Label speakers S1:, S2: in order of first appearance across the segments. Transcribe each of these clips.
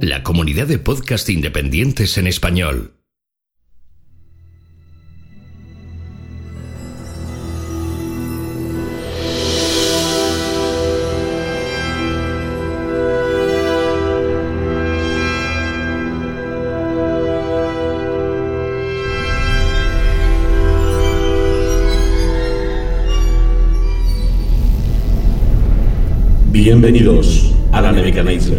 S1: La comunidad de podcast independientes en español.
S2: Bienvenidos a la Nebuchadnezzar,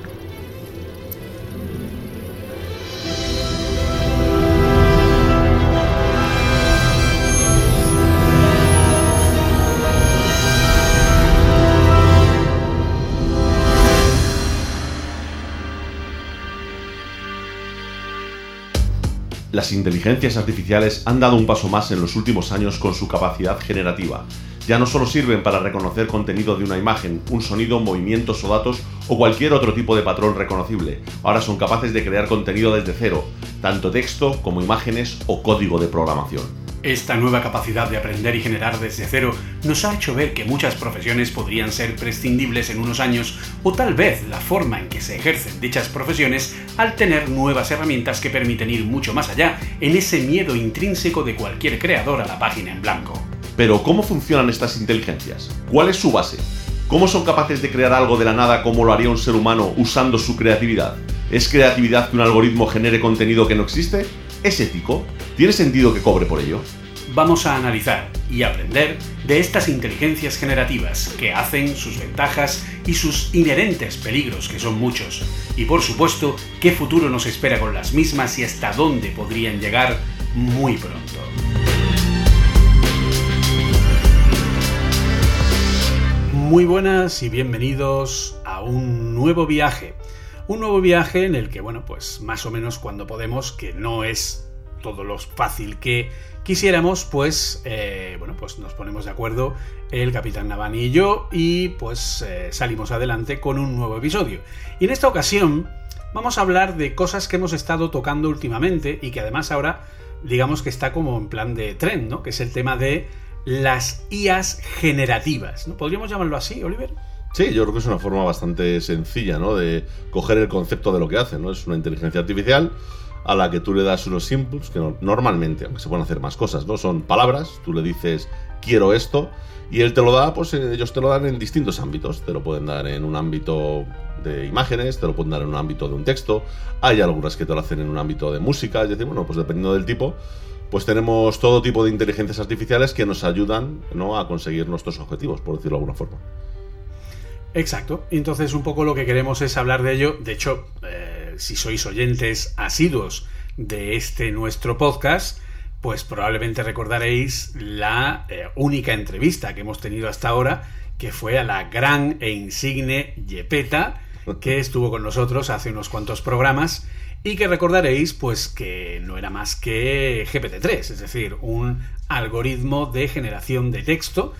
S3: Las inteligencias artificiales han dado un paso más en los últimos años con su capacidad generativa. Ya no solo sirven para reconocer contenido de una imagen, un sonido, movimientos o datos o cualquier otro tipo de patrón reconocible. Ahora son capaces de crear contenido desde cero, tanto texto como imágenes o código de programación.
S4: Esta nueva capacidad de aprender y generar desde cero nos ha hecho ver que muchas profesiones podrían ser prescindibles en unos años o tal vez la forma en que se ejercen dichas profesiones al tener nuevas herramientas que permiten ir mucho más allá en ese miedo intrínseco de cualquier creador a la página en blanco.
S3: Pero ¿cómo funcionan estas inteligencias? ¿Cuál es su base? ¿Cómo son capaces de crear algo de la nada como lo haría un ser humano usando su creatividad? ¿Es creatividad que un algoritmo genere contenido que no existe? ¿Es ético? ¿Tiene sentido que cobre por ello?
S4: Vamos a analizar y aprender de estas inteligencias generativas que hacen sus ventajas y sus inherentes peligros, que son muchos. Y por supuesto, qué futuro nos espera con las mismas y hasta dónde podrían llegar muy pronto. Muy buenas y bienvenidos a un nuevo viaje. Un nuevo viaje en el que, bueno, pues más o menos cuando podemos, que no es todo lo fácil que quisiéramos, pues, eh, bueno, pues nos ponemos de acuerdo el Capitán Navani y yo y pues eh, salimos adelante con un nuevo episodio. Y en esta ocasión vamos a hablar de cosas que hemos estado tocando últimamente y que además ahora digamos que está como en plan de tren, ¿no? Que es el tema de las IAs generativas, ¿no? ¿Podríamos llamarlo así, Oliver?
S3: Sí, yo creo que es una forma bastante sencilla, ¿no? De coger el concepto de lo que hace, ¿no? Es una inteligencia artificial a la que tú le das unos inputs que normalmente, aunque se pueden hacer más cosas, ¿no? Son palabras, tú le dices quiero esto y él te lo da, pues eh, ellos te lo dan en distintos ámbitos. Te lo pueden dar en un ámbito de imágenes, te lo pueden dar en un ámbito de un texto, hay algunas que te lo hacen en un ámbito de música, es decir, bueno, pues dependiendo del tipo, pues tenemos todo tipo de inteligencias artificiales que nos ayudan ¿no? a conseguir nuestros objetivos, por decirlo de alguna forma.
S4: Exacto, entonces un poco lo que queremos es hablar de ello, de hecho, eh, si sois oyentes asiduos de este nuestro podcast, pues probablemente recordaréis la eh, única entrevista que hemos tenido hasta ahora, que fue a la gran e insigne Yepeta, que estuvo con nosotros hace unos cuantos programas y que recordaréis pues que no era más que GPT-3, es decir, un algoritmo de generación de texto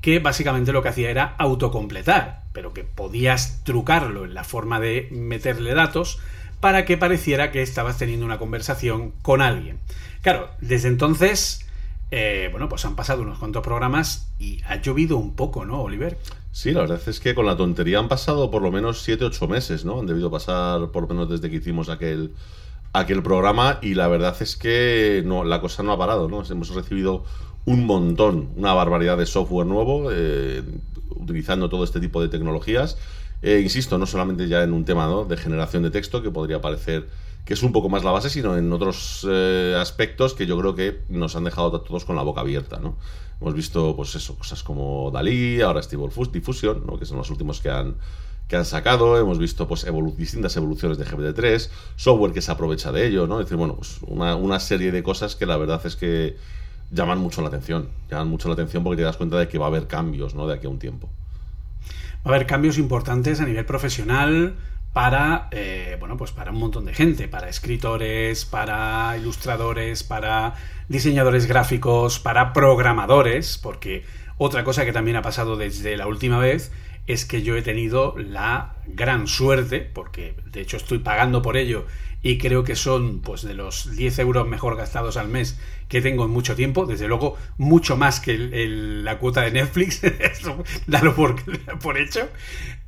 S4: que básicamente lo que hacía era autocompletar, pero que podías trucarlo en la forma de meterle datos para que pareciera que estabas teniendo una conversación con alguien. Claro, desde entonces, eh, bueno, pues han pasado unos cuantos programas y ha llovido un poco, ¿no, Oliver?
S3: Sí, la verdad es que con la tontería han pasado por lo menos 7-8 meses, ¿no? Han debido pasar por lo menos desde que hicimos aquel, aquel programa y la verdad es que no, la cosa no ha parado, ¿no? Hemos recibido un montón, una barbaridad de software nuevo, eh, utilizando todo este tipo de tecnologías. Eh, insisto, no solamente ya en un tema de generación de texto, que podría parecer que es un poco más la base, sino en otros eh, aspectos que yo creo que nos han dejado a todos con la boca abierta, ¿no? Hemos visto, pues eso, cosas como Dalí, ahora Stable Diffusion, ¿no? que son los últimos que han, que han sacado. Hemos visto pues distintas evoluciones de GPT-3, software que se aprovecha de ello, ¿no? Es decir, bueno, pues una, serie de cosas que la verdad es que llaman mucho la atención. Llaman mucho la atención porque te das cuenta de que va a haber cambios, ¿no? De aquí a un tiempo.
S4: Va a haber cambios importantes a nivel profesional, para, eh, bueno, pues para un montón de gente, para escritores, para ilustradores, para diseñadores gráficos, para programadores, porque otra cosa que también ha pasado desde la última vez es que yo he tenido la gran suerte, porque de hecho estoy pagando por ello y creo que son pues de los 10 euros mejor gastados al mes que tengo en mucho tiempo, desde luego mucho más que la cuota de Netflix, eso dalo por, por hecho,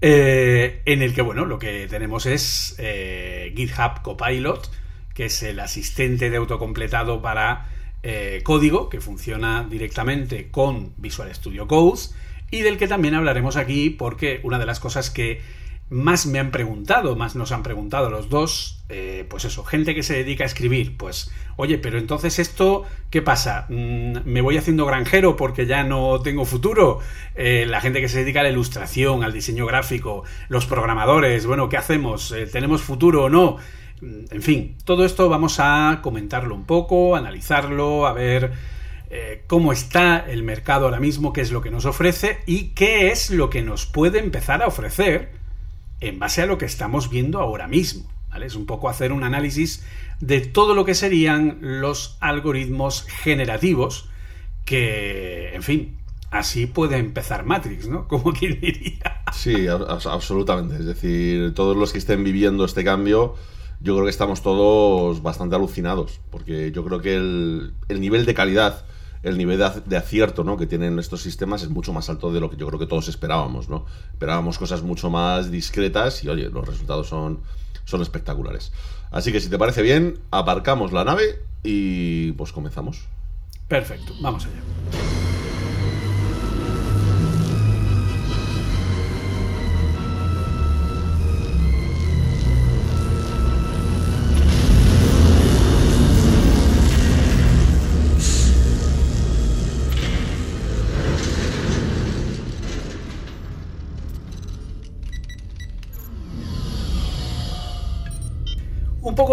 S4: eh, en el que bueno, lo que tenemos es eh, GitHub Copilot, que es el asistente de autocompletado para eh, código, que funciona directamente con Visual Studio Code, y del que también hablaremos aquí porque una de las cosas que más me han preguntado, más nos han preguntado los dos, eh, pues eso, gente que se dedica a escribir, pues, oye, pero entonces esto, ¿qué pasa? Mm, ¿Me voy haciendo granjero porque ya no tengo futuro? Eh, la gente que se dedica a la ilustración, al diseño gráfico, los programadores, bueno, ¿qué hacemos? Eh, ¿Tenemos futuro o no? Mm, en fin, todo esto vamos a comentarlo un poco, analizarlo, a ver cómo está el mercado ahora mismo, qué es lo que nos ofrece y qué es lo que nos puede empezar a ofrecer en base a lo que estamos viendo ahora mismo. ¿vale? Es un poco hacer un análisis de todo lo que serían los algoritmos generativos que, en fin, así puede empezar Matrix, ¿no? Como quien diría.
S3: Sí, absolutamente. Es decir, todos los que estén viviendo este cambio, yo creo que estamos todos bastante alucinados, porque yo creo que el, el nivel de calidad el nivel de, acierto ¿no? que tienen estos sistemas es mucho más alto de lo que yo creo que todos esperábamos. ¿no? Esperábamos cosas mucho más discretas y, oye, los resultados son, son espectaculares. Así que si te parece bien, aparcamos la nave y pues comenzamos.
S4: Perfecto, vamos allá.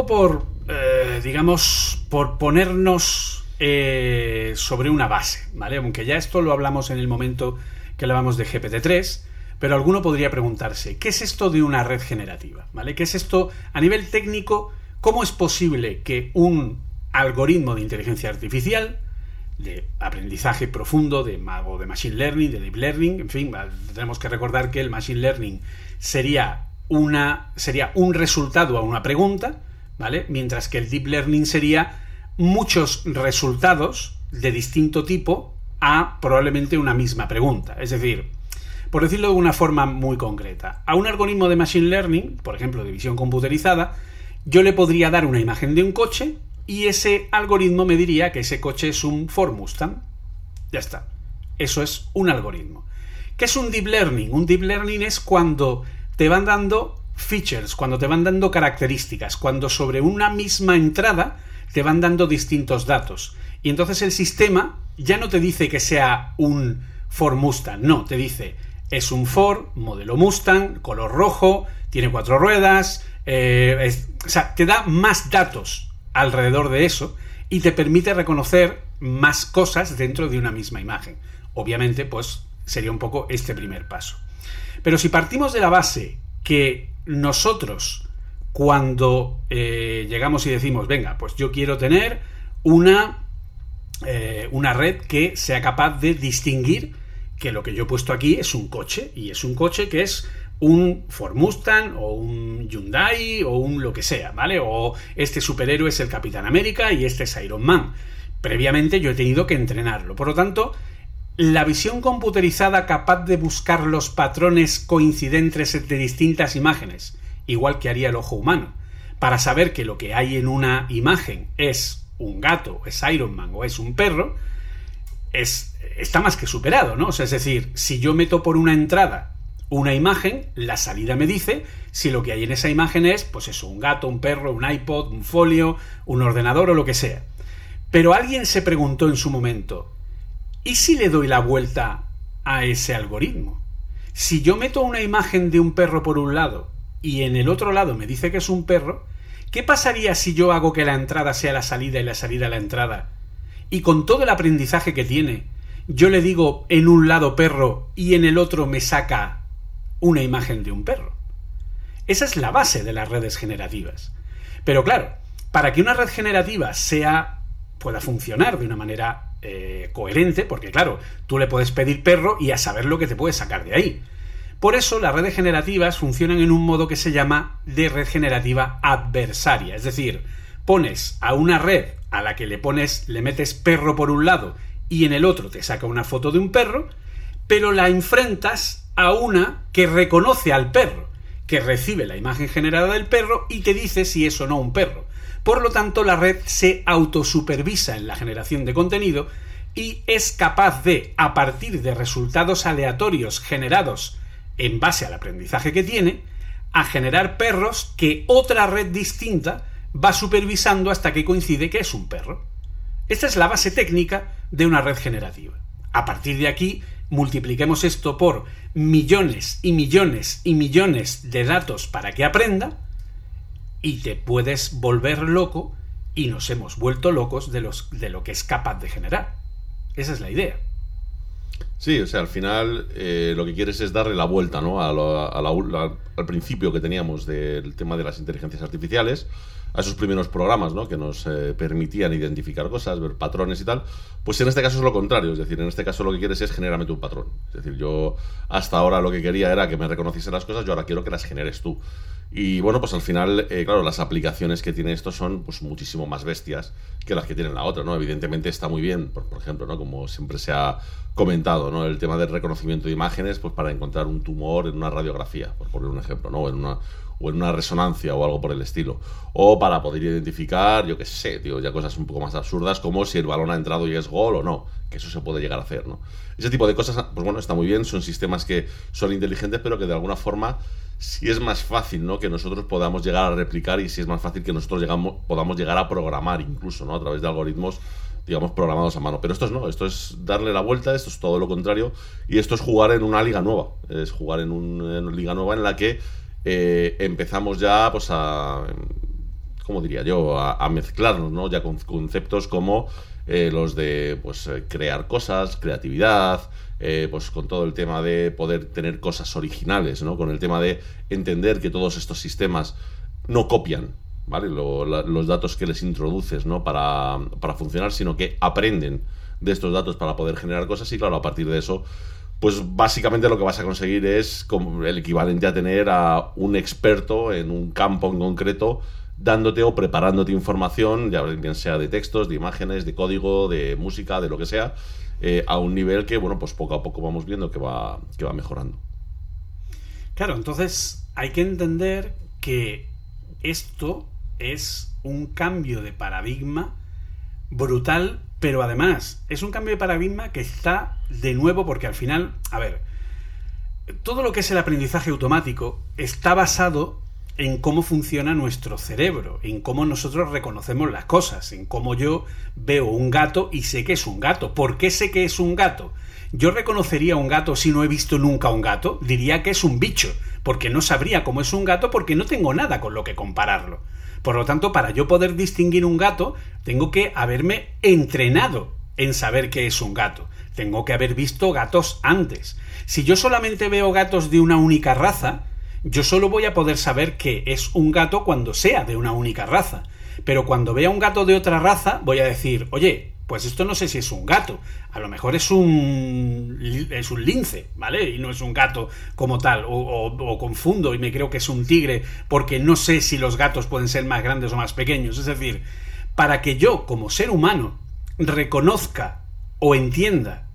S4: Por, eh, digamos, por ponernos eh, sobre una base, ¿vale? Aunque ya esto lo hablamos en el momento que hablábamos de GPT-3, pero alguno podría preguntarse, ¿qué es esto de una red generativa? ¿Vale? ¿Qué es esto a nivel técnico? ¿Cómo es posible que un algoritmo de inteligencia artificial, de aprendizaje profundo, de, o de machine learning, de deep learning, en fin, tenemos que recordar que el machine learning sería una sería un resultado a una pregunta, ¿vale? Mientras que el deep learning sería muchos resultados de distinto tipo a probablemente una misma pregunta. Es decir, por decirlo de una forma muy concreta, a un algoritmo de machine learning, por ejemplo, de visión computerizada, yo le podría dar una imagen de un coche y ese algoritmo me diría que ese coche es un Ford Mustang. Ya está. Eso es un algoritmo. ¿Qué es un deep learning? Un deep learning es cuando te van dando features, cuando te van dando características, cuando sobre una misma entrada te van dando distintos datos. Y entonces el sistema ya no te dice que sea un Ford Mustang, no, te dice es un Ford, modelo Mustang, color rojo, tiene cuatro ruedas, eh, o sea, te da más datos alrededor de eso y te permite reconocer más cosas dentro de una misma imagen. Obviamente, pues sería un poco este primer paso. Pero si partimos de la base que nosotros, cuando eh, llegamos y decimos, venga, pues yo quiero tener una, eh, una red que sea capaz de distinguir que lo que yo he puesto aquí es un coche, y es un coche que es un Ford Mustang o un Hyundai o un lo que sea, ¿vale? O este superhéroe es el Capitán América y este es Iron Man. Previamente yo he tenido que entrenarlo. Por lo tanto, la visión computerizada capaz de buscar los patrones coincidentes de distintas imágenes, igual que haría el ojo humano, para saber que lo que hay en una imagen es un gato, es Iron Man o es un perro, es, está más que superado, ¿no? es decir, si yo meto por una entrada una imagen, la salida me dice si lo que hay en esa imagen es, pues eso, un gato, un perro, un iPod, un folio, un ordenador o lo que sea. Pero alguien se preguntó en su momento, ¿y si le doy la vuelta a ese algoritmo? Si yo meto una imagen de un perro por un lado y en el otro lado me dice que es un perro, ¿qué pasaría si yo hago que la entrada sea la salida y la salida la entrada? Y con todo el aprendizaje que tiene, yo le digo en un lado perro y en el otro me saca una imagen de un perro. Esa es la base de las redes generativas. Pero claro, para que una red generativa sea pueda funcionar de una manera eh, coherente, porque claro, tú le puedes pedir perro y a saber lo que te puede sacar de ahí. Por eso las redes generativas funcionan en un modo que se llama de red generativa adversaria, es decir, pones a una red a la que le pones, le metes perro por un lado y en el otro te saca una foto de un perro, pero la enfrentas a una que reconoce al perro, que recibe la imagen generada del perro y te dice si es o no un perro. Por lo tanto, la red se autosupervisa en la generación de contenido y es capaz de, a partir de resultados aleatorios generados en base al aprendizaje que tiene, a generar perros que otra red distinta va supervisando hasta que coincide que es un perro. Esta es la base técnica de una red generativa. A partir de aquí, multipliquemos esto por millones y millones y millones de datos para que aprenda y te puedes volver loco y nos hemos vuelto locos de, los, de lo que es capaz de generar. Esa es la idea.
S3: Sí, o sea, al final eh, lo que quieres es darle la vuelta ¿no? al principio que teníamos del tema de las inteligencias artificiales, a esos primeros programas ¿no? que nos eh, permitían identificar cosas, ver patrones y tal, pues en este caso es lo contrario, es decir, en este caso lo que quieres es generarme un patrón. Es decir, yo hasta ahora lo que quería era que me reconociesen las cosas, yo ahora quiero que las generes tú. Y bueno, pues al final, eh, claro, las aplicaciones que tiene esto son pues muchísimo más bestias que las que tiene la otra, ¿no? Evidentemente está muy bien, por, por, ejemplo, ¿no? Como siempre se ha comentado, ¿no? El tema del reconocimiento de imágenes, pues para encontrar un tumor en una radiografía, por poner un ejemplo, ¿no? En una, o en una resonancia o algo por el estilo. O para poder identificar, yo qué sé, tío, ya cosas un poco más absurdas como si el balón ha entrado y es gol o no, que eso se puede llegar a hacer, ¿no? Ese tipo de cosas, pues bueno, está muy bien, son sistemas que son inteligentes, pero que de alguna forma si es más fácil, ¿no? Que nosotros podamos llegar a replicar y si es más fácil que nosotros llegamos, podamos llegar a programar incluso, ¿no? A través de algoritmos digamos, programados a mano. Pero esto es no, esto es darle la vuelta, esto es todo lo contrario, y esto es jugar en una liga nueva, es jugar en, una liga nueva en la que eh, empezamos ya pues a, ¿cómo diría yo?, a, mezclarnos, ¿no? Ya con conceptos como eh, los de pues eh, crear cosas, creatividad, pues con todo el tema de poder tener cosas originales, ¿no? Con el tema de entender que todos estos sistemas no copian, ¿vale? los datos que les introduces, ¿no? Para, para funcionar, sino que aprenden de estos datos para poder generar cosas y claro, a partir de eso pues básicamente lo que vas a conseguir es el equivalente a tener a un experto en un campo en concreto dándote o preparándote información, ya bien sea de textos, de imágenes, de código, de música, de lo que sea, eh, a un nivel que, bueno, pues poco a poco vamos viendo que va, que va mejorando.
S4: Claro, entonces hay que entender que esto es un cambio de paradigma brutal pero además, es un cambio de paradigma que está de nuevo porque al final, a ver, todo lo que es el aprendizaje automático está basado en cómo funciona nuestro cerebro, en cómo nosotros reconocemos las cosas, en cómo yo veo un gato y sé que es un gato. ¿Por qué sé que es un gato? Yo reconocería un gato si no he visto nunca un gato, diría que es un bicho, porque no sabría cómo es un gato porque no tengo nada con lo que compararlo. Por lo tanto, para yo poder distinguir un gato, tengo que haberme entrenado en saber qué es un gato. Tengo que haber visto gatos antes. Si yo solamente veo gatos de una única raza, yo solo voy a poder saber que es un gato cuando sea de una única raza. Pero cuando vea un gato de otra raza, voy a decir, oye, pues esto no sé si es un gato, a lo mejor es un es un lince, ¿vale? Y no es un gato como tal, o, confundo y me creo que es un tigre porque no sé si los gatos pueden ser más grandes o más pequeños. Es decir, para que yo como ser humano reconozca o entienda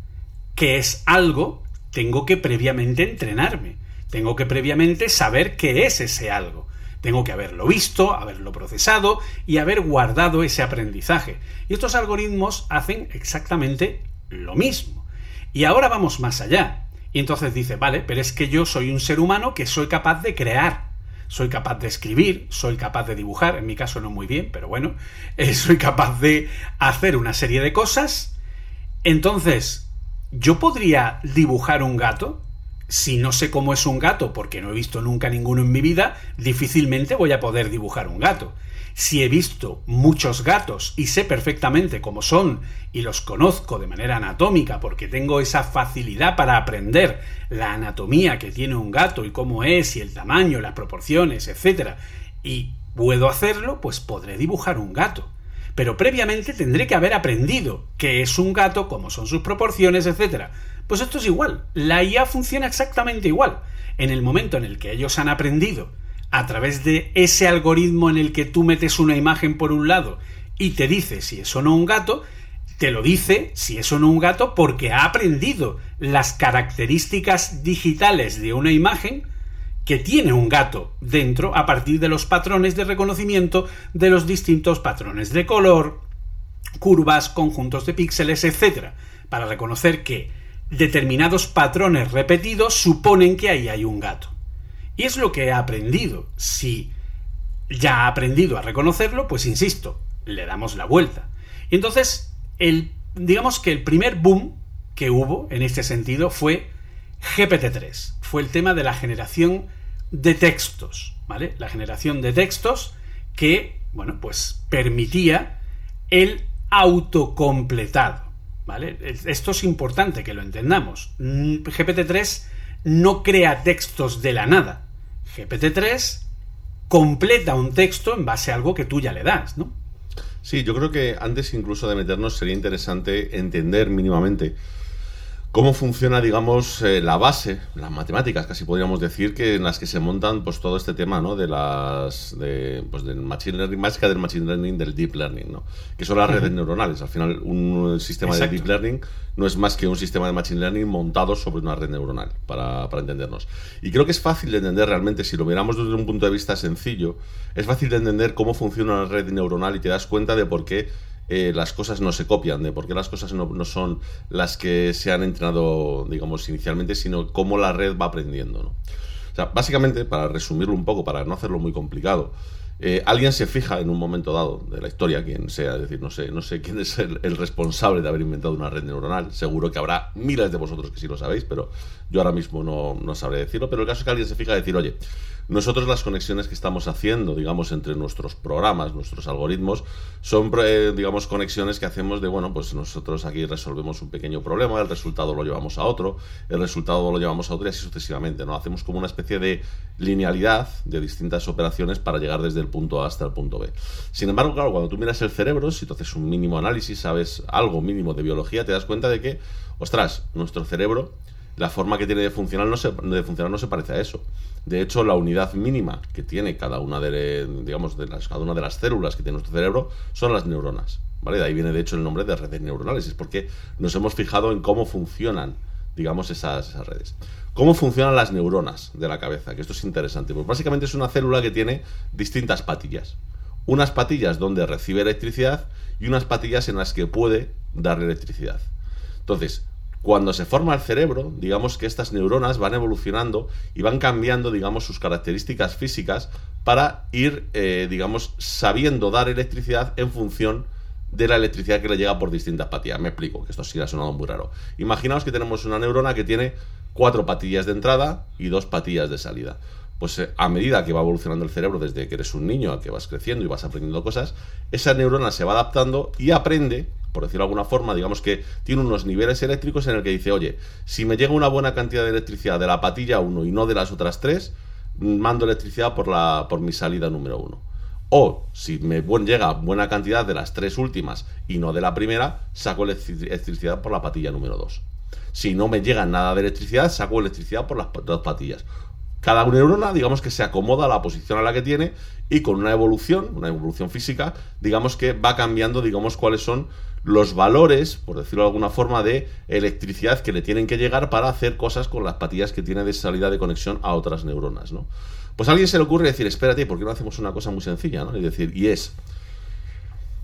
S4: que es algo, tengo que previamente entrenarme, tengo que previamente saber qué es ese algo. Tengo que haberlo visto, haberlo procesado y haber guardado ese aprendizaje. Y estos algoritmos hacen exactamente lo mismo. Y ahora vamos más allá. Y entonces dice, vale, pero es que yo soy un ser humano que soy capaz de crear. Soy capaz de escribir, soy capaz de dibujar, en mi caso no muy bien, pero bueno, eh, soy capaz de hacer una serie de cosas. Entonces, ¿yo podría dibujar un gato? Si no sé cómo es un gato, porque no he visto nunca ninguno en mi vida, difícilmente voy a poder dibujar un gato. Si he visto muchos gatos y sé perfectamente cómo son y los conozco de manera anatómica porque tengo esa facilidad para aprender la anatomía que tiene un gato y cómo es y el tamaño, las proporciones, etc. y puedo hacerlo, pues podré dibujar un gato. Pero previamente tendré que haber aprendido qué es un gato, cómo son sus proporciones, etc. Pues esto es igual. La IA funciona exactamente igual. En el momento en el que ellos han aprendido a través de ese algoritmo en el que tú metes una imagen por un lado y te dice si es o no un gato, te lo dice si es o no un gato porque ha aprendido las características digitales de una imagen que tiene un gato dentro a partir de los patrones de reconocimiento de los distintos patrones de color, curvas, conjuntos de píxeles, etc. Para reconocer que determinados patrones repetidos suponen que ahí hay un gato. Y es lo que he aprendido. Si ya ha aprendido a reconocerlo, pues insisto, le damos la vuelta. Y entonces, el, digamos que el primer boom que hubo en este sentido fue GPT-3. Fue el tema de la generación de textos, ¿vale? La generación de textos que, bueno, pues permitía el autocompletado, ¿vale? Esto es importante que lo entendamos. GPT-3 no crea textos de la nada. GPT-3 completa un texto en base a algo que tú ya le das, ¿no?
S3: Sí, yo creo que antes incluso de meternos sería interesante entender mínimamente cómo funciona, digamos, eh, la base, las matemáticas, casi podríamos decir, que en las que se montan pues todo este tema, ¿no? De las, de, pues del machine learning, más que del machine learning, del deep learning, ¿no? Que son las redes neuronales. Al final, un sistema de deep learning no es más que un sistema de machine learning montado sobre una red neuronal, para, para entendernos. Y creo que es fácil de entender realmente, si lo miramos desde un punto de vista sencillo, es fácil de entender cómo funciona una red neuronal y te das cuenta de por qué eh, las cosas no se copian, de por qué las cosas no, son las que se han entrenado, digamos, inicialmente, sino cómo la red va aprendiendo. ¿no? O sea, básicamente, para resumirlo un poco, para no hacerlo muy complicado, eh, alguien se fija en un momento dado de la historia, quien sea, es decir, no sé, no sé quién es el, responsable de haber inventado una red neuronal. Seguro que habrá miles de vosotros que sí lo sabéis, pero yo ahora mismo no, no sabré decirlo. Pero el caso es que alguien se fija y decir, oye, nosotros las conexiones que estamos haciendo, digamos, entre nuestros programas, nuestros algoritmos, son, eh, digamos, conexiones que hacemos de, bueno, pues nosotros aquí resolvemos un pequeño problema, el resultado lo llevamos a otro, el resultado lo llevamos a otro y así sucesivamente, ¿no? Hacemos como una especie de linealidad de distintas operaciones para llegar desde el punto A hasta el punto B. Sin embargo, claro, cuando tú miras el cerebro, si tú haces un mínimo análisis, sabes algo mínimo de biología, te das cuenta de que, ostras, nuestro cerebro la forma que tiene de funcionar no se, de funcionar no se parece a eso. De hecho, la unidad mínima que tiene cada una de, digamos, las, cada una de las células que tiene nuestro cerebro son las neuronas. ¿vale? De ahí viene, de hecho, el nombre de redes neuronales. Es porque nos hemos fijado en cómo funcionan, digamos, esas, esas redes. ¿Cómo funcionan las neuronas de la cabeza? Que esto es interesante. Pues básicamente es una célula que tiene distintas patillas. Unas patillas donde recibe electricidad y unas patillas en las que puede darle electricidad. Entonces, cuando se forma el cerebro, digamos que estas neuronas van evolucionando y van cambiando, digamos, sus características físicas para ir, eh, digamos, sabiendo dar electricidad en función de la electricidad que le llega por distintas patillas. Me explico, que esto sí ha sonado muy raro. Imaginaos que tenemos una neurona que tiene cuatro patillas de entrada y dos patillas de salida. Pues eh, a medida que va evolucionando el cerebro desde que eres un niño a que vas creciendo y vas aprendiendo cosas, esa neurona se va adaptando y aprende por decirlo de alguna forma, digamos que tiene unos niveles eléctricos en el que dice, oye, si me llega una buena cantidad de electricidad de la patilla 1 y no de las otras tres, mando electricidad por, la, por mi salida número 1. O si me llega buena cantidad de las tres últimas y no de la primera, saco electricidad por la patilla número 2. Si no me llega nada de electricidad, saco electricidad por las dos patillas. Cada neurona, digamos que se acomoda a la posición a la que tiene y con una evolución, una evolución física, digamos que va cambiando, digamos, cuáles son los valores, por decirlo de alguna forma, de electricidad que le tienen que llegar para hacer cosas con las patillas que tiene de salida de conexión a otras neuronas, ¿no? Pues a alguien se le ocurre decir, espérate, ¿por qué no hacemos una cosa muy sencilla, ¿no? Y decir, y es,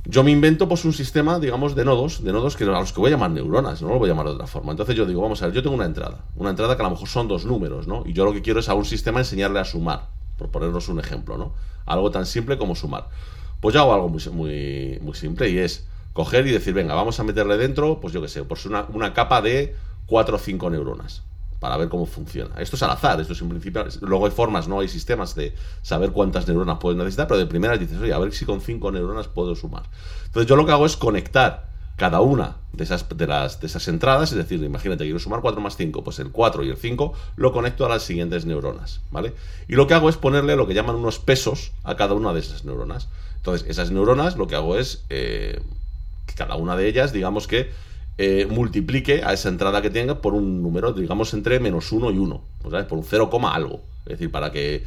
S3: yo me invento pues un sistema, digamos, de nodos, de nodos que a los que voy a llamar neuronas, no lo voy a llamar de otra forma. Entonces yo digo, vamos a ver, yo tengo una entrada, una entrada que a lo mejor son dos números, ¿no? Y yo lo que quiero es a un sistema enseñarle a sumar, por ponernos un ejemplo, ¿no? Algo tan simple como sumar. Pues yo hago algo muy, muy, muy simple y es coger y decir, venga, vamos a meterle dentro, pues yo qué sé, pues una, una capa de 4 o 5 neuronas para ver cómo funciona. Esto es al azar, esto es en principio. Luego hay formas, no hay sistemas de saber cuántas neuronas puedes necesitar, pero de primeras dices, oye, a ver si con cinco neuronas puedo sumar. Entonces yo lo que hago es conectar cada una de esas, de las, de esas entradas, es decir, imagínate, quiero sumar 4 más 5, pues el 4 y el 5 lo conecto a las siguientes neuronas, ¿vale? Y lo que hago es ponerle lo que llaman unos pesos a cada una de esas neuronas. Entonces, esas neuronas lo que hago es, eh, cada una de ellas, digamos que eh, multiplique a esa entrada que tenga por un número, digamos, entre menos 1 y 1, ¿sabes? por un 0, algo. Es decir, para que,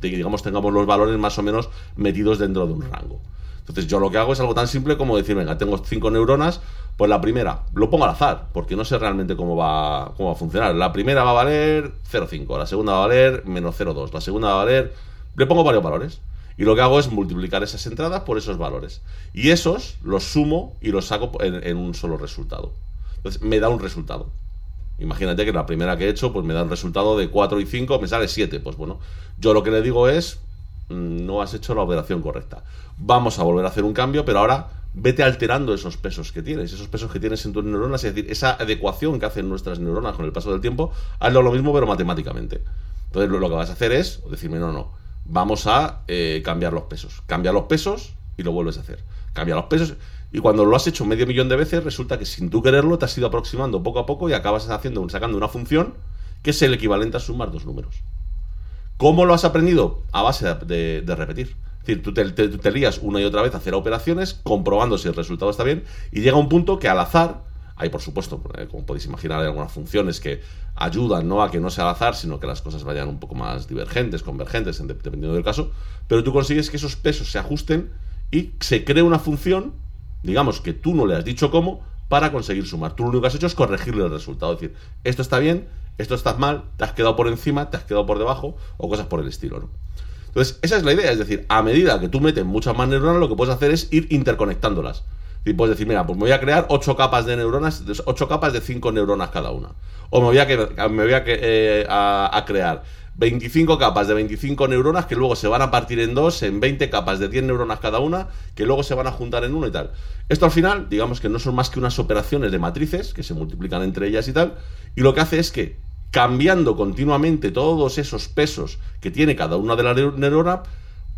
S3: digamos, tengamos los valores más o menos metidos dentro de un rango. Entonces yo lo que hago es algo tan simple como decir, venga, tengo 5 neuronas, pues la primera lo pongo al azar, porque no sé realmente cómo va, cómo va a funcionar. La primera va a valer 0,5, la segunda va a valer menos 0,2, la segunda va a valer... Le pongo varios valores. Y lo que hago es multiplicar esas entradas por esos valores. Y esos los sumo y los saco en, un solo resultado. Entonces me da un resultado. Imagínate que la primera que he hecho, pues me da un resultado de 4 y 5, me sale 7. Pues bueno, yo lo que le digo es, mm, no has hecho la operación correcta. Vamos a volver a hacer un cambio, pero ahora vete alterando esos pesos que tienes, esos pesos que tienes en tus neuronas, es decir, esa adecuación que hacen nuestras neuronas con el paso del tiempo, hazlo lo mismo pero matemáticamente. Entonces lo que vas a hacer es decirme, no, no, vamos a eh, cambiar los pesos. Cambia los pesos y lo vuelves a hacer. Cambia los pesos y cuando lo has hecho medio millón de veces, resulta que sin tú quererlo te has ido aproximando poco a poco y acabas haciendo, sacando una función que es el equivalente a sumar dos números. ¿Cómo lo has aprendido? A base de, repetir. Es decir, tú te, te, lías una y otra vez a hacer operaciones, comprobando si el resultado está bien, y llega un punto que al azar hay, por supuesto, eh, como podéis imaginar, hay algunas funciones que ayudan ¿no? a que no sea al azar, sino que las cosas vayan un poco más divergentes, convergentes, dependiendo del caso. Pero tú consigues que esos pesos se ajusten y se cree una función, digamos que tú no le has dicho cómo, para conseguir sumar. Tú lo único que has hecho es corregirle el resultado. Es decir, esto está bien, esto está mal, te has quedado por encima, te has quedado por debajo, o cosas por el estilo. Entonces, esa es la idea. Es decir, a medida que tú metes muchas más neuronas, lo que puedes hacer es ir interconectándolas. Y puedes decir, mira, pues me voy a crear ocho capas de neuronas, ocho capas de cinco neuronas cada una. O me voy a, me voy a, eh, crear 25 capas de 25 neuronas que luego se van a partir en dos, en 20 capas de 10 neuronas cada una, que luego se van a juntar en uno y tal. Esto al final, digamos que no son más que unas operaciones de matrices que se multiplican entre ellas y tal, y lo que hace es que cambiando continuamente todos esos pesos que tiene cada una de las neuronas,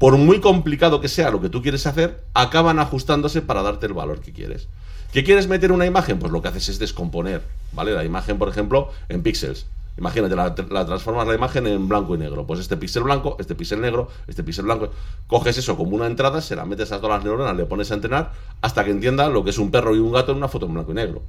S3: por muy complicado que sea lo que tú quieres hacer, acaban ajustándose para darte el valor que quieres. ¿Qué quieres meter una imagen? Pues lo que haces es descomponer, ¿vale? La imagen, por ejemplo, en píxeles. Imagínate, la, transformas la imagen en blanco y negro. Pues este píxel blanco, este píxel negro, este píxel blanco. Coges eso como una entrada, se la metes a todas las neuronas, le pones a entrenar hasta que entienda lo que es un perro y un gato en una foto en blanco y negro.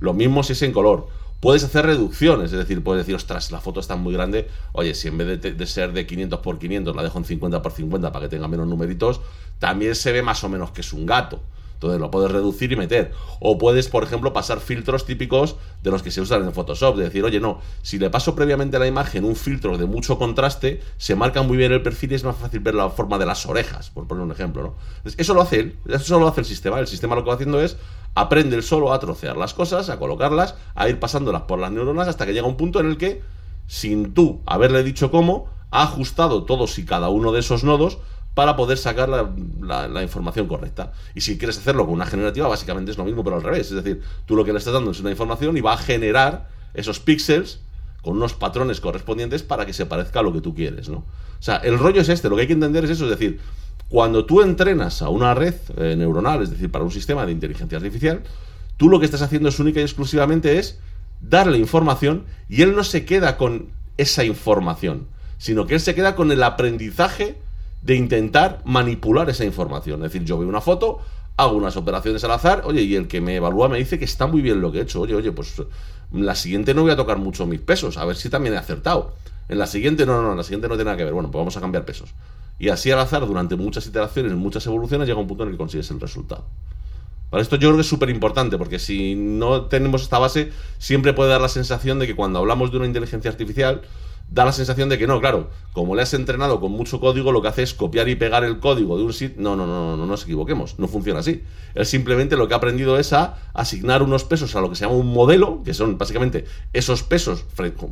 S3: Lo mismo si es en color Puedes hacer reducciones, es decir, puedes decir, ostras, la foto está muy grande, oye, si en vez de, ser de 500 por 500 la dejo en 50 por 50 para que tenga menos numeritos, también se ve más o menos que es un gato. Entonces lo puedes reducir y meter. O puedes, por ejemplo, pasar filtros típicos de los que se usan en Photoshop. De decir, oye, no, si le paso previamente a la imagen un filtro de mucho contraste, se marca muy bien el perfil y es más fácil ver la forma de las orejas, por poner un ejemplo. ¿no? eso lo hace él, eso lo hace el sistema. El sistema lo que va haciendo es aprende solo a trocear las cosas, a colocarlas, a ir pasándolas por las neuronas hasta que llega un punto en el que, sin tú haberle dicho cómo, ha ajustado todos y cada uno de esos nodos para poder sacar la, información correcta. Y si quieres hacerlo con una generativa, básicamente es lo mismo, pero al revés. Es decir, tú lo que le estás dando es una información y va a generar esos píxeles con unos patrones correspondientes para que se parezca a lo que tú quieres, ¿no? O sea, el rollo es este, lo que hay que entender es eso, es decir, cuando tú entrenas a una red eh, neuronal, es decir, para un sistema de inteligencia artificial, tú lo que estás haciendo es única y exclusivamente es darle información y él no se queda con esa información, sino que él se queda con el aprendizaje de intentar manipular esa información. Es decir, yo veo una foto, hago unas operaciones al azar, oye, y el que me evalúa me dice que está muy bien lo que he hecho. Oye, oye, pues la siguiente no voy a tocar mucho mis pesos, a ver si también he acertado. En la siguiente, no, no, en la siguiente no tiene nada que ver. Bueno, pues vamos a cambiar pesos. Y así al azar, durante muchas iteraciones, muchas evoluciones, llega un punto en el que consigues el resultado. Para esto yo creo que es súper importante, porque si no tenemos esta base, siempre puede dar la sensación de que cuando hablamos de una inteligencia artificial, da la sensación de que no, claro, como le has entrenado con mucho código, lo que hace es copiar y pegar el código de un sitio. No, no, no, no, no nos equivoquemos, no funciona así. Él simplemente lo que ha aprendido es a asignar unos pesos a lo que se llama un modelo, que son básicamente esos pesos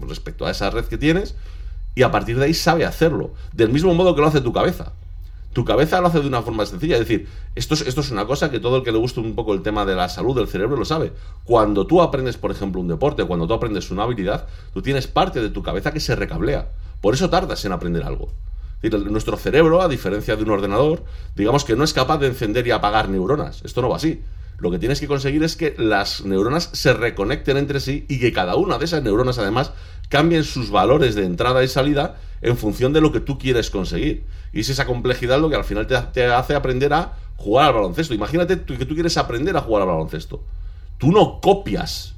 S3: respecto a esa red que tienes, y a partir de ahí sabe hacerlo, del mismo modo que lo hace tu cabeza. Tu cabeza lo hace de una forma sencilla. Es decir, esto es, esto es una cosa que todo el que le gusta un poco el tema de la salud del cerebro lo sabe. Cuando tú aprendes, por ejemplo, un deporte, cuando tú aprendes una habilidad, tú tienes parte de tu cabeza que se recablea. Por eso tardas en aprender algo. nuestro cerebro, a diferencia de un ordenador, digamos que no es capaz de encender y apagar neuronas. Esto no va así. Lo que tienes que conseguir es que las neuronas se reconecten entre sí y que cada una de esas neuronas, además, cambien sus valores de entrada y salida en función de lo que tú quieres conseguir. Y es esa complejidad lo que al final te, hace aprender a jugar al baloncesto. Imagínate que tú quieres aprender a jugar al baloncesto. Tú no copias,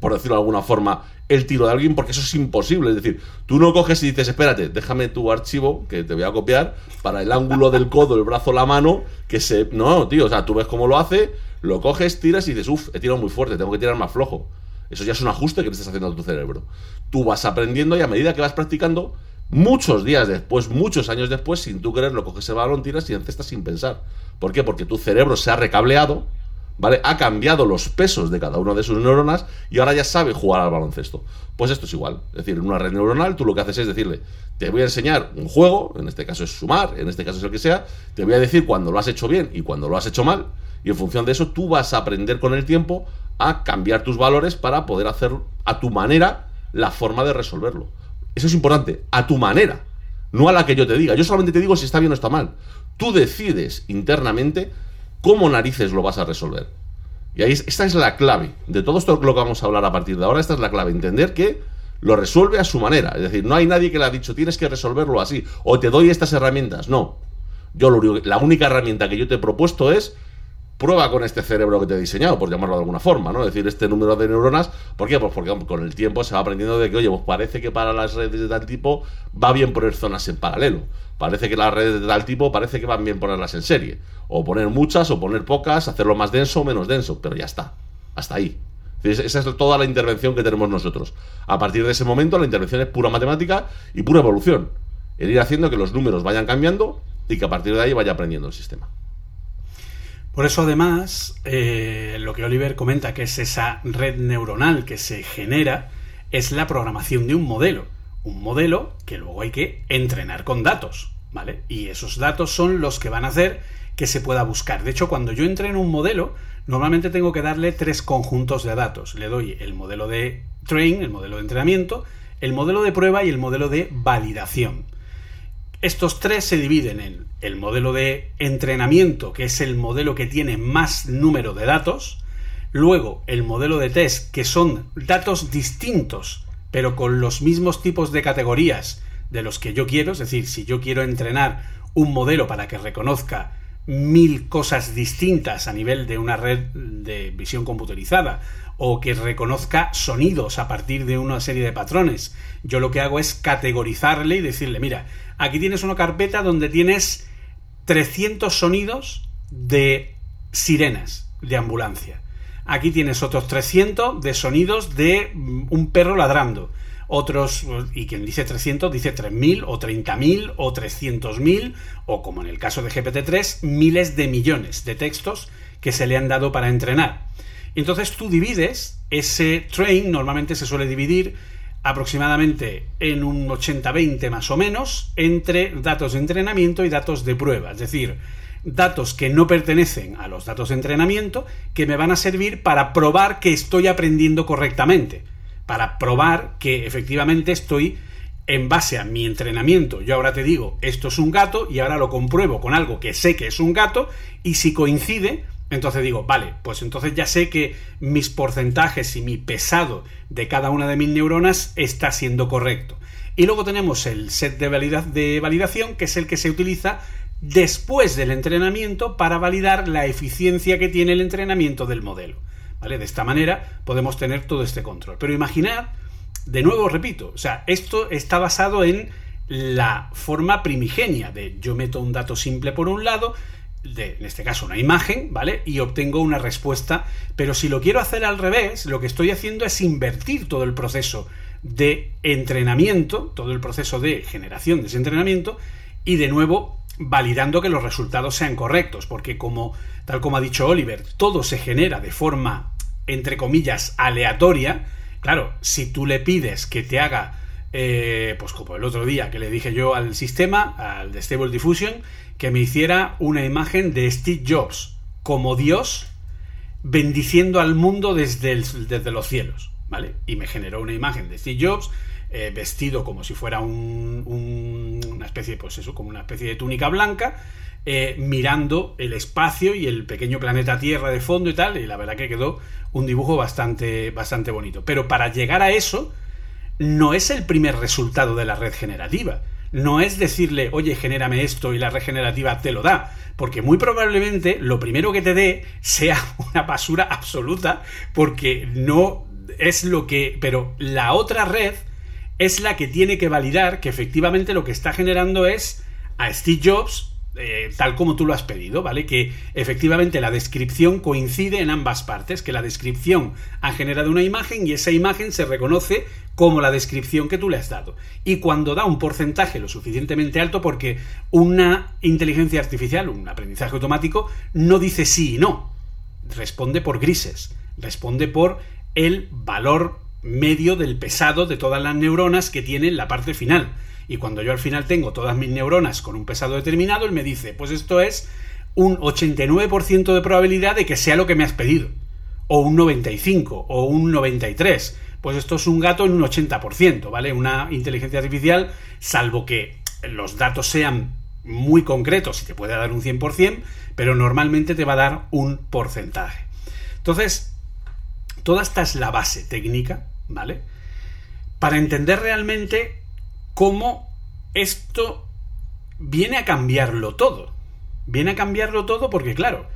S3: por decirlo de alguna forma, el tiro de alguien porque eso es imposible. Es decir, tú no coges y dices, espérate, déjame tu archivo que te voy a copiar para el ángulo del codo, el brazo, la mano, que se... No, tío, o sea, tú ves cómo lo hace, lo coges, tiras y dices, uff, he tirado muy fuerte, tengo que tirar más flojo. Eso ya es un ajuste que te estás haciendo a tu cerebro. Tú vas aprendiendo y a medida que vas practicando, muchos días después, muchos años después, sin tú querer, lo coges el balón, tiras y encestas sin pensar. ¿Por qué? Porque tu cerebro se ha recableado, ¿vale? Ha cambiado los pesos de cada una de sus neuronas y ahora ya sabe jugar al baloncesto. Pues esto es igual. Es decir, en una red neuronal tú lo que haces es decirle, te voy a enseñar un juego, en este caso es sumar, en este caso es el que sea, te voy a decir cuando lo has hecho bien y cuando lo has hecho mal, y en función de eso tú vas a aprender con el tiempo a cambiar tus valores para poder hacer a tu manera la forma de resolverlo. Eso es importante, a tu manera, no a la que yo te diga. Yo solamente te digo si está bien o está mal. Tú decides internamente cómo narices lo vas a resolver. Y ahí esta es la clave. De todo esto lo que vamos a hablar a partir de ahora, esta es la clave. Entender que lo resuelve a su manera. Es decir, no hay nadie que le ha dicho tienes que resolverlo así o te doy estas herramientas. No. Yo lo la única herramienta que yo te he propuesto es prueba con este cerebro que te he diseñado, por llamarlo de alguna forma, ¿no? Es decir, este número de neuronas, ¿por qué? Pues porque con el tiempo se va aprendiendo de que, oye, pues parece que para las redes de tal tipo va bien poner zonas en paralelo. Parece que las redes de tal tipo parece que van bien ponerlas en serie. O poner muchas o poner pocas, hacerlo más denso o menos denso, pero ya está. Hasta ahí. Esa es toda la intervención que tenemos nosotros. A partir de ese momento, la intervención es pura matemática y pura evolución. El ir haciendo que los números vayan cambiando y que a partir de ahí vaya aprendiendo el sistema.
S4: Por eso además, eh, lo que Oliver comenta, que es esa red neuronal que se genera, es la programación de un modelo. Un modelo que luego hay que entrenar con datos, ¿vale? Y esos datos son los que van a hacer que se pueda buscar. De hecho, cuando yo entreno un modelo, normalmente tengo que darle tres conjuntos de datos. Le doy el modelo de train, el modelo de entrenamiento, el modelo de prueba y el modelo de validación. Estos tres se dividen en el modelo de entrenamiento, que es el modelo que tiene más número de datos, luego el modelo de test, que son datos distintos, pero con los mismos tipos de categorías de los que yo quiero, es decir, si yo quiero entrenar un modelo para que reconozca mil cosas distintas a nivel de una red de visión computerizada o que reconozca sonidos a partir de una serie de patrones. Yo lo que hago es categorizarle y decirle, mira, aquí tienes una carpeta donde tienes 300 sonidos de sirenas de ambulancia. Aquí tienes otros 300 de sonidos de mm, un perro ladrando otros, y quien dice 300 dice 3.000 o 30.000 o 300.000 o como en el caso de GPT-3, miles de millones de textos que se le han dado para entrenar. Entonces tú divides ese train, normalmente se suele dividir aproximadamente en un 80-20 más o menos entre datos de entrenamiento y datos de prueba, es decir, datos que no pertenecen a los datos de entrenamiento que me van a servir para probar que estoy aprendiendo correctamente para probar que efectivamente estoy en base a mi entrenamiento. Yo ahora te digo, esto es un gato y ahora lo compruebo con algo que sé que es un gato y si coincide, entonces digo, vale, pues entonces ya sé que mis porcentajes y mi pesado de cada una de mis neuronas está siendo correcto. Y luego tenemos el set de, de validación, que es el que se utiliza después del entrenamiento para validar la eficiencia que tiene el entrenamiento del modelo. De esta manera podemos tener todo este control. Pero imaginad, de nuevo repito, o sea, esto está basado en la forma primigenia de yo meto un dato simple por un lado, de, en este caso una imagen, ¿vale? Y obtengo una respuesta, pero si lo quiero hacer al revés, lo que estoy haciendo es invertir todo el proceso de entrenamiento, todo el proceso de generación de ese entrenamiento, y de nuevo validando que los resultados sean correctos, porque como tal como ha dicho Oliver, todo se genera de forma entre comillas aleatoria. Claro, si tú le pides que te haga eh, pues como el otro día que le dije yo al sistema, al de Stable Diffusion, que me hiciera una imagen de Steve Jobs como Dios bendiciendo al mundo desde, desde los cielos, ¿vale? Y me generó una imagen de Steve Jobs eh, vestido como si fuera un, una especie, pues eso, como una especie de túnica blanca, eh, mirando el espacio y el pequeño planeta Tierra de fondo y tal, y la verdad que quedó un dibujo bastante, bastante bonito. Pero para llegar a eso, no es el primer resultado de la red generativa. No es decirle, oye, genérame esto y la red generativa te lo da. Porque muy probablemente lo primero que te dé sea una basura absoluta, porque no es lo que. Pero la otra red es la que tiene que validar que efectivamente lo que está generando es a Steve Jobs eh, tal como tú lo has pedido, ¿vale? Que efectivamente la descripción coincide en ambas partes, que la descripción ha generado una imagen y esa imagen se reconoce como la descripción que tú le has dado. Y cuando da un porcentaje lo suficientemente alto, porque una inteligencia artificial, un aprendizaje automático, no dice sí y no, responde por grises, responde por el valor medio del pesado de todas las neuronas que tiene en la parte final. Y cuando yo al final tengo todas mis neuronas con un pesado determinado, él me dice, pues esto es un 89% de probabilidad de que sea lo que me has pedido. O un 95, o un 93. Pues esto es un gato en un 80%, ¿vale? Una inteligencia artificial, salvo que los datos sean muy concretos y te puede dar un 100%, pero normalmente te va a dar un porcentaje. Entonces, toda esta es la base técnica, ¿vale? Para entender realmente cómo esto viene a cambiarlo todo. Viene a cambiarlo todo porque, claro,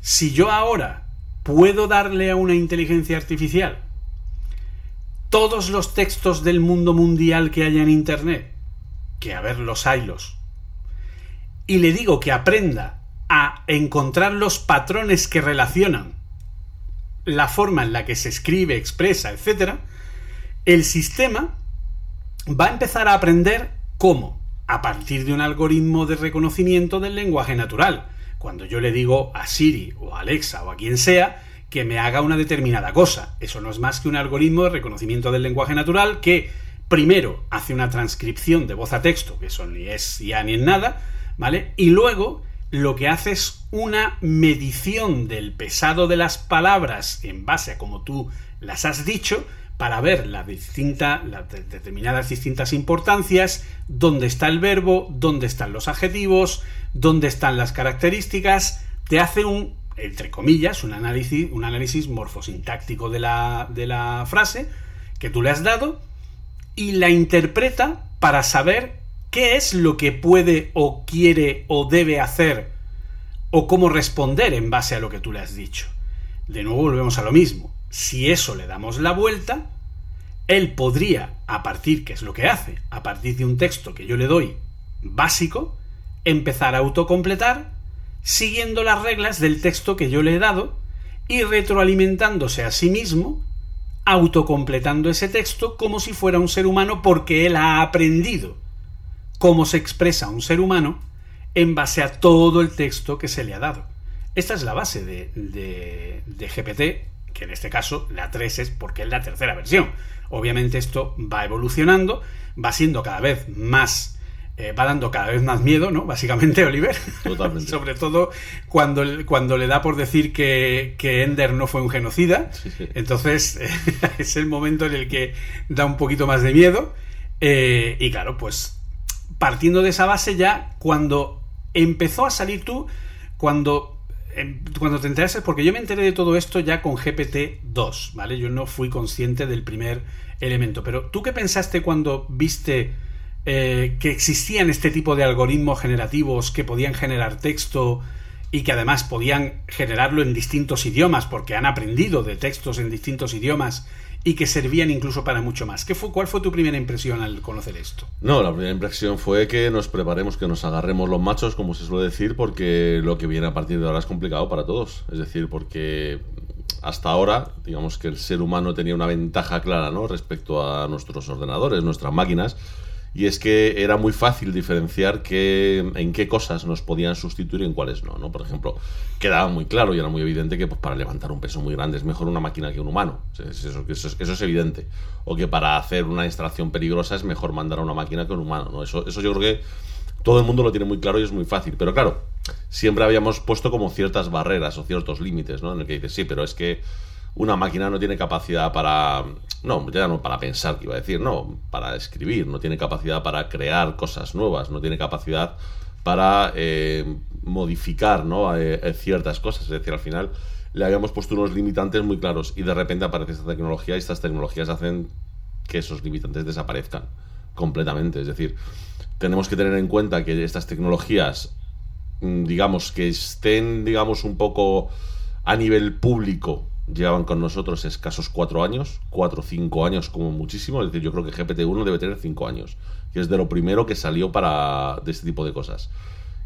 S4: si yo ahora puedo darle a una inteligencia artificial todos los textos del mundo mundial que haya en Internet, que a ver los haylos, y le digo que aprenda a encontrar los patrones que relacionan la forma en la que se escribe, expresa, etc., el sistema va a empezar a aprender cómo, a partir de un algoritmo de reconocimiento del lenguaje natural. Cuando yo le digo a Siri o a Alexa o a quien sea que me haga una determinada cosa. Eso no es más que un algoritmo de reconocimiento del lenguaje natural que primero hace una transcripción de voz a texto, que eso ni es ya ni en nada, ¿vale? Y luego lo que hace es una medición del pesado de las palabras en base a cómo tú las has dicho, para ver las determinadas distintas importancias, dónde está el verbo, dónde están los adjetivos, dónde están las características, te hace un, entre comillas, un análisis, un análisis morfosintáctico de la, de la frase que tú le has dado y la interpreta para saber qué es lo que puede o quiere o debe hacer o cómo responder en base a lo que tú le has dicho. De nuevo volvemos a lo mismo. Si eso le damos la vuelta, él podría, a partir, que es lo que hace, a partir de un texto que yo le doy básico, empezar a autocompletar siguiendo las reglas del texto que yo le he dado y retroalimentándose a sí mismo, autocompletando ese texto como si fuera un ser humano porque él ha aprendido cómo se expresa un ser humano en base a todo el texto que se le ha dado. Esta es la base de, de, de GPT que en este caso la 3 es porque es la tercera versión. Obviamente esto va evolucionando, va siendo cada vez más... Eh, va dando cada vez más miedo, ¿no? Básicamente, Oliver.
S3: Totalmente.
S4: Sobre todo cuando, cuando le da por decir que, que Ender no fue un genocida. Entonces, es el momento en el que da un poquito más de miedo. Eh, y claro, pues partiendo de esa base ya, cuando empezó a salir tú, cuando cuando te enteraste, porque yo me enteré de todo esto ya con GPT-2, ¿vale? Yo no fui consciente del primer elemento, pero ¿tú qué pensaste cuando viste eh, que existían este tipo de algoritmos generativos que podían generar texto y que además podían generarlo en distintos idiomas, porque han aprendido de textos en distintos idiomas y que servían incluso para mucho más. ¿Qué fue, ¿Cuál fue tu primera impresión al conocer esto?
S3: No, la primera impresión fue que nos preparemos, que nos agarremos los machos, como se suele decir, porque lo que viene a partir de ahora es complicado para todos. Es decir, porque hasta ahora, digamos que el ser humano tenía una ventaja clara, ¿no? Respecto a nuestros ordenadores, nuestras máquinas, y es que era muy fácil diferenciar qué, en qué cosas nos podían sustituir y en cuáles no, ¿no? Por ejemplo, quedaba muy claro y era muy evidente que pues, para levantar un peso muy grande es mejor una máquina que un humano. Eso, eso, eso, es evidente. O que para hacer una instalación peligrosa es mejor mandar a una máquina que un humano, ¿no? Eso, eso yo creo que todo el mundo lo tiene muy claro y es muy fácil. Pero claro, siempre habíamos puesto como ciertas barreras o ciertos límites, ¿no? En el que dices, sí, pero es que una máquina no tiene capacidad para. No, ya no para pensar, que iba a decir, no, para escribir, no tiene capacidad para crear cosas nuevas, no tiene capacidad para eh, modificar ¿no? Eh, eh, ciertas cosas. Es decir, al final le habíamos puesto unos limitantes muy claros y de repente aparece esta tecnología y estas tecnologías hacen que esos limitantes desaparezcan completamente. Es decir, tenemos que tener en cuenta que estas tecnologías, mm, digamos, que estén, digamos, un poco a nivel público, llevan con nosotros escasos cuatro años, cuatro o cinco años como muchísimo. Es decir, yo creo que GPT-1 debe tener cinco años, que es de lo primero que salió para de este tipo de cosas.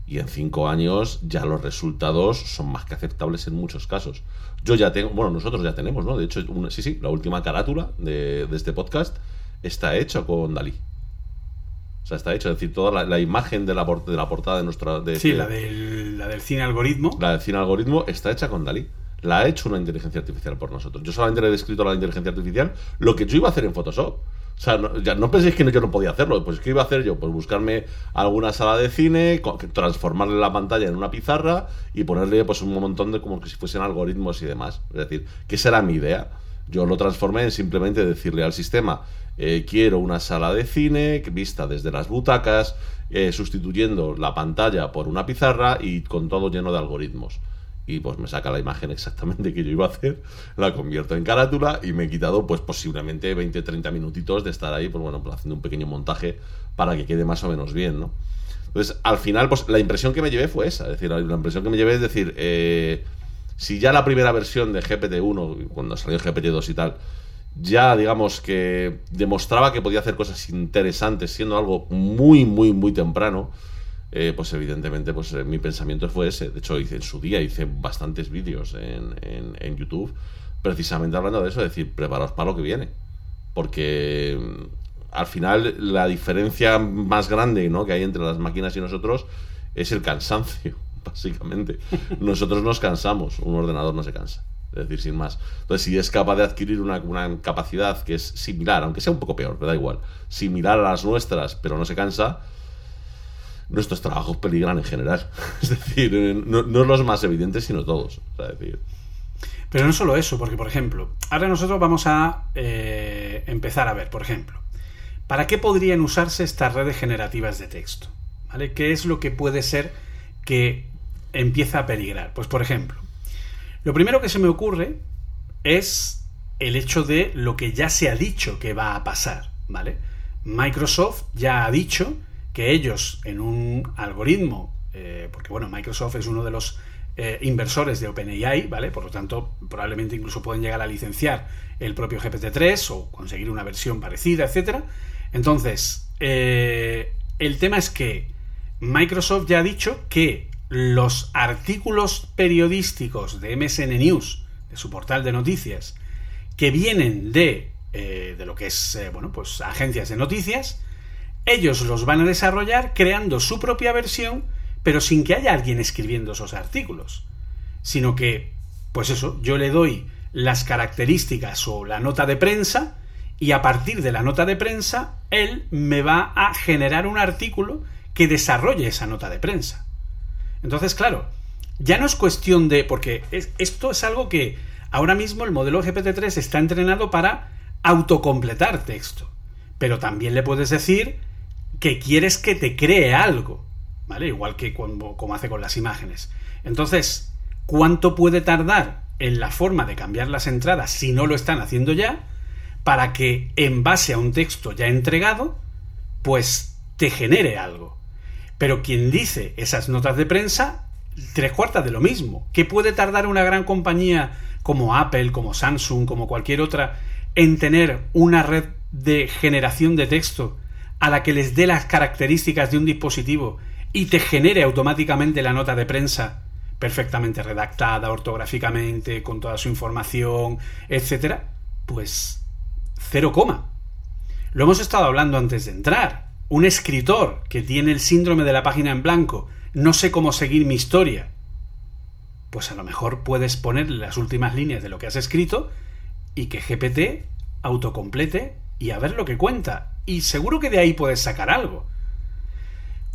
S3: Y en cinco años ya los resultados son más que aceptables en muchos casos. Yo ya tengo, bueno, nosotros ya tenemos, ¿no? De hecho, sí, sí, la última carátula de, de este podcast está hecha con Dalí. O sea, está hecho. Es decir, toda la, imagen de la, de la portada de nuestra. De
S4: sí, la, del, la del cine algoritmo.
S3: La del cine algoritmo está hecha con Dalí. La ha hecho una inteligencia artificial por nosotros. Yo solamente le he descrito a la inteligencia artificial lo que yo iba a hacer en Photoshop. O sea, no, ya no penséis que yo no podía hacerlo. Pues, ¿qué iba a hacer yo? Pues buscarme alguna sala de cine, transformarle la pantalla en una pizarra y ponerle pues un montón de como que si fuesen algoritmos y demás. Es decir, que esa era mi idea. Yo lo transformé en simplemente decirle al sistema, eh, quiero una sala de cine vista desde las butacas, eh, sustituyendo la pantalla por una pizarra y con todo lleno de algoritmos. Y pues me saca la imagen exactamente que yo iba a hacer, la convierto en carátula y me he quitado pues posiblemente 20-30 minutitos de estar ahí, pues bueno, pues, haciendo un pequeño montaje para que quede más o menos bien, ¿no? Entonces, al final, pues la impresión que me llevé fue esa, es decir, la impresión que me llevé es decir, eh, si ya la primera versión de GPT-1, cuando salió GPT-2 y tal, ya digamos que demostraba que podía hacer cosas interesantes siendo algo muy, muy, muy temprano, eh, pues evidentemente pues eh, mi pensamiento fue ese. De hecho, hice en su día, hice bastantes vídeos en, en, YouTube precisamente hablando de eso, es decir, preparaos para lo que viene. Porque mm, al final la diferencia más grande ¿no? que hay entre las máquinas y nosotros es el cansancio básicamente. Nosotros nos cansamos, un ordenador no se cansa. Es decir, sin más. Entonces, si es capaz de adquirir una, capacidad que es similar, aunque sea un poco peor, pero da igual, similar a las nuestras, pero no se cansa, nuestros trabajos peligran en general. Es decir, no, los más evidentes, sino todos.
S4: Pero no solo eso, porque, por ejemplo, ahora nosotros vamos a eh, empezar a ver, por ejemplo, ¿para qué podrían usarse estas redes generativas de texto? ¿Vale? ¿Qué es lo que puede ser que empieza a peligrar. Pues por ejemplo, lo primero que se me ocurre es el hecho de lo que ya se ha dicho que va a pasar, ¿vale? Microsoft ya ha dicho que ellos en un algoritmo, eh, porque bueno, Microsoft es uno de los eh, inversores de OpenAI, ¿vale? Por lo tanto, probablemente incluso pueden llegar a licenciar el propio GPT-3 o conseguir una versión parecida, etc. Entonces, eh, el tema es que Microsoft ya ha dicho que los artículos periodísticos de MSN News, de su portal de noticias, que vienen de, de lo que es, bueno, pues agencias de noticias, ellos los van a desarrollar creando su propia versión, pero sin que haya alguien escribiendo esos artículos. Sino que, pues eso, yo le doy las características o la nota de prensa, y a partir de la nota de prensa, él me va a generar un artículo que desarrolle esa nota de prensa. Entonces, claro, ya no es cuestión de. porque esto es algo que ahora mismo el modelo GPT-3 está entrenado para autocompletar texto. Pero también le puedes decir que quieres que te cree algo. ¿Vale? Igual que como, hace con las imágenes. Entonces, ¿cuánto puede tardar en la forma de cambiar las entradas si no lo están haciendo ya? Para que en base a un texto ya entregado, pues te genere algo. Pero quien dice esas notas de prensa, tres cuartas de lo mismo. ¿Qué puede tardar una gran compañía como Apple, como Samsung, como cualquier otra, en tener una red de generación de texto a la que les dé las características de un dispositivo y te genere automáticamente la nota de prensa perfectamente redactada, ortográficamente, con toda su información, etcétera, pues cero coma. Lo hemos estado hablando antes de entrar. Un escritor que tiene el síndrome de la página en blanco, no sé cómo seguir mi historia, pues a lo mejor puedes ponerle las últimas líneas de lo que has escrito y que GPT autocomplete y a ver lo que cuenta. Y seguro que de ahí puedes sacar algo.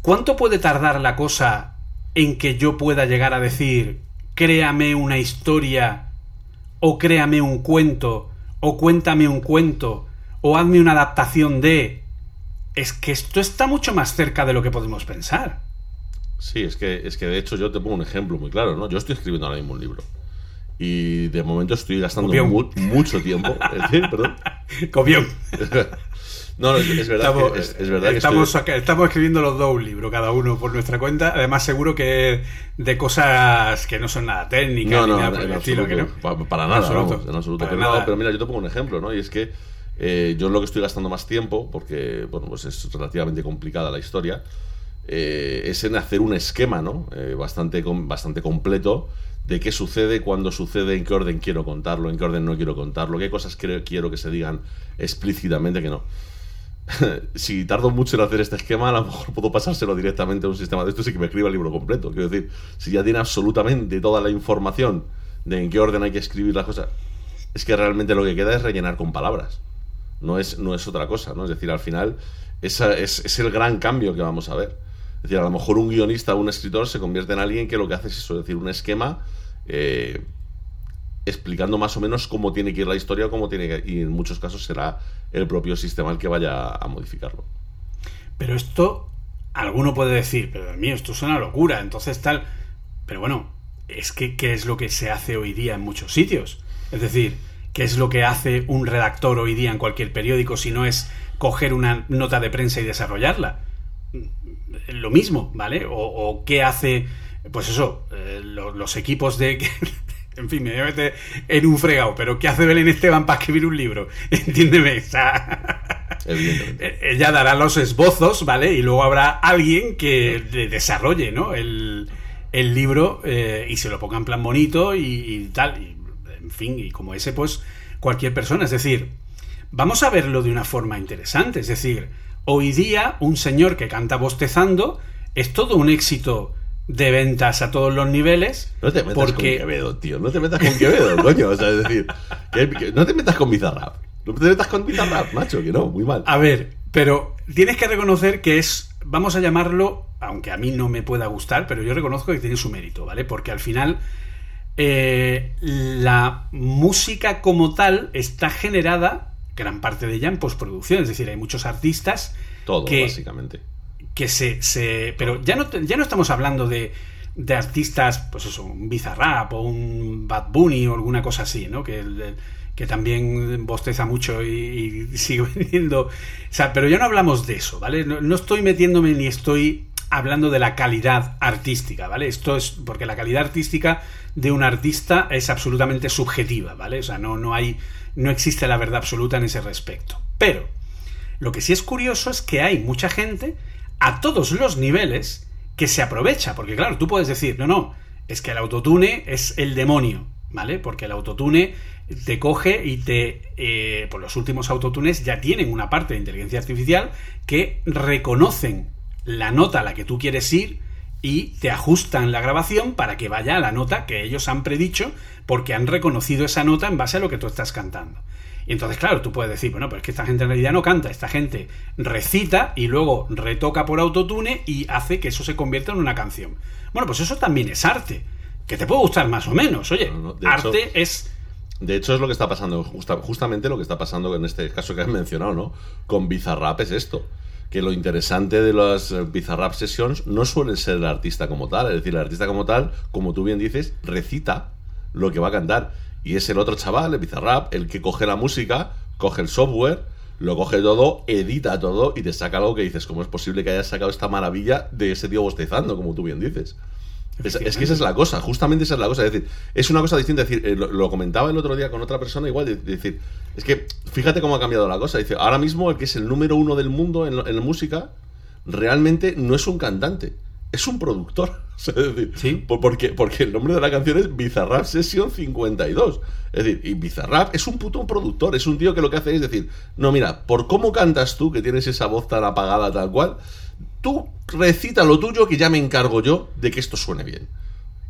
S4: ¿Cuánto puede tardar la cosa en que yo pueda llegar a decir, créame una historia, o créame un cuento, o cuéntame un cuento, o hazme una adaptación de... Es que esto está mucho más cerca de lo que podemos pensar.
S3: Sí, es que, es que de hecho yo te pongo un ejemplo muy claro, ¿no? Yo estoy escribiendo ahora mismo un libro. Y de momento estoy gastando mu- mucho tiempo. ¿Eh? ¿Perdón?
S4: Copión.
S3: No, no, es, verdad
S4: Estamos,
S3: que, es, es verdad que
S4: estamos,
S3: estoy-
S4: saca- estamos escribiendo los dos un libro, cada uno por nuestra cuenta. Además, seguro que de cosas que no son nada técnicas
S3: No,
S4: ni
S3: no,
S4: nada
S3: en,
S4: por el estilo. que
S3: absoluto.
S4: no.
S3: Pa- Para nada,
S4: absoluto.
S3: vamos, en absoluto.
S4: Para
S3: Pero, no,
S4: nada.
S3: pero mira, yo te pongo un ejemplo, ¿no? Y es que eh, yo lo que estoy gastando más tiempo, porque, bueno, pues es relativamente complicada la historia, eh, es en hacer un esquema, ¿no? Eh, bastante, bastante completo de qué sucede, cuándo sucede, en qué orden quiero contarlo, en qué orden no quiero contarlo, qué cosas creo- quiero que se digan explícitamente que no. si tardo mucho en hacer este esquema, a lo mejor puedo pasárselo directamente a un sistema de estos y que me escriba el libro completo. Quiero decir, si ya tiene absolutamente toda la información de en qué orden hay que escribir las cosas, es que realmente lo que queda es rellenar con palabras. No es, no es otra cosa, ¿no? Es decir, al final, esa es, es el gran cambio que vamos a ver. Es decir, a lo mejor un guionista o un escritor se convierte en alguien que lo que hace es eso, es decir, un esquema eh, explicando más o menos cómo tiene que ir la historia, cómo tiene que, y en muchos casos será el propio sistema el que vaya a modificarlo.
S4: Pero esto, alguno puede decir, pero Dios mío, esto es una locura, entonces tal. Pero bueno, es que ¿qué es lo que se hace hoy día en muchos sitios? Es decir, ¿qué es lo que hace un redactor hoy día en cualquier periódico si no es coger una nota de prensa y desarrollarla? Lo mismo, ¿vale? O, o qué hace, pues eso, eh, lo- los equipos de... En fin, me voy a meter en un fregado, pero ¿qué hace Belén Esteban para escribir un libro? Entiéndeme, o sea... Ella dará los esbozos, ¿vale? Y luego habrá alguien que le desarrolle, ¿no? El, el libro eh, y se lo ponga en plan bonito y, y tal. Y, en fin, y como ese, pues cualquier persona. Es decir, vamos a verlo de una forma interesante. Es decir, hoy día un señor que canta bostezando es todo un éxito de ventas a todos los niveles.
S3: No te metas
S4: porque
S3: con Quevedo, tío. No te metas con Quevedo, coño. O sea, es decir, que- que no te metas con Bizarrap. No te metas con Bizarrap, macho, que no, muy mal.
S4: A ver, pero tienes que reconocer que es, vamos a llamarlo, aunque a mí no me pueda gustar, pero yo reconozco que tiene su mérito, ¿vale? Porque al final eh, la música como tal está generada, gran parte de ella, en postproducción. Es decir, hay muchos artistas
S3: Todo,
S4: que,
S3: básicamente.
S4: que se, se- Pero ya no, ya no estamos hablando de, de artistas, pues eso, un Bizarrap o un Bad Bunny o alguna cosa así, ¿no? Que, que también bosteza mucho y, y sigue vendiendo. O sea, pero ya no hablamos de eso, ¿vale? No, no estoy metiéndome ni estoy hablando de la calidad artística, ¿vale? Esto es porque la calidad artística de un artista es absolutamente subjetiva, ¿vale? O sea, no, no hay. No existe la verdad absoluta en ese respecto. Pero lo que sí es curioso es que hay mucha gente a todos los niveles que se aprovecha, porque claro, tú puedes decir, no, no, es que el autotune es el demonio, ¿vale? Porque el autotune te coge y te... Eh, pues los últimos autotunes ya tienen una parte de inteligencia artificial que reconocen la nota a la que tú quieres ir y te ajustan la grabación para que vaya a la nota que ellos han predicho porque han reconocido esa nota en base a lo que tú estás cantando. Y entonces, claro, tú puedes decir, bueno, pero es que esta gente en realidad no canta, esta gente recita y luego retoca por autotune y hace que eso se convierta en una canción. Bueno, pues eso también es arte, que te puede gustar más o menos. Oye,
S3: No, no, de
S4: arte
S3: hecho-
S4: es...
S3: De hecho, es lo que está pasando, justa- justamente lo que está pasando en este caso que has mencionado, ¿no? Con Bizarrap es esto. Que lo interesante de las eh, Bizarrap Sessions no suele ser el artista como tal. Es decir, el artista como tal, como tú bien dices, recita lo que va a cantar. Y es el otro chaval, el Bizarrap, el que coge la música, coge el software, lo coge todo, edita todo y te saca algo que dices, ¿cómo es posible que hayas sacado esta maravilla de ese tío bostezando, como tú bien dices? Es, es que esa es la cosa, justamente esa es la cosa. Es decir, es una cosa distinta. Es decir, eh, lo, lo comentaba el otro día con otra persona, igual, de, de decir, es que fíjate cómo ha cambiado la cosa. Dice, ahora mismo el que es el número uno del mundo en, en la música realmente no es un cantante, es un productor. Es decir,
S4: Sí.
S3: por- porque, porque el nombre de la canción es Bizarrap Session 52. Es decir, y Bizarrap es un puto productor, es un tío que lo que hace es decir, no, mira, por cómo cantas tú, que tienes esa voz tan apagada tal cual, tú recita lo tuyo que ya me encargo yo de que esto suene bien.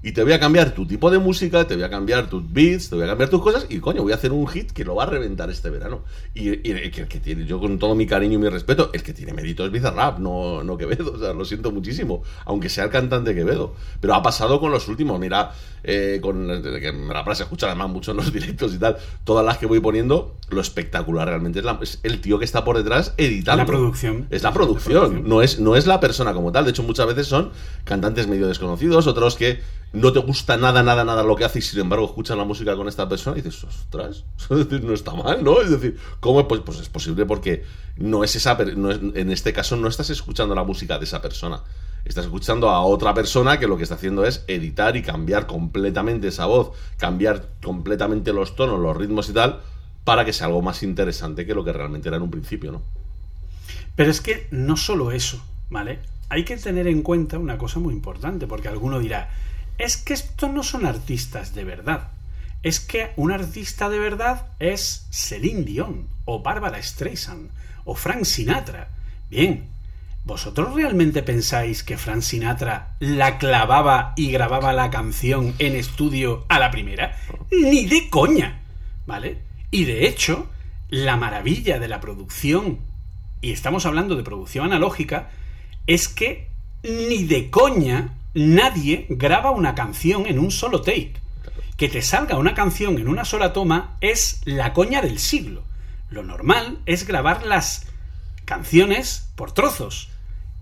S3: Y te voy a cambiar tu tipo de música, te voy a cambiar tus beats, te voy a cambiar tus cosas y coño, voy a hacer un hit que lo va a reventar este verano. Y, y el, que, el que tiene, yo con todo mi cariño y mi respeto, el que tiene mérito es Bizarrap, no, no Quevedo, o sea, lo siento muchísimo, aunque sea el cantante Quevedo. Pero ha pasado con los últimos, mira, eh, con que me la se escucha además mucho en los directos y tal, todas las que voy poniendo, lo espectacular realmente es, la- es el tío que está por detrás editando.
S4: La producción.
S3: Es la
S4: Es la
S3: producción,
S4: producción.
S3: no es, no es la persona como tal. De hecho, muchas veces son cantantes medio desconocidos, otros que no te gusta nada, nada, nada lo que hace y sin embargo escuchan la música con esta persona y dices, ostras, es decir, no está mal, ¿no? Es decir, ¿cómo? es? Pues, pues es posible porque no es esa, no es- en este caso no estás escuchando la música de esa persona. Estás escuchando a otra persona que lo que está haciendo es editar y cambiar completamente esa voz, cambiar completamente los tonos, los ritmos y tal, para que sea algo más interesante que lo que realmente era en un principio, ¿no?
S4: Pero es que no solo eso, ¿vale? Hay que tener en cuenta una cosa muy importante, porque alguno dirá, es que estos no son artistas de verdad. Es que un artista de verdad es Celine Dion, o Bárbara Streisand, o Frank Sinatra. Bien, ¿vosotros realmente pensáis que Frank Sinatra la clavaba y grababa la canción en estudio a la primera? Ni de coña, ¿vale? Y de hecho, la maravilla de la producción y estamos hablando de producción analógica, es que ni de coña nadie graba una canción en un solo take. Que te salga una canción en una sola toma es la coña del siglo. Lo normal es grabar las canciones por trozos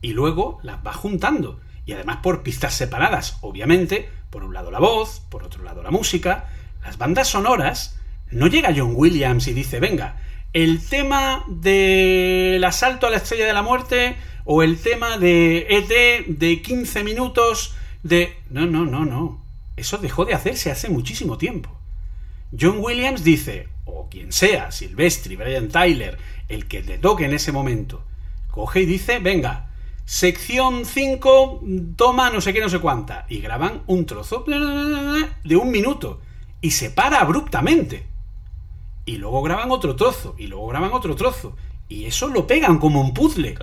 S4: y luego las vas juntando. Y además por pistas separadas, obviamente, por un lado la voz, por otro lado la música. Las bandas sonoras, no llega John Williams y dice, venga, el tema del asalto a la estrella de la muerte o el tema de ET de 15 minutos de... No, no, no, no. Eso dejó de hacerse hace muchísimo tiempo. John Williams dice, o quien sea, Silvestri, Brian Tyler, el que te toque en ese momento, coge y dice, venga, sección 5, toma no sé qué, no sé cuánta, y graban un trozo de un minuto, y se para abruptamente. Y luego graban otro trozo, y luego graban otro trozo, y eso lo pegan como un puzzle.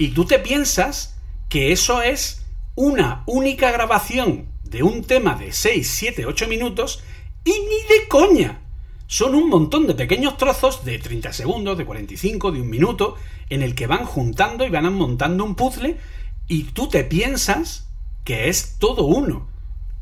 S4: Y tú te piensas que eso es una única grabación de un tema de 6, 7, 8 minutos y ni de coña. Son un montón de pequeños trozos de 30 segundos, de 45, de un minuto, en el que van juntando y van montando un puzzle y tú te piensas que es todo uno.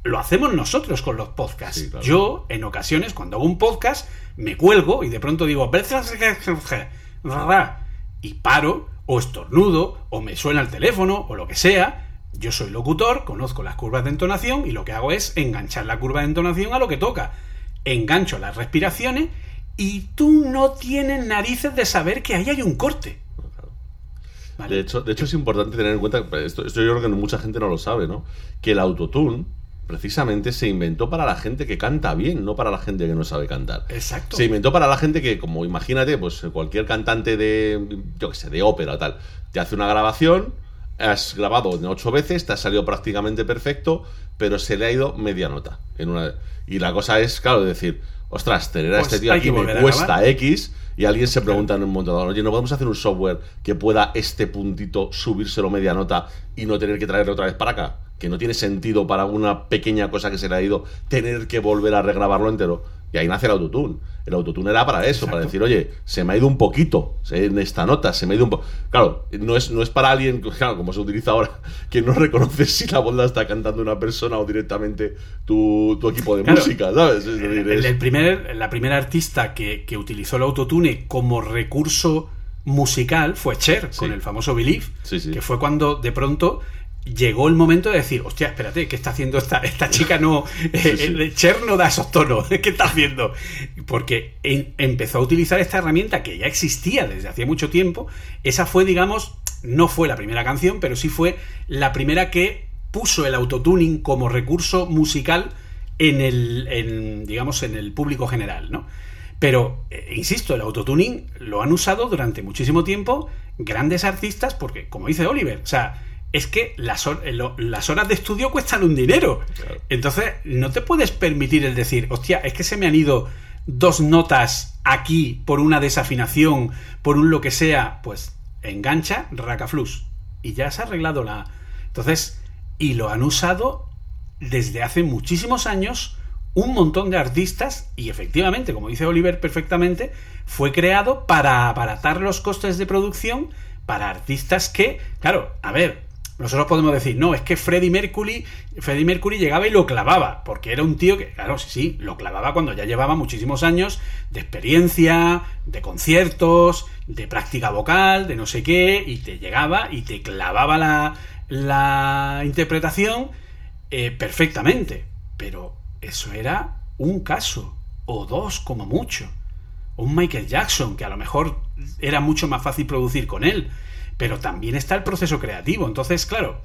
S4: Lo hacemos nosotros con los podcasts.
S3: Sí, claro.
S4: Yo, en ocasiones, cuando hago un podcast, me cuelgo y de pronto digo y paro, o estornudo, o me suena el teléfono, o lo que sea. Yo soy locutor, conozco las curvas de entonación y lo que hago es enganchar la curva de entonación a lo que toca. Engancho las respiraciones y tú no tienes narices de saber que ahí hay un corte. ¿Vale?
S3: De hecho, de hecho, es importante tener en cuenta, esto, esto yo creo que mucha gente no lo sabe, ¿no? Que el autotune precisamente se inventó para la gente que canta bien, no para la gente que no sabe cantar.
S4: Exacto.
S3: Se inventó para la gente que, como imagínate, pues cualquier cantante de, yo qué sé, de ópera o tal, te hace una grabación, has grabado ocho veces, te ha salido prácticamente perfecto, pero se le ha ido media nota. En una, y la cosa es, claro, decir, ostras, tener a
S4: Pues
S3: este tío aquí
S4: que
S3: me cuesta. X y alguien se pregunta en un momento dado, oye, ¿no podemos hacer un software que pueda este puntito subírselo media nota y no tener que traerlo otra vez para acá? Que no tiene sentido para una pequeña cosa que se le ha ido tener que volver a regrabarlo entero. Y ahí nace el autotune. El autotune era para eso, para decir, oye, se me ha ido un poquito en esta nota, se me ha ido un poco. Claro, no es, no es para alguien, claro, como se utiliza ahora, que no reconoce si la voz la está cantando una persona o directamente tu, tu equipo de
S4: Claro.
S3: música, ¿sabes? Es decir,
S4: El, primer, la primera artista que, que utilizó el autotune como recurso musical fue Cher,
S3: Sí.
S4: con el famoso Believe,
S3: Sí, sí.
S4: que fue cuando de pronto llegó el momento de decir, hostia, espérate, ¿qué está haciendo esta, esta chica? No, eh,
S3: Sí, sí.
S4: el Cher no da esos tonos, ¿qué está haciendo? Porque en- empezó a utilizar esta herramienta que ya existía desde hacía mucho tiempo. Esa fue, digamos, no fue la primera canción, pero sí fue la primera que puso el autotuning como recurso musical en el, en, digamos, en el público general, ¿no? Pero, eh, insisto, el autotuning lo han usado durante muchísimo tiempo grandes artistas porque, como dice Oliver, o sea, es que las, lo- las horas de estudio cuestan un dinero. Entonces, no te puedes permitir el decir, hostia, es que se me han ido dos notas aquí por una desafinación, por un lo que sea, pues engancha, racaflus. Y ya se ha arreglado la... Entonces, y lo han usado desde hace muchísimos años un montón de artistas y efectivamente, como dice Oliver perfectamente, fue creado para abaratar los costes de producción para artistas que, claro, a ver, nosotros podemos decir, no, es que Freddie Mercury, Freddie Mercury llegaba y lo clavaba, porque era un tío que, claro, sí, sí, lo clavaba cuando ya llevaba muchísimos años de experiencia, de conciertos, de práctica vocal, de no sé qué, y te llegaba y te clavaba la, la interpretación eh, perfectamente. Pero eso era un caso, o dos como mucho. Un Michael Jackson, que a lo mejor era mucho más fácil producir con él. Pero también está el proceso creativo. Entonces, claro,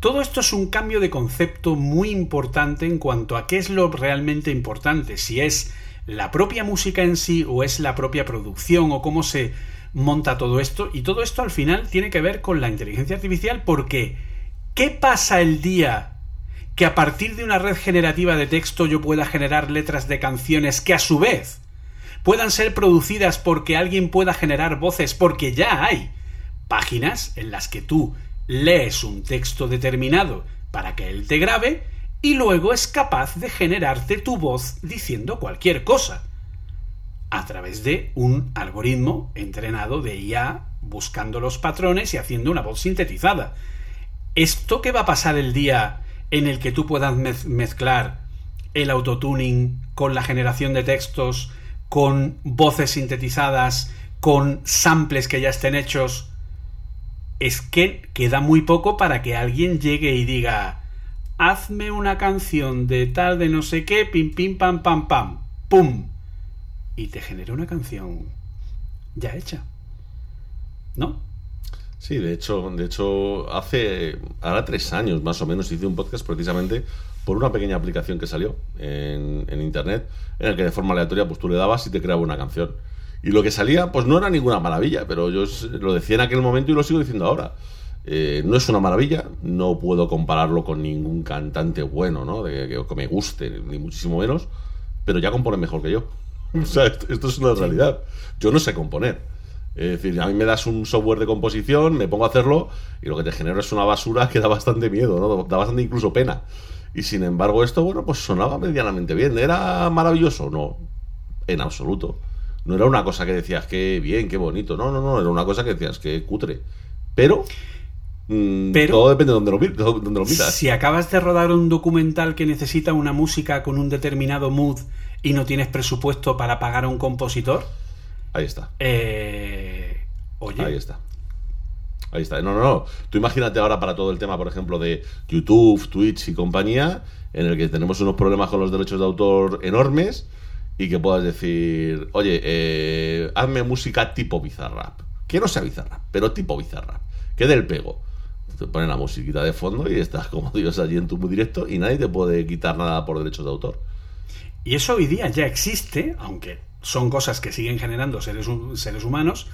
S4: todo esto es un cambio de concepto muy importante en cuanto a qué es lo realmente importante. Si es la propia música en sí o es la propia producción o cómo se monta todo esto. Y todo esto al final tiene que ver con la inteligencia artificial porque ¿qué pasa el día que a partir de una red generativa de texto yo pueda generar letras de canciones que a su vez puedan ser producidas porque alguien pueda generar voces porque ya hay páginas en las que tú lees un texto determinado para que él te grabe y luego es capaz de generarte tu voz diciendo cualquier cosa a través de un algoritmo entrenado de IA buscando los patrones y haciendo una voz sintetizada. ¿Esto qué va a pasar el día en el que tú puedas mez mezclar el autotuning con la generación de textos, con voces sintetizadas, con samples que ya estén hechos? Es que queda muy poco para que alguien llegue y diga hazme una canción de tal de no sé qué, pim pim pam pam pam, pum, y te genera una canción ya hecha. ¿No?
S3: Sí, de hecho, de hecho, hace ahora tres años más o menos hice un podcast precisamente por una pequeña aplicación que salió en, en internet, en el que de forma aleatoria pues tú le dabas y te creaba una canción. Y lo que salía, pues no era ninguna maravilla, pero yo lo decía en aquel momento y lo sigo diciendo ahora. Eh, no es una maravilla, no puedo compararlo con ningún cantante bueno, ¿no? De, que, que me guste, ni muchísimo menos, pero ya compone mejor que yo. O sea, esto, esto es una realidad. Yo no sé componer. Es decir, a mí me das un software de composición, me pongo a hacerlo y lo que te genera es una basura que da bastante miedo, ¿no? Da bastante incluso pena. Y sin embargo, esto, bueno, pues sonaba medianamente bien. ¿Era maravilloso? No, en absoluto. No era una cosa que decías que bien, qué bonito. No, no, no, era una cosa que decías que cutre. Pero, mm,
S4: Pero-
S3: todo depende de dónde lo, mi- de dónde lo miras.
S4: Si acabas de rodar un documental que necesita una música con un determinado mood y no tienes presupuesto para pagar a un compositor,
S3: Ahí está.
S4: eh, oye,
S3: Ahí está. Ahí está. No, no, no. Tú imagínate ahora para todo el tema, por ejemplo, de YouTube, Twitch y compañía, en el que tenemos unos problemas con los derechos de autor enormes y que puedas decir, oye, eh, hazme música tipo bizarrap. Que no sea bizarrap, pero tipo bizarrap. Que dé el pego. Te ponen la musiquita de fondo y estás como Dios allí en tu directo y nadie te puede quitar nada por derechos de autor.
S4: Y eso hoy día ya existe, aunque son cosas que siguen generando seres, seres humanos,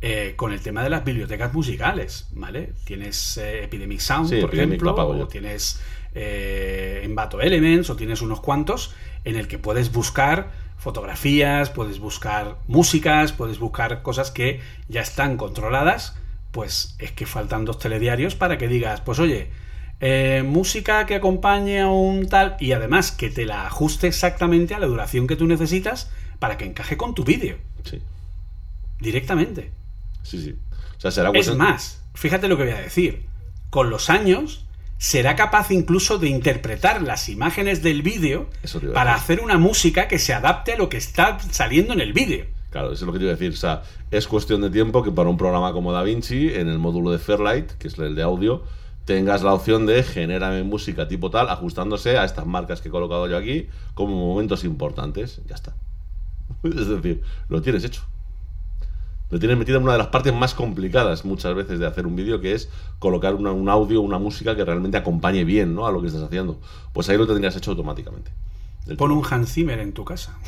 S4: eh, con el tema de las bibliotecas musicales, ¿vale? Tienes eh, Epidemic Sound,
S3: Sí,
S4: por
S3: Epidemic
S4: ejemplo, o tienes eh, Envato Elements, o tienes unos cuantos en el que puedes buscar fotografías, puedes buscar músicas, puedes buscar cosas que ya están controladas, pues es que faltan dos telediarios para que digas, pues oye, eh, música que acompañe a un tal y además que te la ajuste exactamente a la duración que tú necesitas para que encaje con tu vídeo
S3: Sí,
S4: directamente.
S3: sí, sí. O sea, será
S4: Es más, fíjate lo que voy a decir. Con los años será capaz incluso de interpretar las imágenes del vídeo para hacer una música que se adapte a lo que está saliendo en el vídeo.
S3: Claro, eso es lo que te iba a decir. O sea, es cuestión de tiempo que para un programa como DaVinci, en el módulo de Fairlight, que es el de audio, tengas la opción de genérame música tipo tal, ajustándose a estas marcas que he colocado yo aquí como momentos importantes. Ya está. Es decir, lo tienes hecho. Lo tienes metido en una de las partes más complicadas muchas veces de hacer un vídeo, que es colocar una- un audio, una música que realmente acompañe bien ¿no? a lo que estás haciendo. Pues ahí lo tendrías hecho automáticamente.
S4: Pon un Hans Zimmer en tu casa.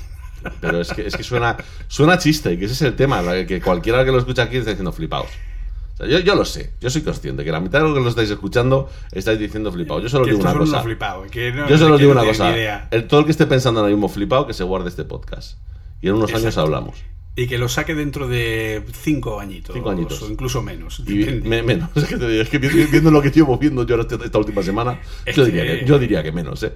S3: Pero es que, es que suena, suena chiste, y que ese es el tema, que cualquiera que lo escucha aquí está diciendo flipaos. Yo, yo lo sé, yo soy consciente que la mitad de los que lo estáis escuchando estáis diciendo flipado. Yo solo
S4: Que
S3: digo una cosa.
S4: unos flipados, que no-
S3: yo solo
S4: que
S3: digo
S4: no
S3: una
S4: tienen
S3: cosa. El, todo el que esté pensando ahora mismo flipado, que se guarde este podcast. Y en unos años hablamos.
S4: Y que lo saque dentro de cinco añitos.
S3: Cinco añitos.
S4: O incluso menos.
S3: Y
S4: depende.
S3: me- menos. Es que, te digo, es que vi- viendo lo que llevo viendo yo esta, esta última semana, yo,
S4: que-
S3: diría que, yo diría que menos, ¿eh?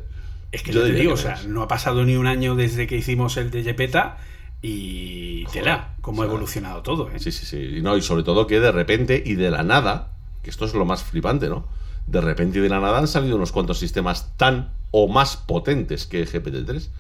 S4: Es que
S3: Yo
S4: te digo, o sea, no ha pasado ni un año desde que hicimos el de Yepeta y tela, cómo ha
S3: o sea,
S4: evolucionado todo, ¿eh?
S3: Sí, sí, sí. Y, no, y sobre todo que de repente y de la nada, que esto es lo más flipante, ¿no? De repente y de la nada han salido unos cuantos sistemas tan o más potentes que GPT-3. Es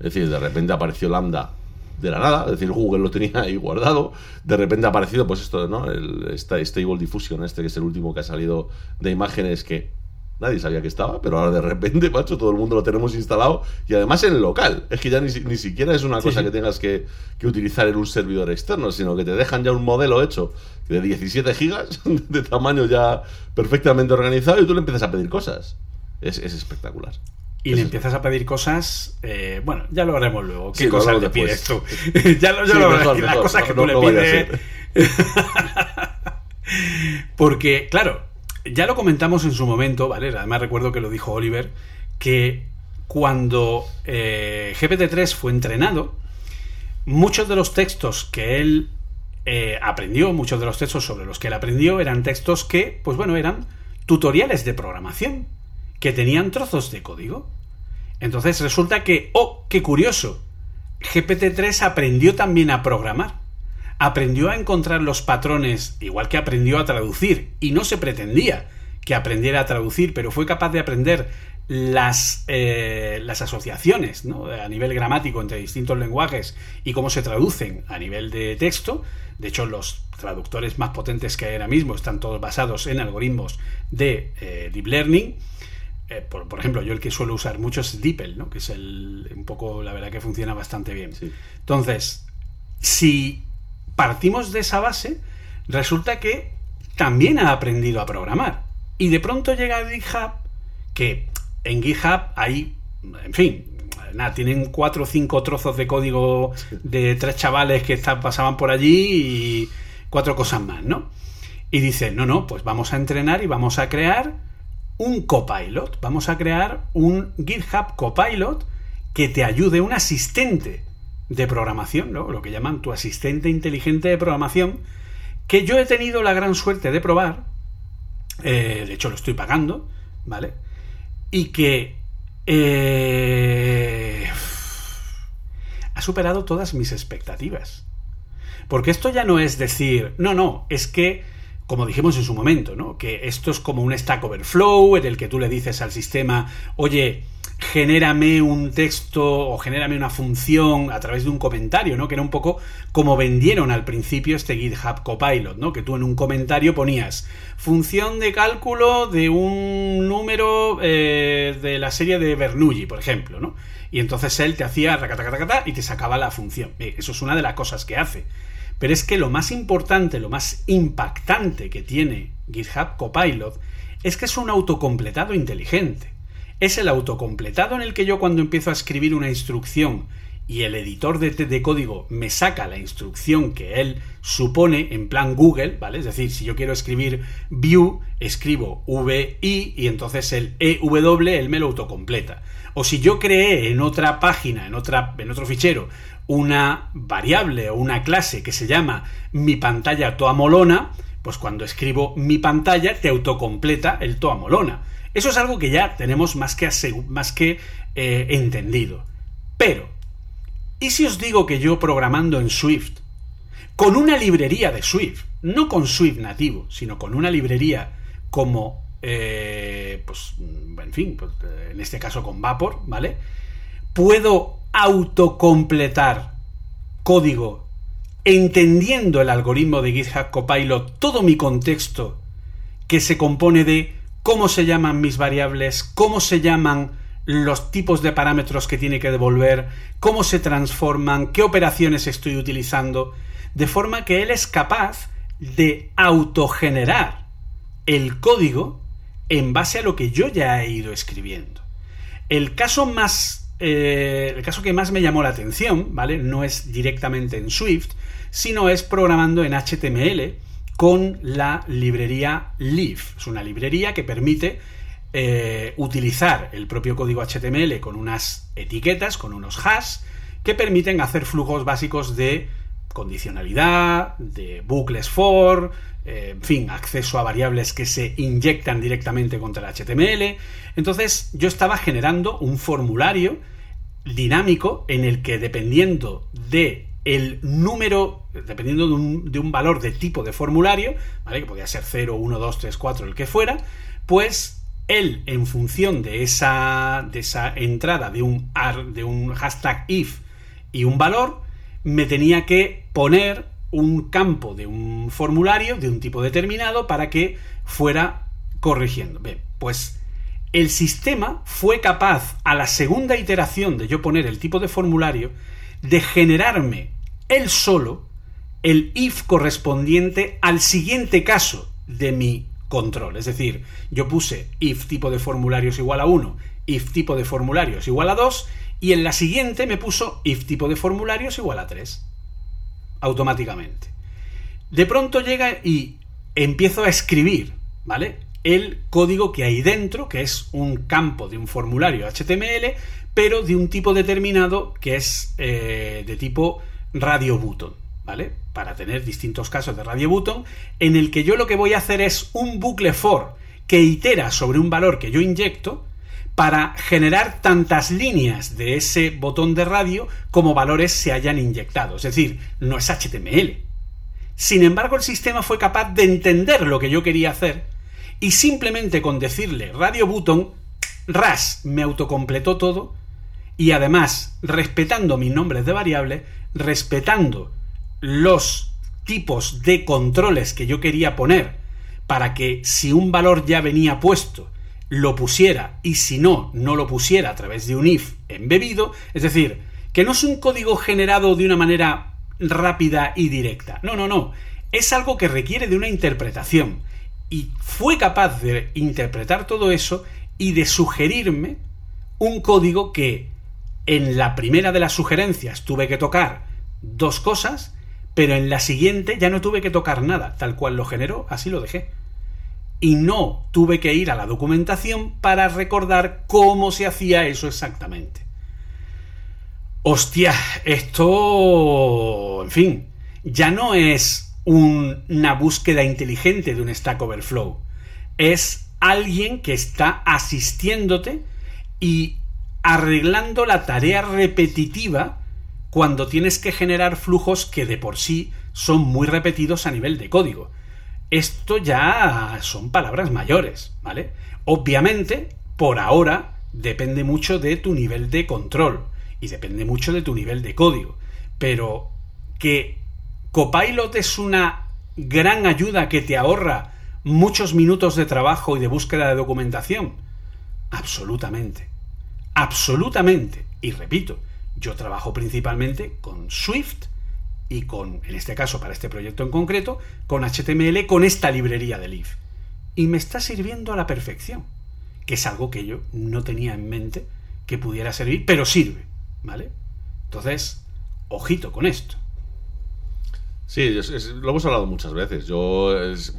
S3: decir, de repente apareció Lambda de la nada, es decir, Google lo tenía ahí guardado. De repente ha aparecido, pues esto, ¿no? El, esta Stable Diffusion, este que es el último que ha salido de imágenes que nadie sabía que estaba, pero ahora de repente, macho, todo el mundo lo tenemos instalado y además en local. Es que ya ni, ni siquiera es una cosa que tengas que, que utilizar en un servidor externo, sino que te dejan ya un modelo hecho de 17 gigas, de tamaño ya perfectamente organizado, y tú le empiezas a pedir cosas. Es, es espectacular.
S4: Y le empiezas a pedir cosas, eh, bueno, ya lo haremos luego. ¿Qué
S3: Sí, lo
S4: cosas
S3: hablamos
S4: le pides tú? ya lo, ya
S3: Sí,
S4: lo
S3: mejor,
S4: las
S3: mejor,
S4: cosas que
S3: no-
S4: tú le
S3: no
S4: pides. Porque, claro, ya lo comentamos en su momento, ¿vale? Además recuerdo que lo dijo Oliver, que cuando eh, GPT-3 fue entrenado, muchos de los textos que él eh, aprendió, muchos de los textos sobre los que él aprendió eran textos que, pues bueno, eran tutoriales de programación, que tenían trozos de código. Entonces resulta que, oh, qué curioso, GPT-3 aprendió también a programar. Aprendió a encontrar los patrones, igual que aprendió a traducir, y no se pretendía que aprendiera a traducir, pero fue capaz de aprender las, eh, las asociaciones a nivel gramático entre distintos lenguajes y cómo se traducen a nivel de texto. De hecho, los traductores más potentes que hay ahora mismo están todos basados en algoritmos de eh, deep learning. Eh, por, por ejemplo, yo el que suelo usar mucho es DeepL, ¿no? que es el, un poco, la verdad que funciona bastante bien.
S3: Sí.
S4: Entonces, si partimos de esa base, resulta que también ha aprendido a programar. Y de pronto llega a GitHub, que en GitHub hay, en fin, nada, tienen cuatro o cinco trozos de código de tres chavales que está- pasaban por allí y cuatro cosas más, ¿no? Y dicen, no, no, pues vamos a entrenar y vamos a crear un copilot. Vamos a crear un GitHub copilot que te ayude, un asistente de programación, ¿no? lo que llaman tu asistente inteligente de programación, que yo he tenido la gran suerte de probar, eh, de hecho lo estoy pagando, ¿vale? Y que eh, ha superado todas mis expectativas. Porque esto ya no es decir, no, no, es que, como dijimos en su momento, ¿no? Que esto es como un Stack Overflow en el que tú le dices al sistema, oye, genérame un texto o genérame una función a través de un comentario, ¿no? Que era un poco como vendieron al principio este GitHub Copilot, ¿no? Que tú en un comentario ponías función de cálculo de un número eh, de la serie de Bernoulli, por ejemplo, ¿no? Y entonces él te hacía racatacatacata y te sacaba la función. Bien, Eso es una de las cosas que hace. Pero es que lo más importante, lo más impactante que tiene GitHub Copilot es que es un autocompletado inteligente. Es el autocompletado en el que yo cuando empiezo a escribir una instrucción y el editor de, código me saca la instrucción que él supone en plan Google, ¿vale? Es decir, si yo quiero escribir view, escribo VI y entonces el EW él me lo autocompleta. O si yo creé en otra página, en, otra, en otro fichero, una variable o una clase que se llama mi pantalla toa molona, pues cuando escribo mi pantalla te autocompleta el toa molona. Eso es algo que ya tenemos más que, más que eh, entendido. Pero, ¿y si os digo que yo programando en Swift, con una librería de Swift, no con Swift nativo, sino con una librería como, eh, pues, en fin, pues, en este caso con Vapor, ¿vale? Puedo autocompletar código entendiendo el algoritmo de GitHub Copilot, todo mi contexto que se compone de cómo se llaman mis variables, cómo se llaman los tipos de parámetros que tiene que devolver, cómo se transforman, qué operaciones estoy utilizando, de forma que él es capaz de autogenerar el código en base a lo que yo ya he ido escribiendo. El caso más. eh, el caso que más me llamó la atención, ¿vale? No es directamente en Swift, sino es programando en HTML con la librería Leaf. Es una librería que permite eh, utilizar el propio código HTML con unas etiquetas, con unos hash, que permiten hacer flujos básicos de condicionalidad, de bucles for, eh, en fin, acceso a variables que se inyectan directamente contra el HTML. Entonces yo estaba generando un formulario dinámico en el que dependiendo de el número, dependiendo de un, de un, valor de tipo de formulario, ¿vale? que podía ser 0, 1, 2, 3, 4, el que fuera, pues él, en función de esa, de esa entrada de un, de un hashtag if y un valor, me tenía que poner un campo de un formulario de un tipo determinado para que fuera corrigiendo. Bien, pues el sistema fue capaz a la segunda iteración de yo poner el tipo de formulario de generarme él solo el if correspondiente al siguiente caso de mi control. Es decir, yo puse if tipo de formularios igual a 1, if tipo de formularios igual a 2 y en la siguiente me puso if tipo de formularios igual a 3. Automáticamente. De pronto llega y empiezo a escribir, ¿vale? El código que hay dentro, que es un campo de un formulario HTML, pero de un tipo determinado que es eh, de tipo radio button, ¿vale? Para tener distintos casos de radio button, en el que yo lo que voy a hacer es un bucle for que itera sobre un valor que yo inyecto para generar tantas líneas de ese botón de radio como valores se hayan inyectado. Es decir, no es HTML. Sin embargo, el sistema fue capaz de entender lo que yo quería hacer y simplemente con decirle radio button, ras me autocompletó todo y además, respetando mis nombres de variable, respetando los tipos de controles que yo quería poner para que si un valor ya venía puesto lo pusiera y si no, no lo pusiera a través de un if embebido, es decir, que no es un código generado de una manera rápida y directa, no, no, no, es algo que requiere de una interpretación. Y fue capaz de interpretar todo eso y de sugerirme un código que en la primera de las sugerencias tuve que tocar dos cosas, pero en la siguiente ya no tuve que tocar nada, tal cual lo generó, así lo dejé. Y no tuve que ir a la documentación para recordar cómo se hacía eso exactamente. Hostia, esto, en fin, ya no es una búsqueda inteligente de un Stack Overflow. Es alguien que está asistiéndote y arreglando la tarea repetitiva cuando tienes que generar flujos que de por sí son muy repetidos a nivel de código. Esto ya son palabras mayores, ¿vale? Obviamente, por ahora, depende mucho de tu nivel de control y depende mucho de tu nivel de código. Pero que Copilot es una gran ayuda que te ahorra muchos minutos de trabajo y de búsqueda de documentación. Absolutamente absolutamente. Y repito, yo trabajo principalmente con Swift y con, en este caso, para este proyecto en concreto, con HTML, con esta librería de Leaf. Y me está sirviendo a la perfección, que es algo que yo no tenía en mente que pudiera servir, pero sirve, ¿vale? Entonces, ojito con esto.
S3: Sí, lo hemos hablado muchas veces. Yo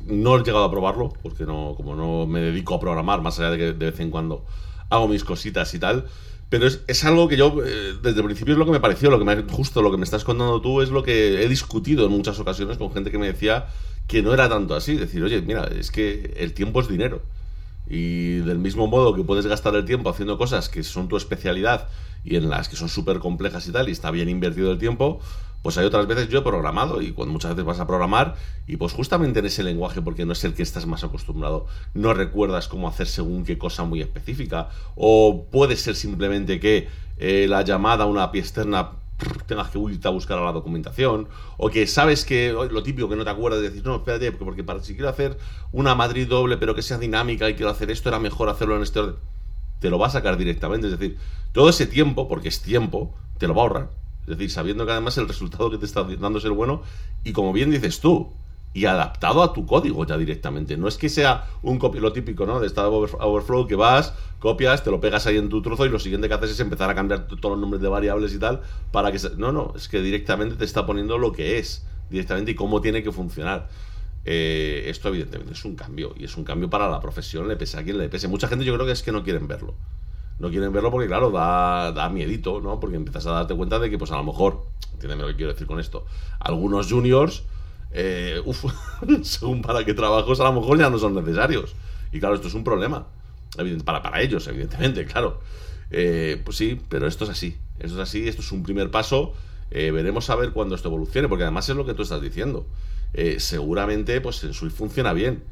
S3: no he llegado a probarlo, porque no, como no me dedico a programar, más allá de que de vez en cuando hago mis cositas y tal. Pero es, algo que yo, eh, desde el principio es lo que me pareció, lo que me, justo lo que me estás contando tú es lo que he discutido en muchas ocasiones con gente que me decía que no era tanto así. Decir, oye, mira, es que el tiempo es dinero. Y del mismo modo que puedes gastar el tiempo haciendo cosas que son tu especialidad y en las que son súper complejas y tal, y está bien invertido el tiempo, pues hay otras veces yo he programado y cuando muchas veces vas a programar y pues justamente en ese lenguaje, porque no es el que estás más acostumbrado, no recuerdas cómo hacer según qué cosa muy específica, o puede ser simplemente que eh, la llamada a una API externa tengas que irte a buscar a la documentación, o que sabes que lo típico que no te acuerdas de decir, no, espérate, porque, porque para si quiero hacer una Madrid doble, pero que sea dinámica y quiero hacer esto, era mejor hacerlo en este orden. Te lo va a sacar directamente, es decir, todo ese tiempo, porque es tiempo, te lo va a ahorrar es decir, sabiendo que además el resultado que te está dando es el bueno y como bien dices tú, y adaptado a tu código ya directamente. No es que sea un copy, lo típico, ¿no? De Stack Overflow que vas, copias, te lo pegas ahí en tu trozo y lo siguiente que haces es empezar a cambiar todos los nombres de variables y tal para que... No, no, es que directamente te está poniendo lo que es directamente y cómo tiene que funcionar. eh, esto evidentemente es un cambio. Y es un cambio para la profesión, le pese a quien le pese. Mucha gente yo creo que es que no quieren verlo. No quieren verlo porque, claro, da, da miedito, ¿no? Porque empiezas a darte cuenta de que, pues a lo mejor, entiéndeme lo que quiero decir con esto, algunos juniors, eh, según para qué trabajos, a lo mejor ya no son necesarios. Y claro, esto es un problema. Para, para ellos, evidentemente, claro. Eh, pues sí, pero esto es así. Esto es así, esto es un primer paso. Eh, veremos a ver cuándo esto evolucione, porque además es lo que tú estás diciendo. Seguramente, pues en Swift funciona bien,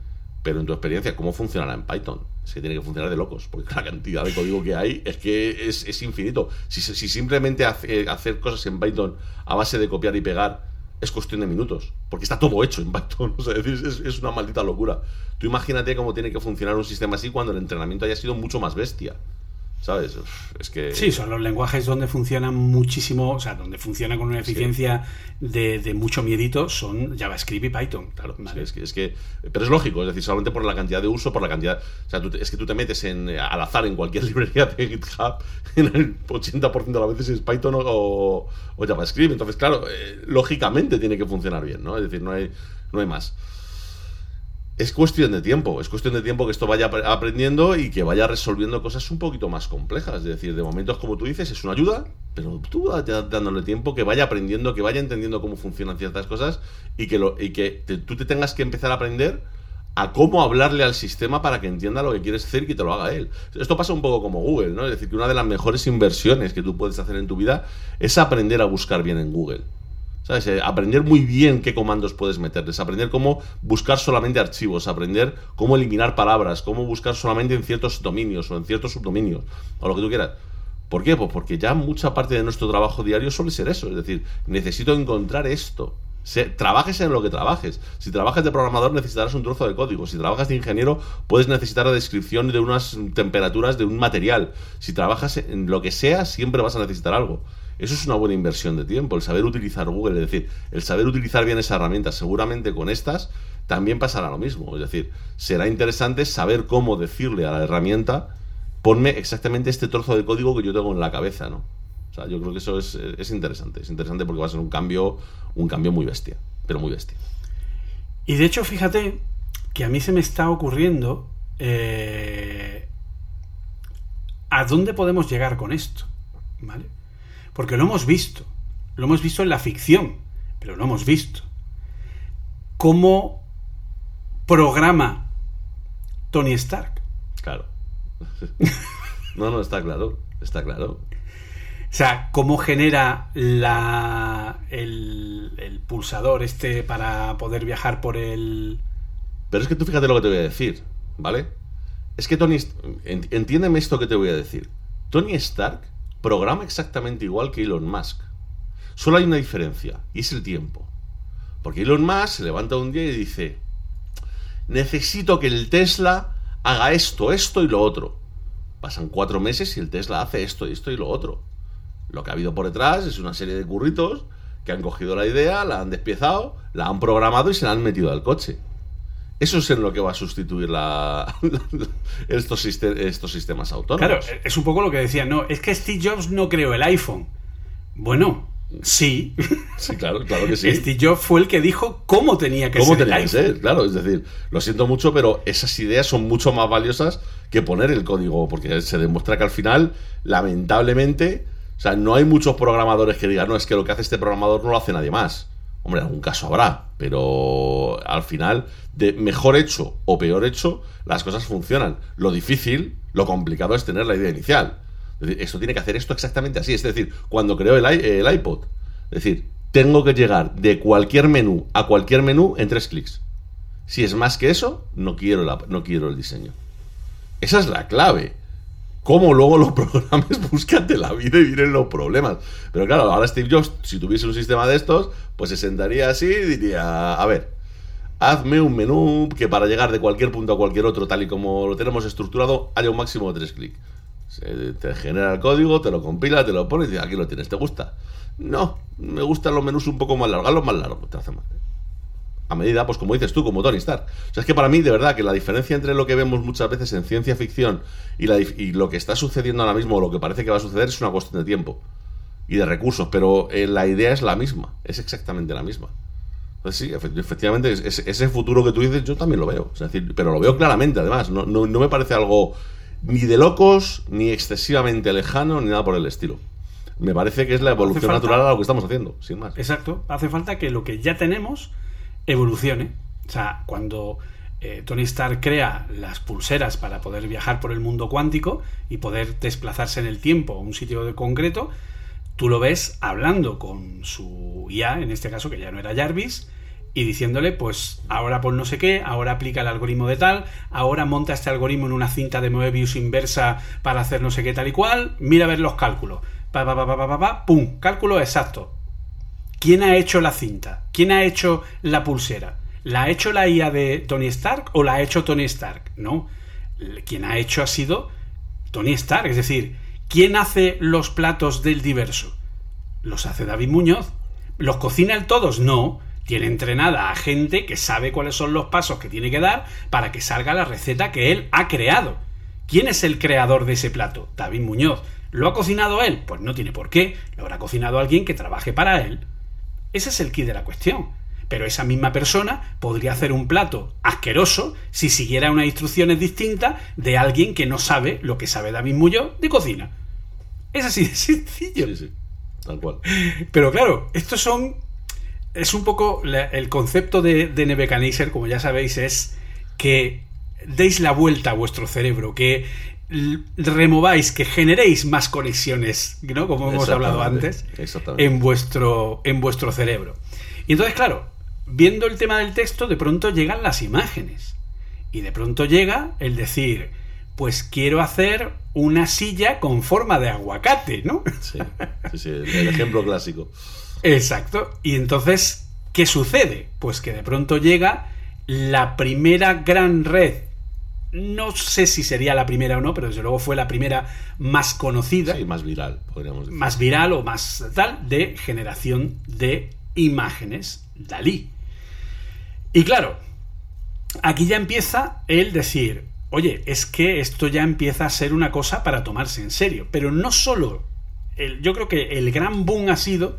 S3: pero en tu experiencia, ¿cómo funcionará en Python? Es que tiene que funcionar de locos, porque la cantidad de código que hay es que es, es infinito. Si, si simplemente hace- hacer cosas en Python a base de copiar y pegar es cuestión de minutos, porque está todo hecho en Python. Es- es una maldita locura. Tú imagínate cómo tiene que funcionar un sistema así cuando el entrenamiento haya sido mucho más bestia. ¿Sabes? Uf, Es que.
S4: Sí, son los lenguajes donde funcionan muchísimo, o sea, donde funciona con una eficiencia de, de mucho miedito, son JavaScript y Python.
S3: Claro,
S4: ¿vale?
S3: es, que, es que- Pero es lógico, es decir, solamente por la cantidad de uso, por la cantidad. O sea, tú es que tú te metes en, al azar en cualquier librería de GitHub, en el 80% de las veces es Python o, o JavaScript. Entonces, claro, eh, lógicamente tiene que funcionar bien, ¿no? Es decir, no hay, no hay más. Es cuestión de tiempo, es cuestión de tiempo que esto vaya apre- aprendiendo y que vaya resolviendo cosas un poquito más complejas. Es decir, de momentos, como tú dices, es una ayuda, pero tú dándole tiempo, que vaya aprendiendo, que vaya entendiendo cómo funcionan ciertas cosas y que, lo, y que tú te tengas que empezar a aprender a cómo hablarle al sistema para que entienda lo que quieres hacer y que te lo haga él. Esto pasa un poco como Google, ¿no? Es decir, que una de las mejores inversiones que tú puedes hacer en tu vida es aprender a buscar bien en Google. ¿Sabes? Eh, aprender muy bien qué comandos puedes meterles, aprender cómo buscar solamente archivos, aprender cómo eliminar palabras, cómo buscar solamente en ciertos dominios o en ciertos subdominios, o lo que tú quieras. ¿Por qué? Pues porque ya mucha parte de nuestro trabajo diario suele ser eso, es decir, necesito encontrar esto. Trabajes en lo que trabajes. Si trabajas de programador necesitarás un trozo de código. Si trabajas de ingeniero puedes necesitar la descripción de unas temperaturas de un material. Si trabajas en lo que sea siempre vas a necesitar algo. Eso es una buena inversión de tiempo, el saber utilizar Google, es decir, el saber utilizar bien esa herramienta. Seguramente con estas también pasará lo mismo. Es decir, será interesante saber cómo decirle a la herramienta, ponme exactamente este trozo de código que yo tengo en la cabeza, ¿no? O sea, yo creo que eso es, es interesante. Es interesante porque va a ser un cambio, un cambio muy bestia, pero muy bestia.
S4: Y de hecho, fíjate que a mí se me está ocurriendo eh, a dónde podemos llegar con esto, ¿vale? Porque lo hemos visto, lo hemos visto en la ficción, pero lo hemos visto. ¿Cómo programa Tony Stark?
S3: Claro. no, no, está claro. Está claro.
S4: O sea, cómo genera la, el, el pulsador este para poder viajar por el...
S3: Pero es que tú fíjate lo que te voy a decir, ¿vale? Es que Tony. en- Entiéndeme esto que te voy a decir. Tony Stark programa exactamente igual que Elon Musk. Solo hay una diferencia, y es el tiempo. Porque Elon Musk se levanta un día y dice: Necesito que el Tesla haga esto, esto y lo otro. Pasan cuatro meses y el Tesla hace esto, esto y lo otro. Lo que ha habido por detrás es una serie de curritos que han cogido la idea, la han despiezado, la han programado y se la han metido al coche. Eso es en lo que va a sustituir la, estos, estos sistemas autónomos.
S4: Claro, es un poco lo que decía, no, es que Steve Jobs no creó el iPhone. Bueno, sí.
S3: Sí, claro, claro que sí.
S4: Steve Jobs fue el que dijo cómo tenía que
S3: ¿Cómo
S4: ser
S3: tenía
S4: el
S3: que
S4: iPhone.
S3: ser? Claro, es decir, lo siento mucho, pero esas ideas son mucho más valiosas que poner el código, porque se demuestra que al final, lamentablemente, o sea, no hay muchos programadores que digan, no, es que lo que hace este programador no lo hace nadie más. Hombre, algún caso habrá, pero al final, de mejor hecho o peor hecho, las cosas funcionan. Lo difícil, lo complicado es tener la idea inicial. Es decir, esto tiene que hacer esto exactamente así. Es decir, cuando i- el iPod, es decir, tengo que llegar de cualquier menú a cualquier menú en tres clics. Si es más que eso, no quiero, la- no quiero el diseño. Esa es la clave. Cómo luego los programas búscate la vida y vienen los problemas. Pero claro, ahora Steve Jobs, si tuviese un sistema de estos, pues se sentaría así y diría, a ver, hazme un menú que para llegar de cualquier punto a cualquier otro, tal y como lo tenemos estructurado, haya un máximo de tres clics. Te genera el código, te lo compila, te lo pone y aquí lo tienes, ¿te gusta? No, me gustan los menús un poco más largos, hazlos más largos, te hace mal. A medida, pues como dices tú, como Tony Stark. O sea, es que para mí, de verdad, que la diferencia entre lo que vemos muchas veces en ciencia ficción y, la dif- y lo que está sucediendo ahora mismo, o lo que parece que va a suceder, es una cuestión de tiempo y de recursos, pero eh, la idea es la misma, es exactamente la misma. Pues sí, efe- efectivamente, es- es- ese futuro que tú dices, yo también lo veo. Es decir, pero lo veo claramente, además. No, no- no me parece algo ni de locos, ni excesivamente lejano, ni nada por el estilo. Me parece que es la evolución
S4: falta-
S3: natural a lo que estamos haciendo, sin más.
S4: Exacto. Hace falta que lo que ya tenemos evolucione. O sea, cuando eh, Tony Stark crea las pulseras para poder viajar por el mundo cuántico y poder desplazarse en el tiempo a un sitio de concreto, tú lo ves hablando con su IA, en este caso que ya no era Jarvis, y diciéndole, pues ahora por no sé qué, ahora aplica el algoritmo de tal, ahora monta este algoritmo en una cinta de Moebius inversa para hacer no sé qué tal y cual, mira a ver los cálculos. Pa, pa, pum, cálculo exacto. ¿Quién ha hecho la cinta? ¿Quién ha hecho la pulsera? ¿La ha hecho la IA de Tony Stark o la ha hecho Tony Stark? No. Quien ha hecho ha sido Tony Stark. Es decir, ¿quién hace los platos del diverso? Los hace David Muñoz. ¿Los cocina él todos? No. Tiene entrenada a gente que sabe cuáles son los pasos que tiene que dar para que salga la receta que él ha creado. ¿Quién es el creador de ese plato? David Muñoz. ¿Lo ha cocinado él? Pues no tiene por qué. Lo habrá cocinado alguien que trabaje para él. Ese es el key de la cuestión. Pero esa misma persona podría hacer un plato asqueroso si siguiera unas instrucciones distintas de alguien que no sabe lo que sabe David Muñoz de cocina. Es así de sencillo.
S3: Sí, sí, tal cual.
S4: Pero claro, estos son. Es un poco. la- el concepto de, de como ya sabéis, es que deis la vuelta a vuestro cerebro, que remováis, que generéis más conexiones, ¿no? Como hemos hablado antes, en vuestro, en vuestro cerebro. Y entonces, claro, viendo el tema del texto, de pronto llegan las imágenes. Y de pronto llega el decir, pues quiero hacer una silla con forma de aguacate, ¿no?
S3: Sí, sí, sí, el ejemplo clásico.
S4: Exacto. Y entonces, ¿qué sucede? Pues que de pronto llega la primera gran red. No sé si sería la primera o no, pero desde luego fue la primera más conocida,
S3: Sí, más viral, podríamos decir.
S4: más viral o más tal, de generación de imágenes Dalí. Y claro, aquí ya empieza el decir, oye, es que esto ya empieza a ser una cosa para tomarse en serio. Pero no solo, el- yo creo que el gran boom ha sido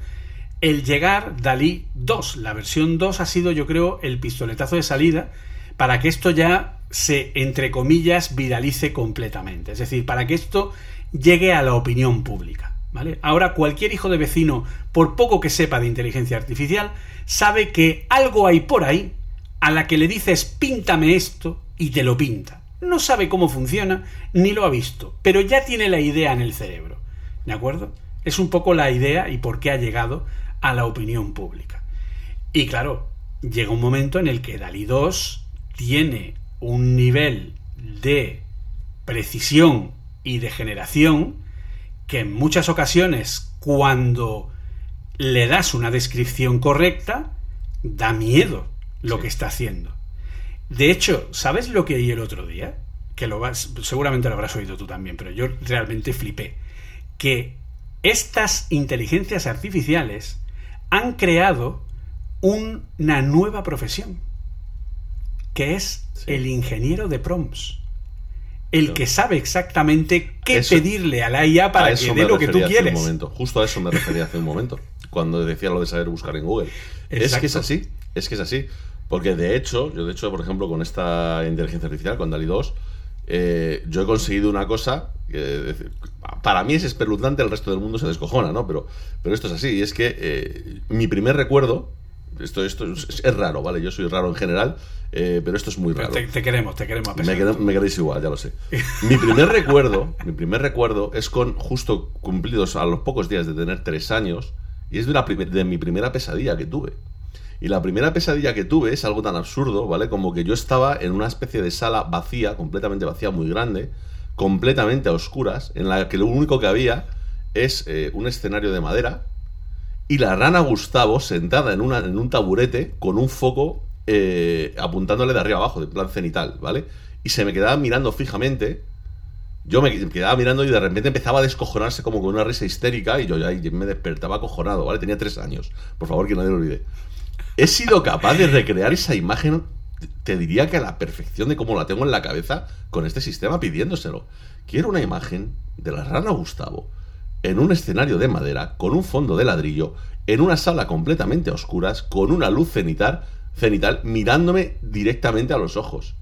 S4: el llegar Dalí 2. La versión 2 ha sido, yo creo, el pistoletazo de salida para que esto ya se, entre comillas, viralice completamente. Es decir, para que esto llegue a la opinión pública. ¿Vale? Ahora cualquier hijo de vecino, por poco que sepa de inteligencia artificial, sabe que algo hay por ahí a la que le dices píntame esto y te lo pinta. No sabe cómo funciona ni lo ha visto, pero ya tiene la idea en el cerebro. ¿De acuerdo? Es un poco la idea y por qué ha llegado a la opinión pública. Y claro, llega un momento en el que Dalí 2 tiene un nivel de precisión y de generación que en muchas ocasiones cuando le das una descripción correcta, da miedo lo
S3: Sí.
S4: que está haciendo. De hecho, ¿sabes lo que oí el otro día? Que lo vas, seguramente lo habrás oído tú también, pero yo realmente flipé. Que estas inteligencias artificiales han creado una nueva profesión, que es
S3: Sí.
S4: el ingeniero de prompts. El que sabe exactamente qué
S3: Eso-
S4: pedirle a la IA para que dé lo que tú quieres.
S3: Un momento. Justo a eso me refería hace un momento, cuando decía lo de saber buscar en Google. Es que es así, es que es así. Porque de hecho, yo de hecho, por ejemplo, con esta inteligencia artificial, con DALI 2, eh, yo he conseguido una cosa para mí es espeluznante, el resto del mundo se descojona, ¿no? Pero, pero esto es así, y es que eh, mi primer recuerdo, esto, esto es, es raro, ¿vale? Yo soy raro en general, eh, pero esto es muy raro.
S4: te, te queremos, te queremos a pesar
S3: Me, me queréis igual, ya lo sé. Mi primer recuerdo, mi primer recuerdo es con justo cumplidos a los pocos días de tener tres años y es de, una de mi primera pesadilla que tuve. Y la primera pesadilla que tuve es algo tan absurdo, ¿vale? Como que yo estaba en una especie de sala vacía, completamente vacía, muy grande, completamente a oscuras, en la que lo único que había es eh, un escenario de madera y la rana Gustavo sentada en, una, en un taburete con un foco eh, apuntándole de arriba abajo, de plan cenital, ¿vale? Y se me quedaba mirando fijamente. Yo me quedaba mirando y de repente empezaba a descojonarse como con una risa histérica y yo ya me despertaba acojonado, ¿vale? Tenía tres años. Por favor, que nadie lo olvide. He sido capaz de recrear esa imagen, te diría que a la perfección de cómo la tengo en la cabeza con este sistema pidiéndoselo. Quiero una imagen de la rana Gustavo en un escenario de madera, con un fondo de ladrillo, en una sala completamente a oscuras, con una luz cenital, cenital mirándome directamente a los ojos.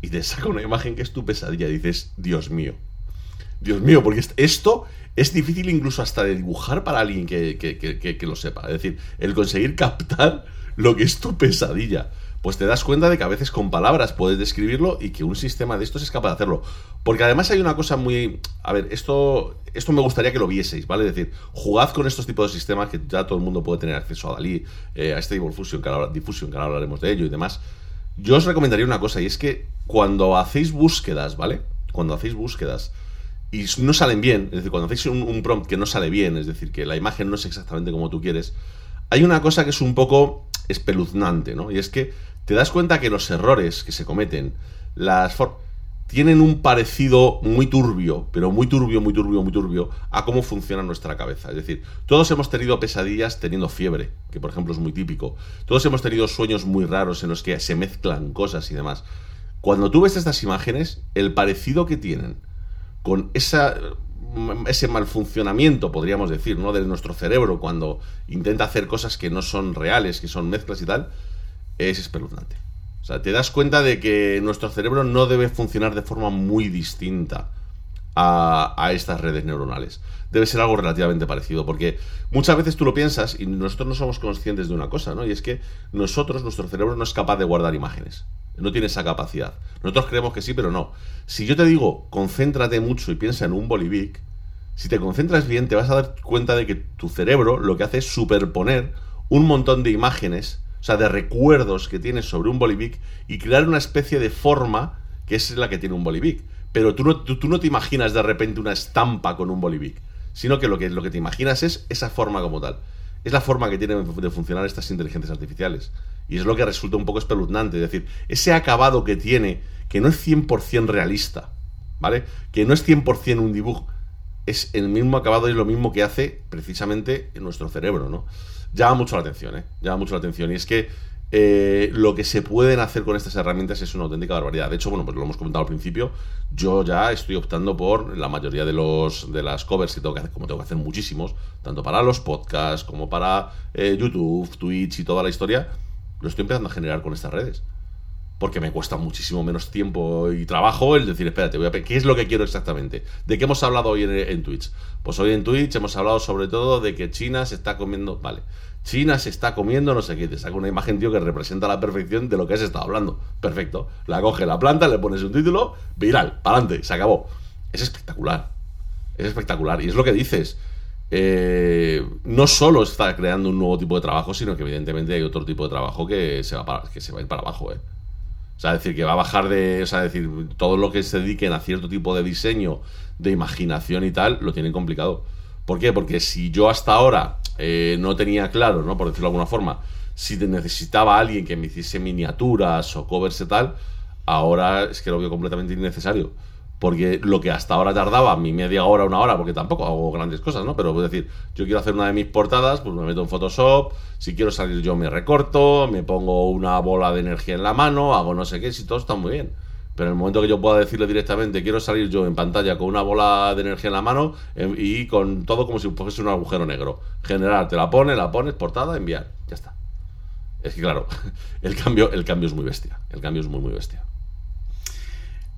S3: Y te saca una imagen que es tu pesadilla. Dices, Dios mío. Dios mío, porque est- esto es difícil incluso hasta de dibujar para alguien que, que- que- lo sepa. Es decir, el conseguir captar lo que es tu pesadilla. Pues te das cuenta de que a veces con palabras puedes describirlo y que un sistema de estos es capaz de hacerlo. Porque además hay una cosa muy... A ver, esto, esto me gustaría que lo vieseis, ¿vale? Es decir, jugad con estos tipos de sistemas que ya todo el mundo puede tener acceso a Dalí, eh, a Stable Fusion, que ahora, Diffusion, que ahora hablaremos de ello y demás. Yo os recomendaría una cosa y es que cuando hacéis búsquedas, ¿vale? Cuando hacéis búsquedas y no salen bien, es decir, cuando hacéis un, un prompt que no sale bien, es decir, que la imagen no es exactamente como tú quieres, hay una cosa que es un poco espeluznante, ¿no? Y es que te das cuenta que los errores que se cometen, las tienen un parecido muy turbio, pero muy turbio, muy turbio, muy turbio, a cómo funciona nuestra cabeza. Es decir, todos hemos tenido pesadillas teniendo fiebre, que por ejemplo es muy típico. Todos hemos tenido sueños muy raros en los que se mezclan cosas y demás. Cuando tú ves estas imágenes, el parecido que tienen con ese mal funcionamiento, podríamos decir, ¿no? de nuestro cerebro cuando intenta hacer cosas que no son reales, que son mezclas y tal, es espeluznante. O sea, te das cuenta de que nuestro cerebro no debe funcionar de forma muy distinta a, estas redes neuronales. Debe ser algo relativamente parecido, porque muchas veces tú lo piensas y nosotros no somos conscientes de una cosa, ¿no? Y es que nosotros, nuestro cerebro no es capaz de guardar imágenes. No tiene esa capacidad. Nosotros creemos que sí, pero no. Si yo te digo, concéntrate mucho y piensa en un bolivic, si te concentras bien, te vas a dar cuenta de que tu cerebro lo que hace es superponer un montón de imágenes, o sea, de recuerdos que tienes sobre un bolivic y crear una especie de forma que es la que tiene un bolivic. Pero tú no, tú, no te imaginas de repente una estampa con un bolivic, sino que lo, que lo que te imaginas es esa forma como tal. Es la forma que tienen de funcionar estas inteligencias artificiales. Y es lo que resulta un poco espeluznante. Es decir, ese acabado que tiene, que no es 100% realista, ¿vale? Que no es 100% un dibujo. Es el mismo acabado y es lo mismo que hace precisamente en nuestro cerebro, ¿no? Llama mucho la atención, ¿eh? Llama mucho la atención. Y es que eh, lo que se pueden hacer con estas herramientas es una auténtica barbaridad. De hecho, bueno, pues lo hemos comentado al principio, yo ya estoy optando por la mayoría de los de las covers que tengo que hacer, como tengo que hacer muchísimos, tanto para los podcasts como para eh, YouTube, Twitch y toda la historia, lo estoy empezando a generar con estas redes. Porque me cuesta muchísimo menos tiempo y trabajo el decir, espérate, voy a ¿qué es lo que quiero exactamente? ¿De qué hemos hablado hoy en, Twitch? Pues hoy en Twitch hemos hablado sobre todo de que China se está comiendo, vale, China se está comiendo no sé qué, te saca una imagen, tío, que representa a la perfección de lo que has estado hablando. Perfecto. La coge la planta, le pones un título, viral, para adelante, se acabó. Es espectacular. Es espectacular. Y es lo que dices. eh, no solo está creando un nuevo tipo de trabajo, sino que evidentemente hay otro tipo de trabajo que se va, que se va a ir para abajo, ¿eh? O sea, decir, que va a bajar de. O sea, decir, todo lo que se dediquen a cierto tipo de diseño, de imaginación y tal, lo tienen complicado. ¿Por qué? Porque si yo hasta ahora eh, no tenía claro, ¿no? Por decirlo de alguna forma, si necesitaba alguien que me hiciese miniaturas o covers y tal, ahora es que lo veo completamente innecesario. Porque lo que hasta ahora tardaba mi media hora, una hora, porque tampoco hago grandes cosas, ¿no? Pero es decir, yo quiero hacer una de mis portadas, pues me meto en Photoshop, si quiero salir yo me recorto, me pongo una bola de energía en la mano, hago no sé qué, si todo está muy bien. Pero en el momento que yo pueda decirle directamente, quiero salir yo en pantalla con una bola de energía en la mano eh, y con todo como si fuese un agujero negro. Generar, te la pones, la pones, portada, enviar. Ya está. Es que claro, el cambio, el cambio es muy bestia. El cambio es muy, muy bestia.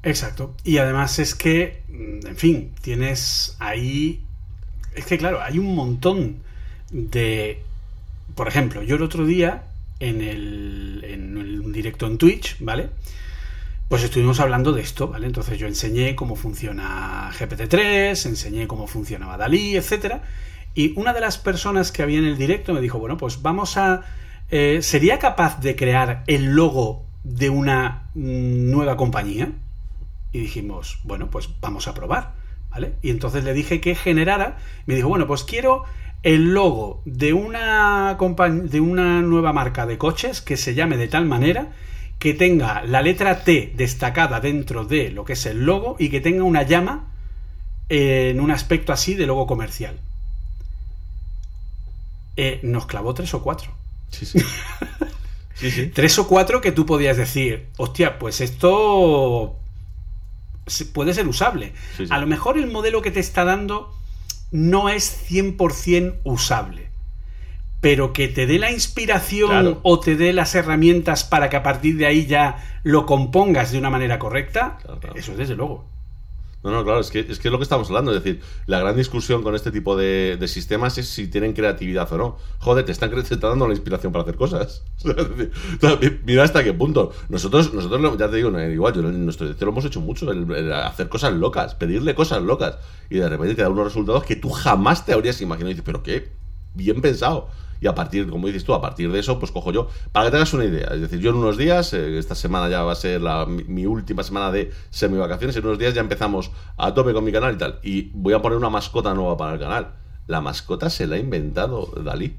S4: Exacto. Y además es que, mm, en fin, tienes ahí. Es que, claro, hay un montón de. Por ejemplo, yo el otro día, en el, en un directo en Twitch, ¿vale? Pues estuvimos hablando de esto, ¿vale? Entonces yo enseñé cómo funciona GPT-3, enseñé cómo funcionaba Dalí, etcétera. Y una de las personas que había en el directo me dijo, bueno, pues vamos a... eh, ¿Sería capaz de crear el logo de una mm, nueva compañía? Y dijimos, bueno, pues vamos a probar, ¿vale? Y entonces le dije que generara, me dijo, bueno, pues quiero el logo de una, de una nueva marca de coches que se llame de tal manera que tenga la letra T destacada dentro de lo que es el logo y que tenga una llama en un aspecto así de logo comercial. Eh, nos clavó tres o cuatro.
S3: Sí, sí. Sí, sí.
S4: Tres o cuatro que tú podías decir, hostia, pues esto puede ser usable.
S3: Sí, sí.
S4: A lo mejor el modelo que te está dando no es 100% usable. Pero que te dé la inspiración
S3: Claro.
S4: o te dé las herramientas para que a partir de ahí ya lo compongas de una manera correcta,
S3: Claro, claro.
S4: eso desde luego.
S3: No, no, claro, es que, es que es lo que estamos hablando. Es decir, la gran discusión con este tipo de, sistemas es si tienen creatividad o no. Joder, te están, te están dando la inspiración para hacer cosas. Mira hasta qué punto. Nosotros, nosotros ya te digo, no, igual, yo en nuestro director lo hemos hecho mucho, el, el hacer cosas locas, pedirle cosas locas. Y de repente te da unos resultados que tú jamás te habrías imaginado. Y dices, pero qué bien pensado. Y a partir, como dices tú, a partir de eso, pues cojo yo. Para que te hagas una idea, es decir, yo en unos días, eh, esta semana ya va a ser mi última semana de semi-vacaciones, en unos días ya empezamos a tope con mi canal y tal. Y voy a poner una mascota nueva para el canal. La mascota se la ha inventado Dalí.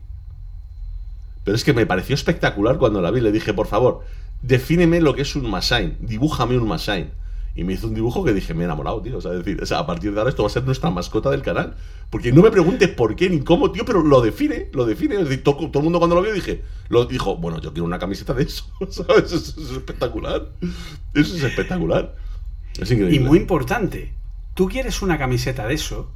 S3: Pero es que me pareció espectacular cuando la vi. Le dije, por favor, defíneme lo que es un Masain. Dibújame un Masain. Y me hizo un dibujo que dije, me he enamorado, tío. O sea, es decir, o sea, a partir de ahora esto va a ser nuestra mascota del canal. Porque no me preguntes por qué ni cómo, tío, pero lo define, lo define. Es decir, todo, todo el mundo cuando lo vio dije, lo dijo, bueno, yo quiero una camiseta de eso. ¿Sabes? Eso, es- espectacular. Eso es espectacular. Es increíble.
S4: Y muy importante, tú quieres una camiseta de eso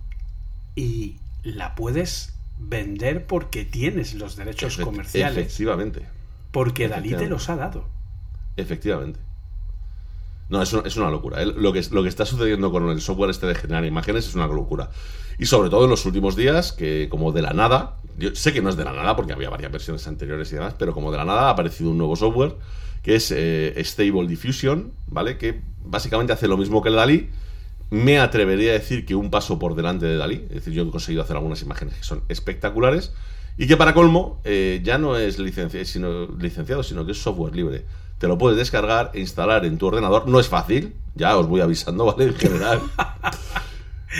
S4: y la puedes vender porque tienes los derechos
S3: Efect-
S4: comerciales,
S3: Efectivamente.
S4: porque Dalí te los ha dado.
S3: Efectivamente. No, es una, es una locura. ¿eh? Lo, que, lo que está sucediendo con el software este de generar imágenes es una locura. Y sobre todo en los últimos días, que como de la nada, yo sé que no es de la nada porque había varias versiones anteriores y demás, pero como de la nada ha aparecido un nuevo software que es eh, Stable Diffusion, ¿vale? Que básicamente hace lo mismo que el Dalí. Me atrevería a decir que un paso por delante de Dalí. Es decir, yo he conseguido hacer algunas imágenes que son espectaculares. Y que para colmo, eh, ya no es sino, licenciado, sino que es software libre. Te lo puedes descargar e instalar en tu ordenador. No es fácil, ya os voy avisando, ¿vale? En general.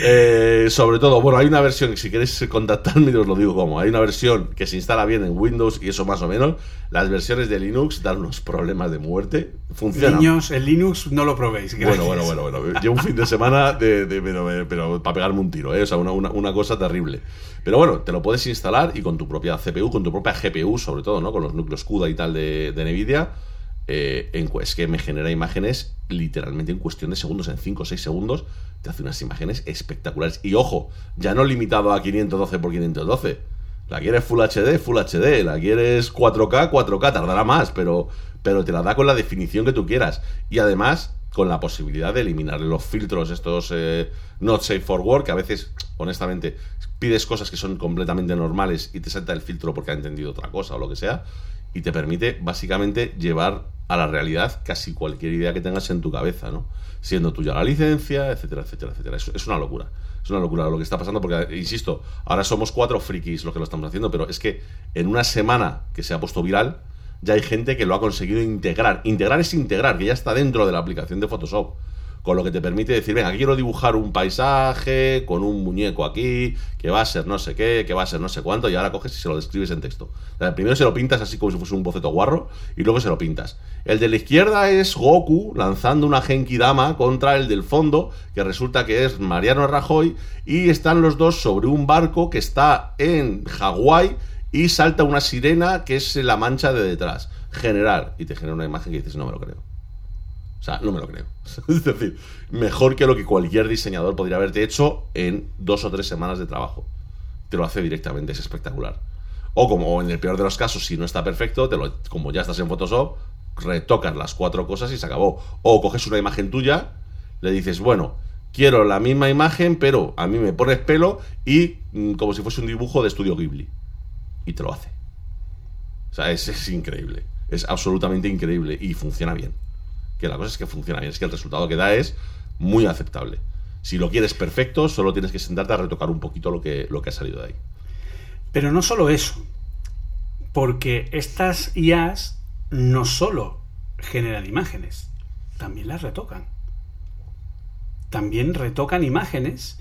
S3: Eh, sobre todo, bueno, hay una versión, que si queréis contactarme, os lo digo como. Hay una versión que se instala bien en Windows y eso más o menos. Las versiones de Linux dan unos problemas de muerte. Funcionan.
S4: Niños, el Linux no lo probéis.
S3: Bueno,
S4: gracias.
S3: bueno, bueno, bueno. Llevo un fin de semana de, de- pero, pero para pegarme un tiro, ¿eh? O sea, una, una- una cosa terrible. Pero bueno, te lo puedes instalar y con tu propia CPU, con tu propia GPU, sobre todo, ¿no? Con los núcleos CUDA y tal de, de NVIDIA. Eh, es que me genera imágenes literalmente en cuestión de segundos, en 5 o 6 segundos, te hace unas imágenes espectaculares. Y ojo, ya no limitado a 512 por 512. La quieres Full HD, Full HD. La quieres 4K, 4K. Tardará más, pero, pero te la da con la definición que tú quieras. Y además, con la posibilidad de eliminar los filtros, estos eh, not safe for work, que a veces, honestamente, pides cosas que son completamente normales y te salta el filtro porque ha entendido otra cosa o lo que sea. Y te permite, básicamente, llevar a la realidad casi cualquier idea que tengas en tu cabeza, ¿no? Siendo tuya la licencia, etcétera, etcétera, etcétera. Es, es una locura. Es una locura lo que está pasando porque, insisto, ahora somos cuatro frikis los que lo estamos haciendo, pero es que en una semana que se ha puesto viral, ya hay gente que lo ha conseguido integrar. Integrar es integrar, que ya está dentro de la aplicación de Photoshop. Con lo que te permite decir, venga, quiero dibujar un paisaje con un muñeco aquí, que va a ser no sé qué, que va a ser no sé cuánto, y ahora coges y se lo describes en texto. O sea, primero se lo pintas así como si fuese un boceto guarro, y luego se lo pintas. El de la izquierda es Goku lanzando una Genki Dama contra el del fondo, que resulta que es Mariano Rajoy, y están los dos sobre un barco que está en Hawái y salta una sirena que es la mancha de detrás. General. Y te genera una imagen que dices, no me lo creo. O sea, no me lo creo. Es decir, mejor que lo que cualquier diseñador podría haberte hecho en dos o tres semanas de trabajo. Te lo hace directamente, es espectacular. O como en el peor de los casos, si no está perfecto, te lo, como ya estás en Photoshop, retocas las cuatro cosas y se acabó. O coges una imagen tuya, le dices, bueno, quiero la misma imagen, pero a mí me pones pelo y mm, como si fuese un dibujo de estudio Ghibli. Y te lo hace. O sea, es, es increíble. Es absolutamente increíble y funciona bien. Que la cosa es que funciona bien, es que el resultado que da es muy aceptable. Si lo quieres perfecto, solo tienes que sentarte a retocar un poquito lo que, lo que ha salido de ahí.
S4: Pero no solo eso, porque estas IAs no solo generan imágenes, también las retocan. También retocan imágenes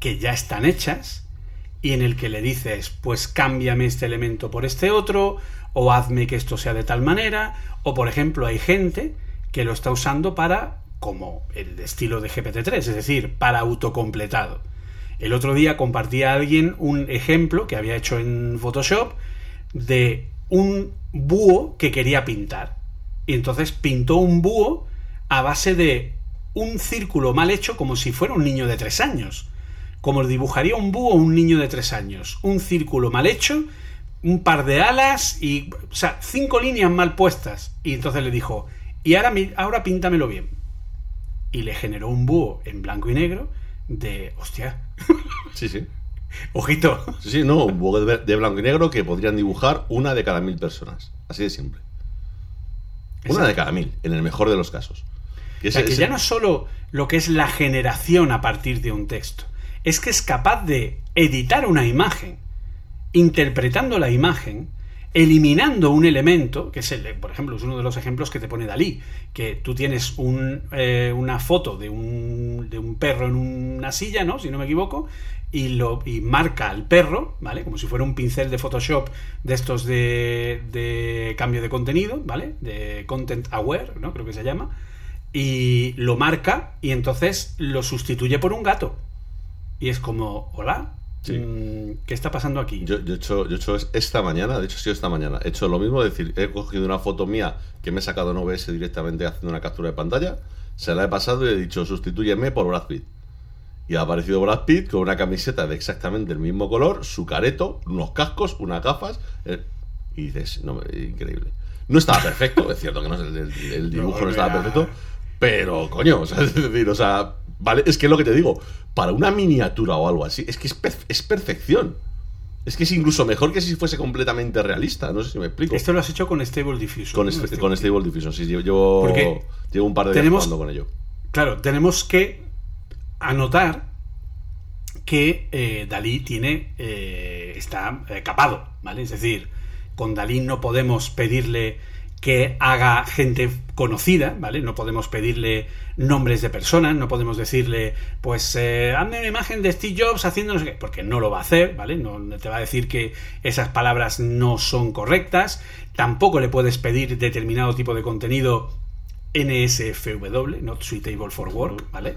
S4: que ya están hechas y en el que le dices, pues cámbiame este elemento por este otro, o hazme que esto sea de tal manera, o por ejemplo hay gente que lo está usando para, como el estilo de GPT-3, es decir, para autocompletado. El otro día compartía a alguien un ejemplo que había hecho en Photoshop de un búho que quería pintar. Y entonces pintó un búho a base de un círculo mal hecho como si fuera un niño de tres años. como dibujaría un búho un niño de tres años. Un círculo mal hecho, un par de alas y. O sea, cinco líneas mal puestas. Y entonces le dijo, y ahora, ahora píntamelo bien. Y le generó un búho en blanco y negro de. Hostia,
S3: Sí, sí.
S4: ojito.
S3: Sí, sí, no, un búho de, blanco y negro que podrían dibujar una de cada mil personas. Así de simple. Una de cada mil, en el mejor de los casos. Que
S4: O sea,
S3: ese-
S4: que
S3: ese-
S4: ya no es solo lo que es la generación a partir de un texto, es que es capaz de editar una imagen, interpretando la imagen, eliminando un elemento, que es el, por ejemplo, es uno de los ejemplos que te pone Dalí, que tú tienes un, eh, una foto de un, de un perro en una silla, ¿no? Si no me equivoco, y, lo, y marca al perro, ¿vale? Como si fuera un pincel de Photoshop de estos de, de cambio de contenido, ¿vale? De content aware, ¿no? Creo que se llama. Y lo marca y entonces lo sustituye por un gato. Y es como, hola,
S3: Sí.
S4: mm, ¿qué está pasando aquí?
S3: Yo, yo he hecho, yo he hecho es- esta mañana, de hecho sido esta mañana, he hecho lo mismo, es decir, he cogido una foto mía que me he sacado en OBS directamente haciendo una captura de pantalla, se la he pasado y he dicho, sustitúyeme por Brad Pitt. Y ha aparecido Brad Pitt con una camiseta de exactamente el mismo color, su careto, unos cascos, unas gafas, eh, y dices, no, increíble. No estaba perfecto, es cierto que no, el, el- dibujo no, estaba
S4: era-
S3: perfecto, pero coño, o sea, es decir, o sea, vale, es que es lo que te digo, para una miniatura o algo así, es que es, perf- es perfección. Es que es incluso mejor que si fuese completamente realista, no sé si me explico.
S4: Esto lo has hecho con Stable Diffusion.
S3: con, este-
S4: Stable
S3: con Stable Diffusion, sí, llevo, llevo,
S4: Porque
S3: llevo un par de días jugando con ello.
S4: Claro, tenemos que anotar que eh, Dalí tiene eh, está eh, capado, ¿vale? Es decir, con Dalí no podemos pedirle que haga gente conocida, ¿vale? No podemos pedirle nombres de personas, no podemos decirle, pues, eh, hazme una imagen de Steve Jobs haciendo no sé qué, porque no lo va a hacer, ¿vale? No te va a decir que esas palabras no son correctas, tampoco le puedes pedir determinado tipo de contenido NSFW, Not Suitable for Work, ¿vale?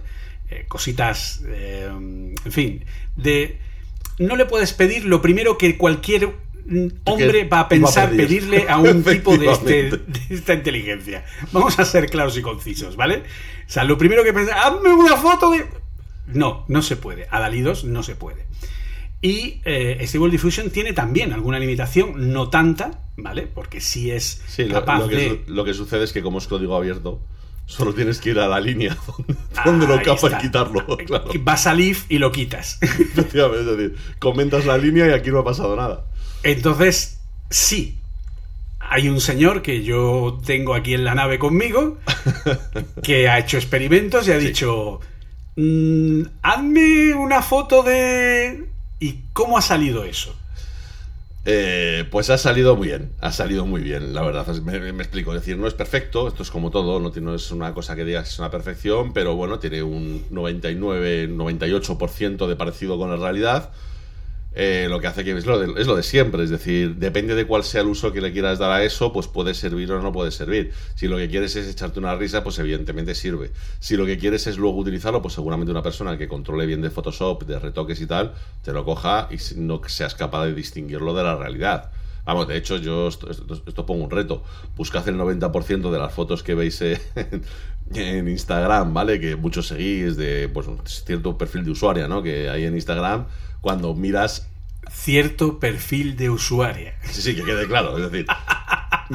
S4: Eh, cositas, eh, en fin, de... No le puedes pedir lo primero que cualquier hombre va a pensar
S3: pedir.
S4: pedirle a un tipo de, este- de esta inteligencia. Vamos a ser claros y concisos, ¿vale? O sea, lo primero que pensar, hazme una foto de... No, no se puede. A Dalí 2 no se puede. Y eh, Stable Diffusion tiene también alguna limitación, no tanta, ¿vale? Porque sí es
S3: Sí,
S4: capaz
S3: lo que,
S4: de...
S3: lo que sucede es que como es código abierto, solo tienes que ir a la línea donde, donde lo capa y
S4: está.
S3: quitarlo. Claro.
S4: Vas a Leaf y lo quitas.
S3: Efectivamente, es decir, comentas la línea y aquí no ha pasado nada.
S4: Entonces, sí. Hay un señor que yo tengo aquí en la nave conmigo que ha hecho experimentos y ha dicho: "Mm, Hazme una foto de. ¿Y cómo ha salido eso?
S3: Eh, pues ha salido muy bien, ha salido muy bien, la verdad. Me, me explico, es decir, no es perfecto, esto es como todo, no, tiene- no es una cosa que digas que es una perfección, pero bueno, tiene un 99, 98% de parecido con la realidad. Eh, lo que hace que es lo, de, es lo de siempre, es decir, depende de cuál sea el uso que le quieras dar a eso, pues puede servir o no puede servir. Si lo que quieres es echarte una risa, pues evidentemente sirve. Si lo que quieres es luego utilizarlo, pues seguramente una persona que controle bien de Photoshop, de retoques y tal, te lo coja y no seas capaz de distinguirlo de la realidad. Vamos, de hecho, yo esto, pongo un reto. Buscad el 90% de las fotos que veis en, en Instagram, ¿vale? Que muchos seguís de pues, un cierto perfil de usuaria, ¿no? Que hay en Instagram, cuando miras
S4: Cierto perfil de usuaria.
S3: Sí, sí, que quede claro. Es decir,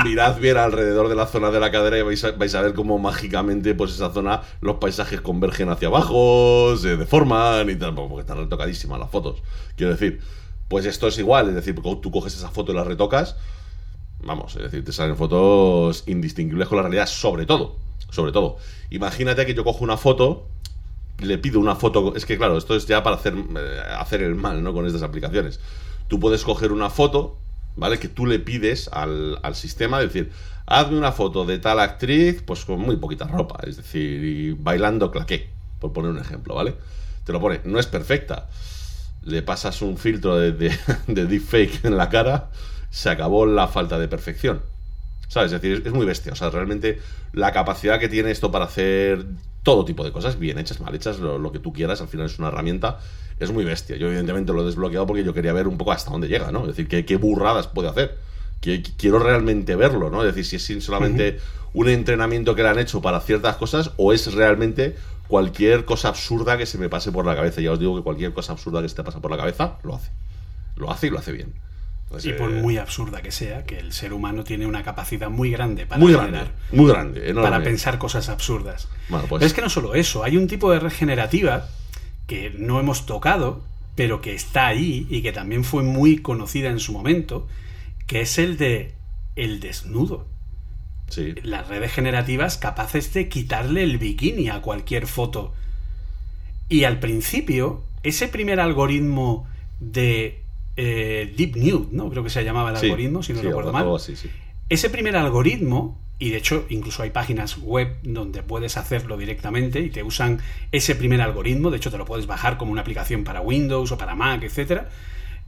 S3: mirad bien alrededor de la zona de la cadera y vais a, vais a ver cómo mágicamente, pues esa zona, los paisajes convergen hacia abajo, se deforman y tal, porque están retocadísimas las fotos. Quiero decir, pues esto es igual. Es decir, tú coges esa foto y la retocas, vamos, es decir, te salen fotos indistinguibles con la realidad, sobre todo. Sobre todo. Imagínate que yo cojo una foto le pido una foto. Es que, claro, esto es ya para hacer, eh, hacer el mal, ¿no? Con estas aplicaciones. Tú puedes coger una foto, ¿vale? Que tú le pides al, sistema, decir, hazme una foto de tal actriz, pues con muy poquita ropa, es decir, bailando claqué, por poner un ejemplo, ¿vale? Te lo pone, no es perfecta. Le pasas un filtro de, de, de deepfake en la cara, se acabó la falta de perfección. ¿Sabes? Es decir, es muy bestia. O sea, realmente la capacidad que tiene esto para hacer todo tipo de cosas, bien hechas, mal hechas, lo, lo que tú quieras, al final es una herramienta, es muy bestia. Yo evidentemente lo he desbloqueado porque yo quería ver un poco hasta dónde llega, ¿no? Es decir, qué, qué burradas puede hacer. que quiero realmente verlo, ¿no? Es decir, si es solamente un entrenamiento que le han hecho para ciertas cosas o es realmente cualquier cosa absurda que se me pase por la cabeza. Ya os digo que cualquier cosa absurda que se te pasa por la cabeza, lo hace. Lo hace y lo hace bien.
S4: Y por
S3: eh,
S4: muy absurda que sea, que el ser humano tiene una capacidad muy grande para
S3: muy grande,
S4: generar-
S3: muy grande, enorme.
S4: para pensar cosas absurdas.
S3: Bueno, pues-
S4: Pero es que no solo eso, hay un tipo de regenerativa que no hemos tocado, pero que está ahí y que también fue muy conocida en su momento, que es el de el desnudo.
S3: Sí.
S4: Las redes generativas capaces de quitarle el bikini a cualquier foto. Y al principio, ese primer algoritmo de eh, Deep Nude, ¿no? Creo que se llamaba el
S3: Sí,
S4: algoritmo, si no
S3: sí,
S4: recuerdo mal.
S3: algo así, sí.
S4: Ese primer algoritmo, y de hecho incluso hay páginas web donde puedes hacerlo directamente y te usan ese primer algoritmo, de hecho te lo puedes bajar como una aplicación para Windows o para Mac, etcétera,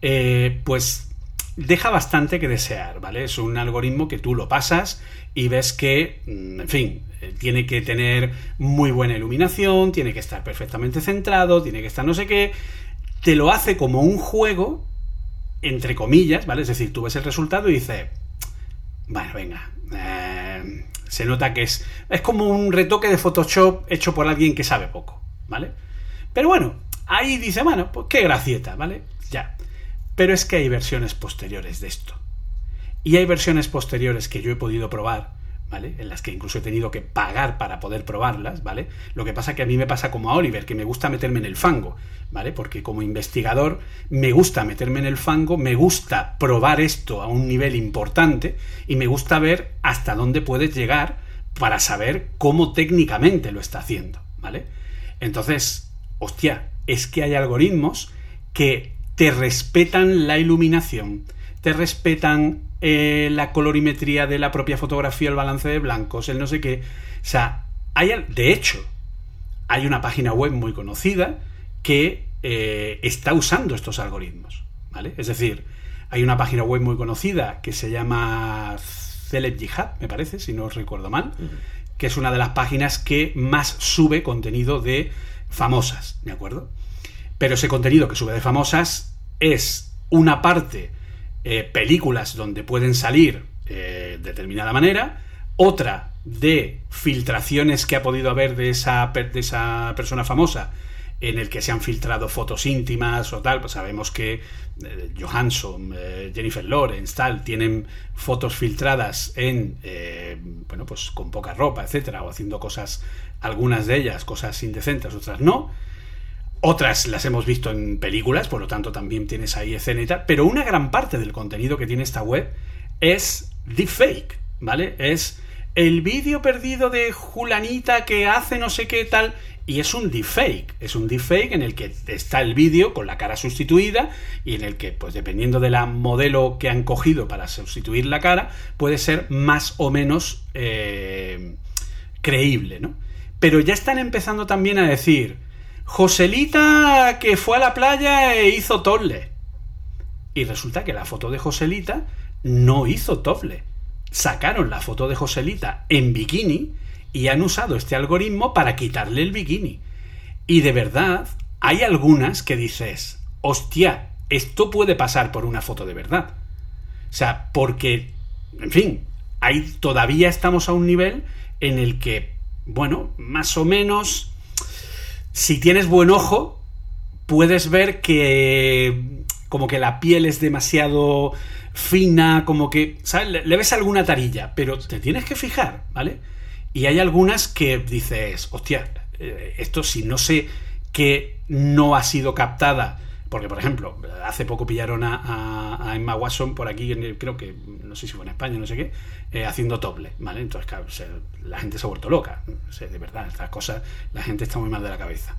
S4: eh, pues deja bastante que desear, ¿vale? Es un algoritmo que tú lo pasas y ves que, mm, en fin, eh, tiene que tener muy buena iluminación, tiene que estar perfectamente centrado, tiene que estar no sé qué, te lo hace como un juego, entre comillas, ¿vale? Es decir, tú ves el resultado y dices, bueno, venga. eh, se nota que es. Es como un retoque de Photoshop hecho por alguien que sabe poco, ¿vale? Pero bueno, ahí dice, bueno, pues qué gracieta, ¿vale? Ya. Pero es que hay versiones posteriores de esto. Y hay versiones posteriores que yo he podido probar, ¿vale? En las que incluso he tenido que pagar para poder probarlas, ¿vale? Lo que pasa que a mí me pasa como a Oliver, que me gusta meterme en el fango, ¿vale? Porque como investigador me gusta meterme en el fango, me gusta probar esto a un nivel importante y me gusta ver hasta dónde puedes llegar para saber cómo técnicamente lo está haciendo, ¿vale? Entonces, hostia, es que hay algoritmos que te respetan la iluminación, te respetan eh, la colorimetría de la propia fotografía, el balance de blancos, el no sé qué. O sea, hay, de hecho, hay una página web muy conocida que eh, está usando estos algoritmos, ¿vale? Es decir, hay una página web muy conocida que se llama Celeb Jihad, me parece, si no recuerdo mal, que es una de las páginas que más sube contenido de famosas, ¿de acuerdo? Pero ese contenido que sube de famosas es una parte eh, películas donde pueden salir eh, de determinada manera, otra de filtraciones que ha podido haber de esa, de esa persona famosa en el que se han filtrado fotos íntimas o tal, pues sabemos que eh, Johansson, eh, Jennifer Lawrence, tal, tienen fotos filtradas en, eh, bueno, pues con poca ropa, etcétera, o haciendo cosas, algunas de ellas, cosas indecentes, otras no. Otras las hemos visto en películas, por lo tanto también tienes ahí escena y tal, pero una gran parte del contenido que tiene esta web es deepfake, ¿vale? Es el vídeo perdido de Julanita que hace no sé qué tal, y es un deepfake, es un deepfake en el que está el vídeo con la cara sustituida y en el que, pues dependiendo de la modelo que han cogido para sustituir la cara, puede ser más o menos eh, creíble, ¿no? Pero ya están empezando también a decir, Joselita que fue a la playa e hizo tople. Y resulta que la foto de Joselita no hizo tople. Sacaron la foto de Joselita en bikini y han usado este algoritmo para quitarle el bikini. Y de verdad, hay algunas que dices, hostia, esto puede pasar por una foto de verdad. O sea, porque, en fin, ahí todavía estamos a un nivel en el que, bueno, más o menos, si tienes buen ojo, puedes ver que como que la piel es demasiado fina, como que, ¿sabes? Le, ves alguna tarilla, pero te tienes que fijar, ¿vale? Y hay algunas que dices, hostia, eh, esto si no sé que no ha sido captada, porque por ejemplo, hace poco pillaron a, Emma Watson por aquí, en creo que, no sé si fue en España, no sé qué, eh, haciendo doble, ¿vale? Entonces, claro, la gente se ha vuelto loca, o de verdad, estas cosas, la gente está muy mal de la cabeza.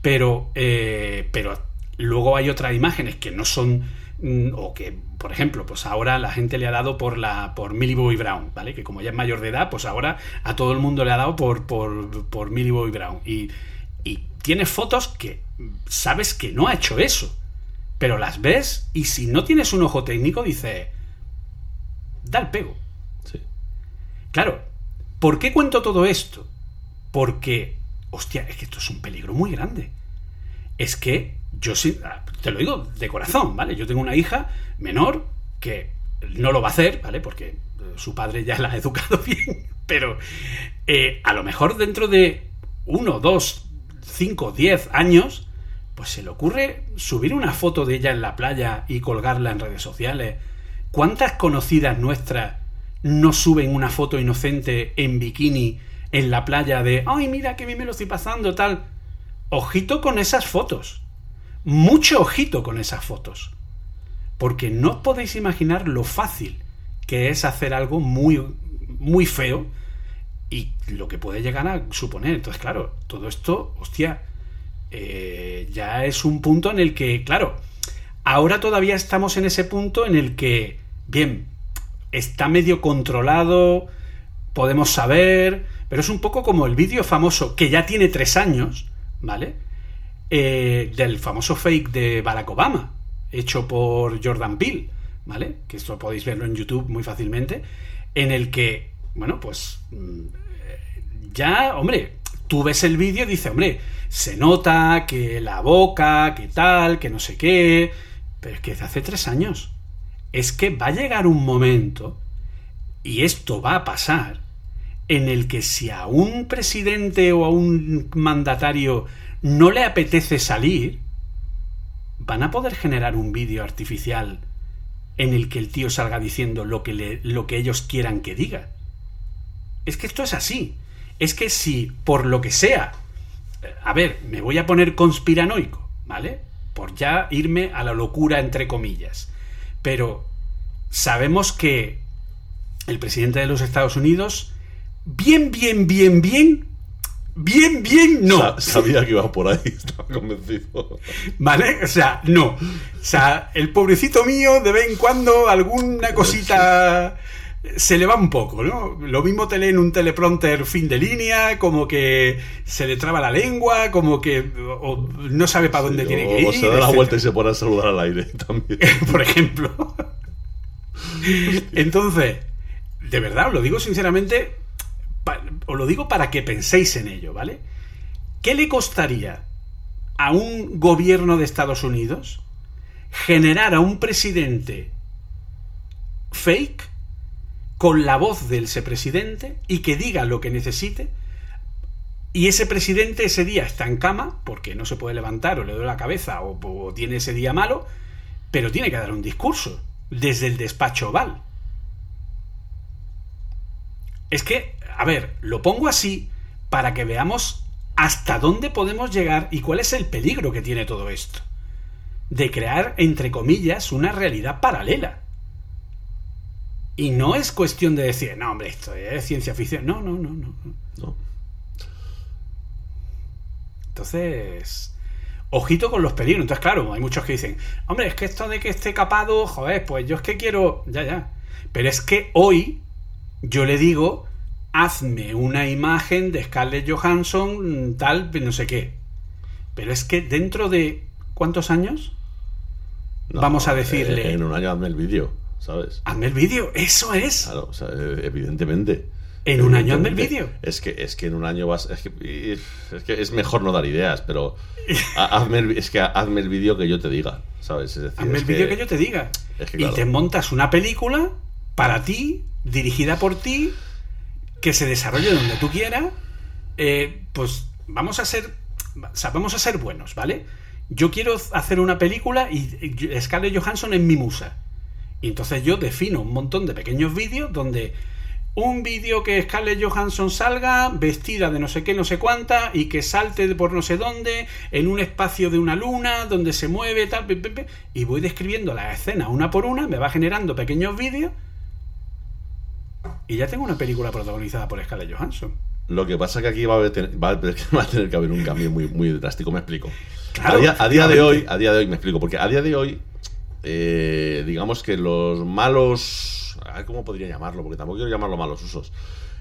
S4: Pero, eh, pero luego hay otras imágenes que no son mm, o que por ejemplo pues ahora la gente le ha dado por la por Millie Bobby Brown vale que como ya es mayor de edad pues ahora a todo el mundo le ha dado por por, por Millie Bobby Brown y, y tiene fotos que sabes que no ha hecho eso pero las ves y si no tienes un ojo técnico dice da el pego
S3: Sí.
S4: Claro, ¿por qué cuento todo esto? Porque, hostia, es que esto es un peligro muy grande. Es que yo sí, te lo digo de corazón, ¿vale? Yo tengo una hija menor que no lo va a hacer, ¿vale? Porque eh, su padre ya la ha educado bien, pero eh, a lo mejor dentro de uno, dos, cinco, diez años, pues se le ocurre subir una foto de ella en la playa y colgarla en redes sociales. ¿Cuántas conocidas nuestras no suben una foto inocente en bikini en la playa de, ay, mira que bien me lo estoy pasando, tal? Ojito con esas fotos. Mucho ojito con esas fotos. Porque no os podéis imaginar lo fácil que es hacer algo muy, muy feo y lo que puede llegar a suponer. Entonces, claro, todo esto, hostia, eh, ya es un punto en el que, claro, ahora todavía estamos en ese punto en el que, bien, está medio controlado, podemos saber, pero es un poco como el vídeo famoso que ya tiene tres años, ¿vale? Eh, del famoso fake de Barack Obama, hecho por Jordan Peele, ¿vale? Que esto podéis verlo en YouTube muy fácilmente, en el que, bueno, pues mm, ya, hombre, tú ves el vídeo y dices, hombre, se nota que la boca, que tal, que no sé qué, pero es que hace tres años. Es que va a llegar un momento, y esto va a pasar, en el que si a un presidente o a un mandatario no le apetece salir, van a poder generar un vídeo artificial en el que el tío salga diciendo lo que, lo que ellos quieran que diga. Es que esto es así. Es que si, por lo que sea, a ver, me voy a poner conspiranoico, ¿vale? Por ya irme a la locura, entre comillas. Pero sabemos que el presidente de los Estados Unidos, bien, bien, bien, bien, bien, bien, no.
S3: Sa- Sabía que iba por ahí, estaba convencido.
S4: ¿Vale? O sea, no. O sea, el pobrecito mío, de vez en cuando, alguna cosita se le va un poco, ¿no? Lo mismo te lee en un teleprompter fin de línea, como que se le traba la lengua, como que o no sabe para dónde tiene que ir.
S3: o se da la vuelta y se pone a saludar al aire también.
S4: por ejemplo. Entonces, de verdad, os lo digo sinceramente, os lo digo para que penséis en ello, ¿vale? ¿Qué le costaría a un gobierno de Estados Unidos generar a un presidente fake con la voz de ese presidente y que diga lo que necesite y ese presidente ese día está en cama porque no se puede levantar o le duele la cabeza o, o tiene ese día malo, pero tiene que dar un discurso desde el despacho oval. Es que, a ver, lo pongo así para que veamos hasta dónde podemos llegar y cuál es el peligro que tiene todo esto. De crear, entre comillas, una realidad paralela. Y no es cuestión de decir, no, hombre, esto es ciencia ficción. No, no, no, no. no. Entonces, ojito con los peligros. Entonces, claro, hay muchos que dicen, hombre, es que esto de que esté capado, joder, pues yo es que quiero, ya, ya. Pero es que hoy yo le digo, hazme una imagen de Scarlett Johansson, tal, no sé qué. Pero es que dentro de, ¿cuántos años?
S3: No,
S4: Vamos a
S3: eh,
S4: decirle-
S3: en un año hazme el vídeo, ¿sabes?
S4: Hazme el vídeo, eso es.
S3: Claro, o sea, eh, evidentemente.
S4: En un año hazme el vídeo.
S3: Es que, es que en un año vas. Es que, es que es mejor no dar ideas, pero. ha- hazme el, es que hazme el vídeo que yo te diga, ¿sabes? Es decir,
S4: Hazme
S3: es
S4: el vídeo que yo te diga.
S3: es que,
S4: Y te montas una película para ti, dirigida por ti, que se desarrolle donde tú quieras. Eh, pues vamos a ser. o sea, vamos a ser buenos, ¿vale? Yo quiero hacer una película y y Scarlett Johansson es mi musa. Y entonces yo defino un montón de pequeños vídeos donde un vídeo que Scarlett Johansson salga vestida de no sé qué, no sé cuánta y que salte de por no sé dónde en un espacio de una luna donde se mueve tal, pe, pe, pe, y voy describiendo la escena una por una, me va generando pequeños vídeos y ya tengo una película protagonizada por Scarlett Johansson.
S3: Lo que pasa es que aquí va a, va tener que haber un cambio muy, muy drástico, me explico.
S4: Claro,
S3: a, día, a día de hoy, a día de hoy, me explico, porque a día de hoy, eh, digamos que los malos. ¿Cómo podría llamarlo? Porque tampoco quiero llamarlo malos usos.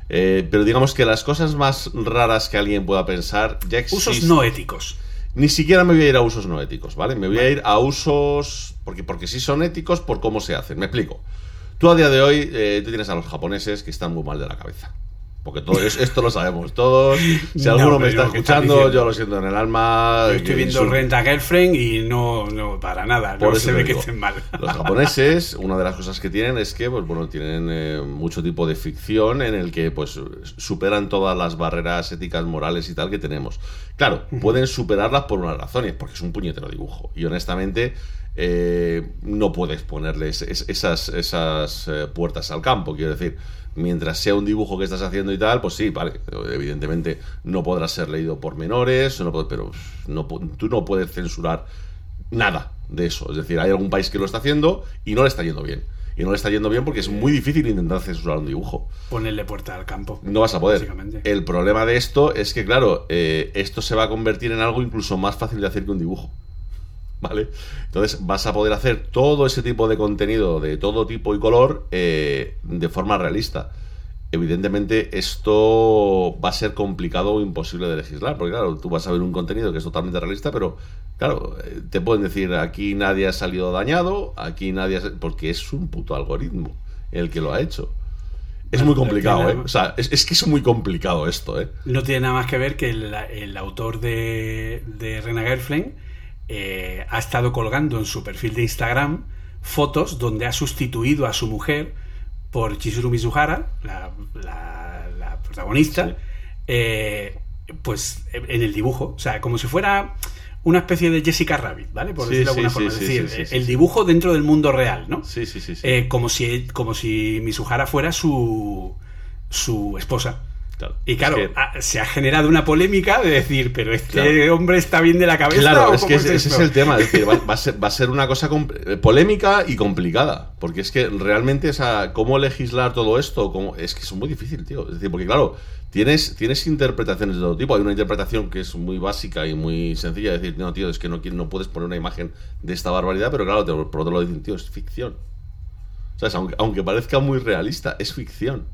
S3: Eh, pero digamos que las cosas más raras que alguien pueda pensar ya existen.
S4: Usos no éticos.
S3: Ni siquiera me voy a ir a usos no éticos, ¿vale? Me voy a ir a usos. Porque, porque sí son éticos por cómo se hacen. Me explico. Tú a día de hoy, eh, tú tienes a los japoneses que están muy mal de la cabeza. Porque todo es- esto lo sabemos todos. Si
S4: No,
S3: alguno me está escuchando,
S4: diciendo.
S3: yo lo siento en el alma.
S4: Yo estoy viendo Renta Girlfriend y no, no para nada.
S3: Por
S4: no se ve que estén mal.
S3: Los japoneses, una de las cosas que tienen es que, pues bueno, tienen eh, mucho tipo de ficción en el que, pues, superan todas las barreras éticas, morales y tal que tenemos. Claro, pueden superarlas por una razón, y es porque es un puñetero dibujo. Y honestamente, eh, no puedes ponerles es- esas, esas eh, puertas al campo. Quiero decir, mientras sea un dibujo que estás haciendo y tal, pues sí, vale. Evidentemente no podrá ser leído por menores, no pero no, tú no puedes censurar nada de eso. Es decir, hay algún país que lo está haciendo y no le está yendo bien. Y no le está yendo bien porque es muy difícil intentar censurar un dibujo.
S4: Ponerle puerta al campo.
S3: No vas a poder. El problema de esto es que, claro, eh, esto se va a convertir en algo incluso más fácil de hacer que un dibujo. ¿Vale? Entonces vas a poder hacer todo ese tipo de contenido de todo tipo y color eh, de forma realista. Evidentemente esto va a ser complicado o imposible de legislar, porque claro, tú vas a ver un contenido que es totalmente realista, pero claro, eh, te pueden decir aquí nadie ha salido dañado, aquí nadie ha... sa- porque es un puto algoritmo el que lo ha hecho. Es muy complicado, ¿eh? O sea, es, es que es muy complicado esto, ¿eh?
S4: No tiene nada más que ver que el, el autor de, de Rena Girlfriend eh, ha estado colgando en su perfil de Instagram fotos donde ha sustituido a su mujer por Chizuru Mizuhara, la, la- la protagonista,
S3: Sí.
S4: eh, pues en el dibujo. O sea, como si fuera una especie de Jessica Rabbit, ¿vale? Por
S3: Sí,
S4: decirlo de alguna
S3: sí,
S4: forma. es decir,
S3: sí,
S4: el dibujo dentro del mundo real, ¿no?
S3: Sí, sí, sí. sí.
S4: Eh, como, si, como si Mizuhara fuera su, su esposa.
S3: Claro.
S4: Y claro,
S3: Es que-
S4: ah, se ha generado una polémica de decir, pero este
S3: Claro.
S4: hombre está bien de la cabeza.
S3: Claro,
S4: ¿o
S3: es que ese, ese es el tema. Es decir, va, va a ser, va a ser una cosa eh, polémica y complicada. Porque es que realmente, o sea, cómo legislar todo esto, cómo, es que es muy difícil, tío. Es decir, porque claro, tienes, tienes interpretaciones de todo tipo. Hay una interpretación que es muy básica y muy sencilla. de decir, no, tío, es que no, no puedes poner una imagen de esta barbaridad, pero claro, te, por otro lado dicen, tío, es ficción. ¿Sabes? Aunque, aunque parezca muy realista, es ficción.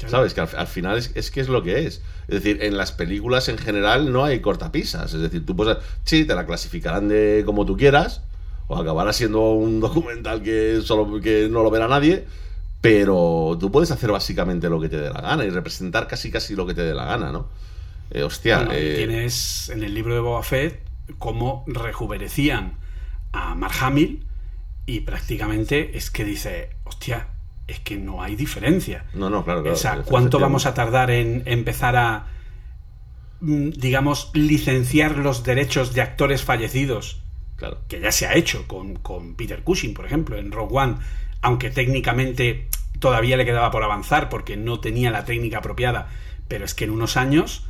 S4: Claro.
S3: ¿Sabes? Que al, al final es, es que es lo que es. Es decir, en las películas en general no hay cortapisas. Es decir, tú puedes. Sí, te la clasificarán de como tú quieras. O acabará siendo un documental que solo que no lo verá nadie. Pero tú puedes hacer básicamente lo que te dé la gana y representar casi casi lo que te dé la gana, ¿no? Eh, hostia,
S4: Bueno,
S3: eh,
S4: tienes en el libro de Boba Fett cómo rejuvenecían a Mark Hamill y prácticamente es que dice, hostia, es que no hay diferencia.
S3: No, no, claro, claro.
S4: o sea. ¿cuánto vamos a tardar en empezar a, mm, digamos, licenciar los derechos de actores fallecidos?
S3: Claro.
S4: que ya se ha hecho con, con Peter Cushing, por ejemplo, en Rogue One, aunque técnicamente todavía le quedaba por avanzar porque no tenía la técnica apropiada, pero es que en unos años,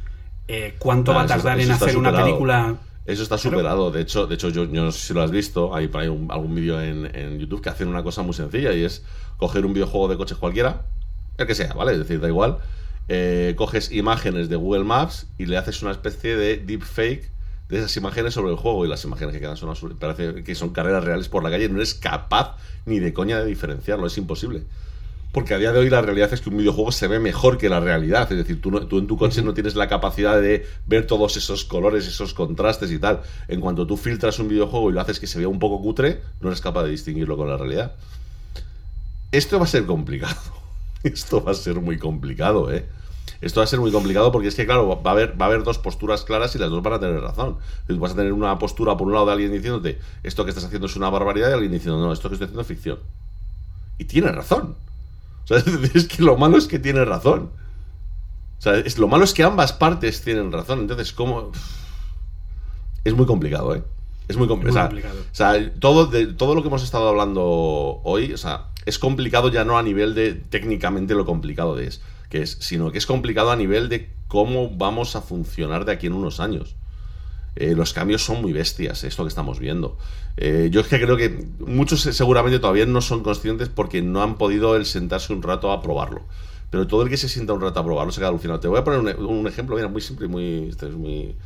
S4: eh, ¿cuánto
S3: Ah,
S4: va a tardar
S3: eso
S4: en hacer una película?
S3: Eso está superado. De hecho, de hecho yo, yo no sé si lo has visto. Hay por ahí un- algún vídeo en, en YouTube que hacen una cosa muy sencilla y es coger un videojuego de coches cualquiera, el que sea, ¿vale? Es decir, da igual. eh, coges imágenes de Google Maps y le haces una especie de deepfake de esas imágenes sobre el juego y las imágenes que quedan son parece que son carreras reales por la calle. No eres capaz ni de coña de diferenciarlo, es imposible. Porque a día de hoy la realidad es que un videojuego se ve mejor que la realidad. Es decir, tú, no- tú en tu coche no tienes la capacidad de ver todos esos colores, esos contrastes y tal. En cuanto tú filtras un videojuego y lo haces que se vea un poco cutre, no eres capaz de distinguirlo con la realidad. Esto va a ser complicado. Esto va a ser muy complicado, ¿eh? Esto va a ser muy complicado porque es que, claro, va a haber, va a haber dos posturas claras y las dos van a tener razón. Vas a tener una postura, por un lado, de alguien diciéndote esto que estás haciendo es una barbaridad y alguien diciendo, no, esto que estoy haciendo es ficción. Y tiene razón. O sea, es, que lo malo es que tiene razón. O sea, es, lo malo es que ambas partes tienen razón. Entonces, ¿cómo...? Es muy complicado, ¿eh? Es muy, com-
S4: Es muy
S3: o sea,
S4: complicado.
S3: O sea, todo, de, todo lo que hemos estado hablando hoy, o sea, es complicado ya no a nivel de técnicamente lo complicado de es, que es, sino que es complicado a nivel de cómo vamos a funcionar de aquí en unos años. Eh, los cambios son muy bestias, esto que estamos viendo. Eh, yo es que creo que muchos seguramente todavía no son conscientes porque no han podido el sentarse un rato a probarlo. Pero todo el que se sienta un rato a probarlo se queda alucinado. Te voy a poner un, un ejemplo, mira, muy simple muy, este es muy,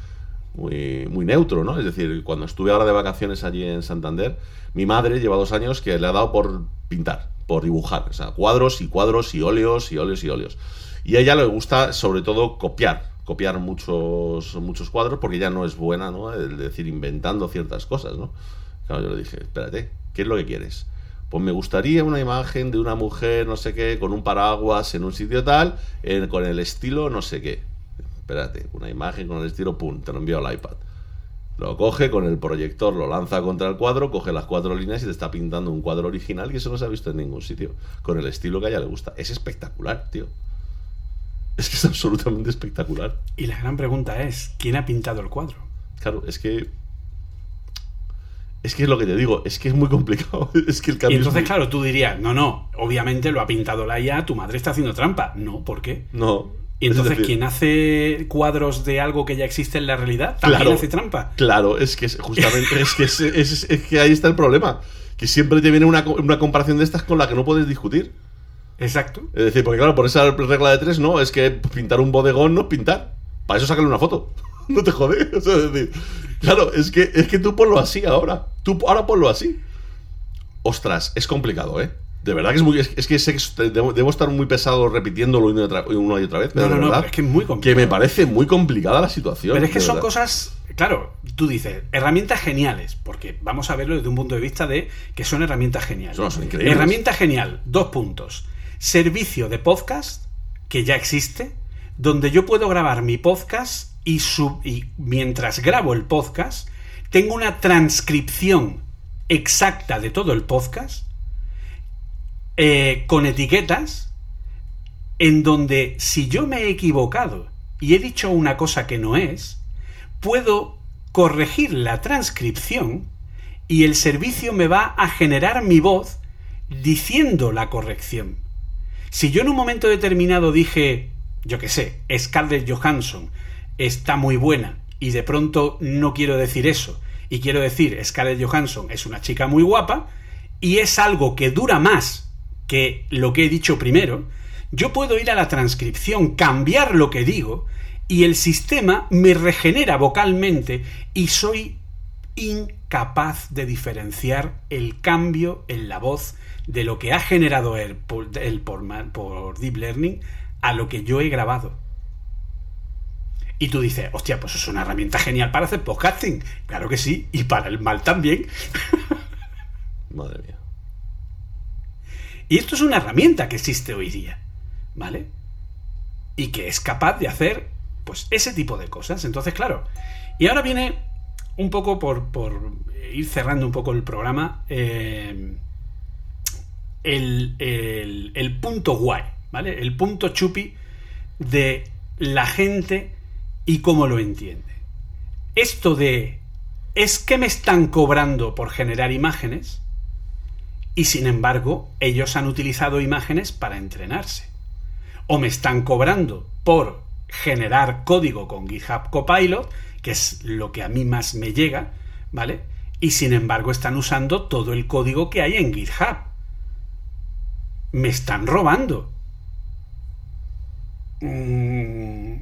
S3: muy, muy neutro, ¿no? Es decir, cuando estuve ahora de vacaciones allí en Santander, mi madre lleva dos años que le ha dado por pintar, por dibujar, o sea, cuadros y cuadros y óleos y óleos y óleos. Y a ella le gusta sobre todo copiar, copiar muchos, muchos cuadros porque ya no es buena, ¿no? El decir, inventando ciertas cosas, ¿no? Claro, yo le dije, espérate, ¿qué es lo que quieres? Pues me gustaría una imagen de una mujer, no sé qué, con un paraguas en un sitio tal, con el estilo no sé qué. Espérate, una imagen con el estilo, pum, te lo envío al iPad. Lo coge con el proyector, lo lanza contra el cuadro, coge las cuatro líneas y te está pintando un cuadro original que eso no se ha visto en ningún sitio. Con el estilo que a ella le gusta. Es espectacular, tío. Es que es absolutamente espectacular.
S4: Y la gran pregunta es, ¿quién ha pintado el cuadro?
S3: Claro, es que. Es que es lo que te digo, es que es muy complicado. Es que el
S4: Y entonces,
S3: muy-
S4: claro, tú dirías, no, no, obviamente lo ha pintado la IA, tu madre está haciendo trampa. No, ¿por qué?
S3: No.
S4: Y
S3: Es
S4: entonces,
S3: decir,
S4: quien hace cuadros de algo que ya existe en la realidad, también
S3: Claro.
S4: hace trampa.
S3: Claro, es que es- justamente es que, es, que ahí está el problema. Que siempre te viene una, una comparación de estas con la que no puedes discutir.
S4: Exacto.
S3: Es decir, porque claro, por esa regla de tres, no, es que pintar un bodegón no es pintar. Para eso sácale una foto. No te jode. O sea, es decir, claro, es que, es que tú ponlo así ahora. Tú ahora ponlo así. Ostras, es complicado, ¿eh? De verdad que es muy. Es, es que sé que debo, debo estar muy pesado repitiéndolo una y otra, una y otra vez. Pero
S4: No, no,
S3: de
S4: no,
S3: verdad
S4: es que es muy
S3: que
S4: complicado.
S3: me parece muy complicada la situación.
S4: Pero es que son
S3: verdad.
S4: cosas, claro, tú dices, herramientas geniales, porque vamos a verlo desde un punto de vista de que son herramientas geniales.
S3: Son increíbles.
S4: Herramienta genial, dos puntos. Servicio de podcast, que ya existe, donde yo puedo grabar mi podcast y, sub- y mientras grabo el podcast, tengo una transcripción exacta de todo el podcast, eh, con etiquetas, en donde si yo me he equivocado y he dicho una cosa que no es, puedo corregir la transcripción y el servicio me va a generar mi voz diciendo la corrección. Si yo en un momento determinado dije, yo qué sé, Scarlett Johansson está muy buena y de pronto no quiero decir eso y quiero decir Scarlett Johansson es una chica muy guapa y es algo que dura más que lo que he dicho primero, yo puedo ir a la transcripción, cambiar lo que digo y el sistema me regenera vocalmente y soy incapaz de diferenciar el cambio en la voz de lo que ha generado él por, él por, ma- por Deep Learning a lo que yo he grabado. Y tú dices, hostia, pues es una herramienta genial para hacer podcasting. Claro que sí, y para el mal también.
S3: Madre mía.
S4: Y esto es una herramienta que existe hoy día, ¿vale? Y que es capaz de hacer, pues, ese tipo de cosas. Entonces, claro. Y ahora viene un poco por, por ir cerrando un poco el programa. eh, el, el- punto guay, ¿vale? El punto chupi de la gente y cómo lo entiende. Esto de es que me están cobrando por generar imágenes y sin embargo ellos han utilizado imágenes para entrenarse. O me están cobrando por generar código con GitHub Copilot, que es lo que a mí más me llega, ¿vale? Y sin embargo están usando todo el código que hay en GitHub. Me están robando. Mm,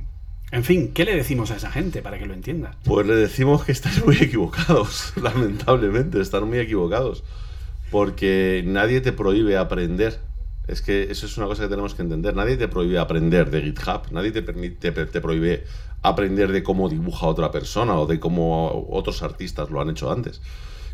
S4: En fin, ¿qué le decimos a esa gente para que lo entienda?
S3: Pues le decimos que están muy equivocados, lamentablemente, están muy equivocados. Porque nadie te prohíbe aprender. Es que eso es una cosa que tenemos que entender. Nadie te prohíbe aprender de GitHub, nadie te, permite, te, te prohíbe aprender de cómo dibuja otra persona o de cómo otros artistas lo han hecho antes.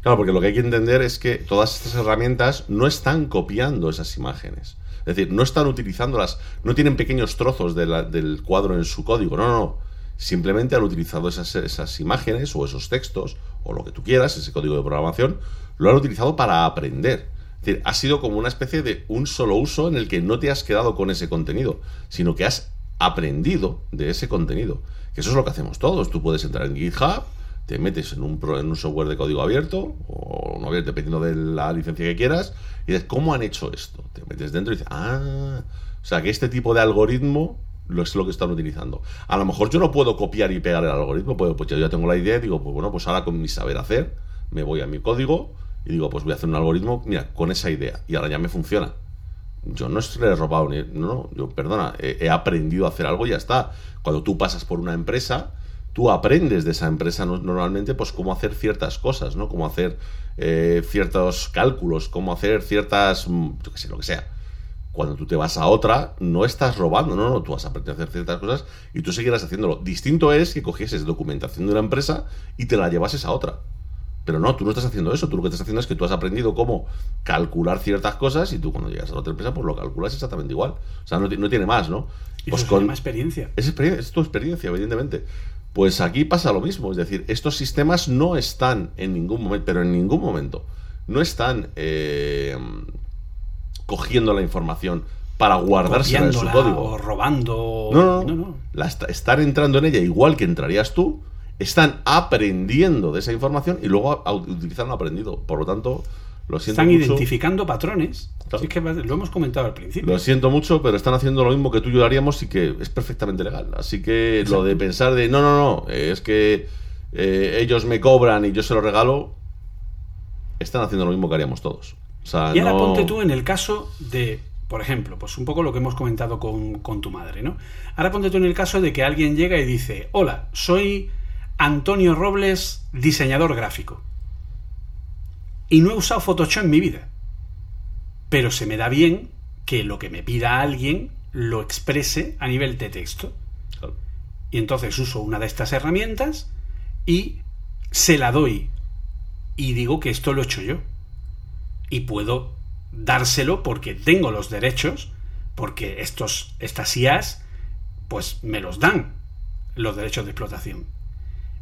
S3: Claro, porque lo que hay que entender es que todas estas herramientas no están copiando esas imágenes. Es decir, no están utilizándolas, no tienen pequeños trozos del cuadro en su código, no, no, no. Simplemente han utilizado esas, esas imágenes o esos textos o lo que tú quieras, ese código de programación, lo han utilizado para aprender. Es decir, ha sido como una especie de un solo uso en el que no te has quedado con ese contenido, sino que has aprendido de ese contenido. Que eso es lo que hacemos todos. Tú puedes entrar en GitHub, te metes en un, en un software de código abierto o no abierto, dependiendo de la licencia que quieras, y dices, ¿cómo han hecho esto? Te metes dentro y dices, ah, o sea, que este tipo de algoritmo lo es lo que están utilizando. A lo mejor yo no puedo copiar y pegar el algoritmo, pues, pues yo ya tengo la idea digo, pues bueno, pues ahora con mi saber hacer, me voy a mi código y digo, pues voy a hacer un algoritmo, mira, con esa idea, y ahora ya me funciona. Yo no he robado ni. No, no, yo, perdona, he, he aprendido a hacer algo y ya está. Cuando tú pasas por una empresa, tú aprendes de esa empresa no- normalmente, pues cómo hacer ciertas cosas, ¿no? Cómo hacer eh, ciertos cálculos, cómo hacer ciertas. mm, Yo qué sé, lo que sea. Cuando tú te vas a otra, no estás robando, no, no, tú vas a aprender a hacer ciertas cosas y tú seguirás haciéndolo. Distinto es que cogieses documentación de una empresa y te la llevases a otra. Pero no, tú no estás haciendo eso. Tú lo que estás haciendo es que tú has aprendido cómo calcular ciertas cosas y tú cuando llegas a la otra empresa pues lo calculas exactamente igual. O sea, no, no tiene más, ¿no?
S4: Y
S3: Pues
S4: eso llama experiencia.
S3: es, experien- es tu experiencia, evidentemente. Pues aquí pasa lo mismo, es decir, estos sistemas no están en ningún momento, pero en ningún momento, no están eh, cogiendo la información para guardársela en su código.
S4: o robando.
S3: No, no, no.
S4: no, no.
S3: La est- están entrando en ella igual que entrarías tú, están aprendiendo de esa información y luego utilizar lo aprendido. Por lo tanto, lo siento
S4: Están
S3: mucho.
S4: identificando patrones.
S3: Claro.
S4: Sí, es que lo hemos comentado al principio.
S3: Lo siento mucho, pero están haciendo lo mismo que tú y yo haríamos y que es perfectamente legal. Así que lo de pensar de no, no, no, es que eh, ellos me cobran y yo se lo regalo, están haciendo lo mismo que haríamos todos. O sea,
S4: Y ahora
S3: no-
S4: ponte tú en el caso de, por ejemplo, pues un poco lo que hemos comentado con, con tu madre, ¿no? Ahora ponte tú en el caso de que alguien llega y dice, hola, soy Antonio Robles, diseñador gráfico. Y no he usado Photoshop en mi vida. Pero se me da bien que lo que me pida alguien lo exprese a nivel de texto.
S3: Claro.
S4: Y entonces uso una de estas herramientas y se la doy. Y digo que esto lo he hecho yo. Y puedo dárselo porque tengo los derechos, porque estos, estas IAs, pues me los dan los derechos de explotación.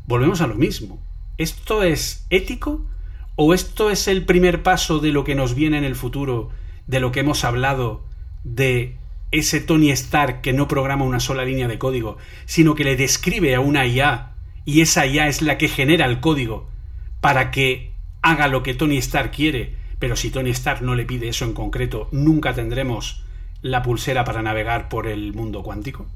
S4: Volvemos a lo mismo. ¿Esto es ético? ¿O esto es el primer paso de lo que nos viene en el futuro, de lo que hemos hablado, de ese Tony Stark que no programa una sola línea de código, sino que le describe a una IA y esa IA es la que genera el código para que haga lo que Tony Stark quiere, pero si Tony Stark no le pide eso en concreto, nunca tendremos la pulsera para navegar por el mundo cuántico?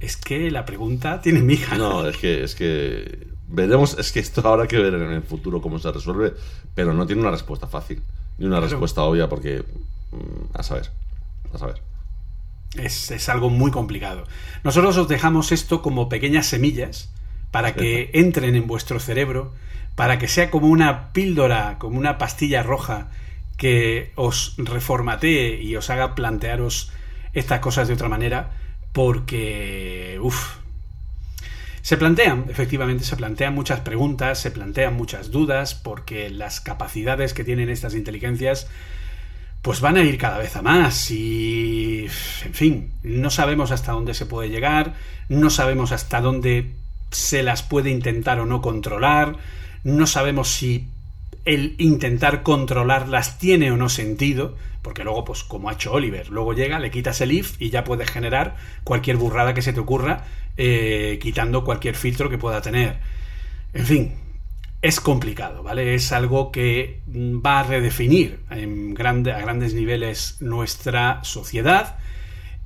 S4: Es que la pregunta tiene miga.
S3: No, es que, es que veremos, es que esto habrá que ver en el futuro cómo se resuelve, pero no tiene una respuesta fácil, ni una respuesta obvia, porque mm, a saber, a saber.
S4: Es, es algo muy complicado. Nosotros os dejamos esto como pequeñas semillas para que entren en vuestro cerebro, para que sea como una píldora, como una pastilla roja que os reformatee y os haga plantearos estas cosas de otra manera, porque, uff, se plantean, efectivamente, se plantean muchas preguntas, se plantean muchas dudas, porque las capacidades que tienen estas inteligencias pues van a ir cada vez a más y, en fin, no sabemos hasta dónde se puede llegar, no sabemos hasta dónde se las puede intentar o no controlar, no sabemos si el intentar controlarlas tiene o no sentido, porque luego, pues como ha hecho Oliver, luego llega, le quitas el if y ya puedes generar cualquier burrada que se te ocurra, eh, quitando cualquier filtro que pueda tener. En fin, es complicado, ¿vale? Es algo que va a redefinir en grande, a grandes niveles nuestra sociedad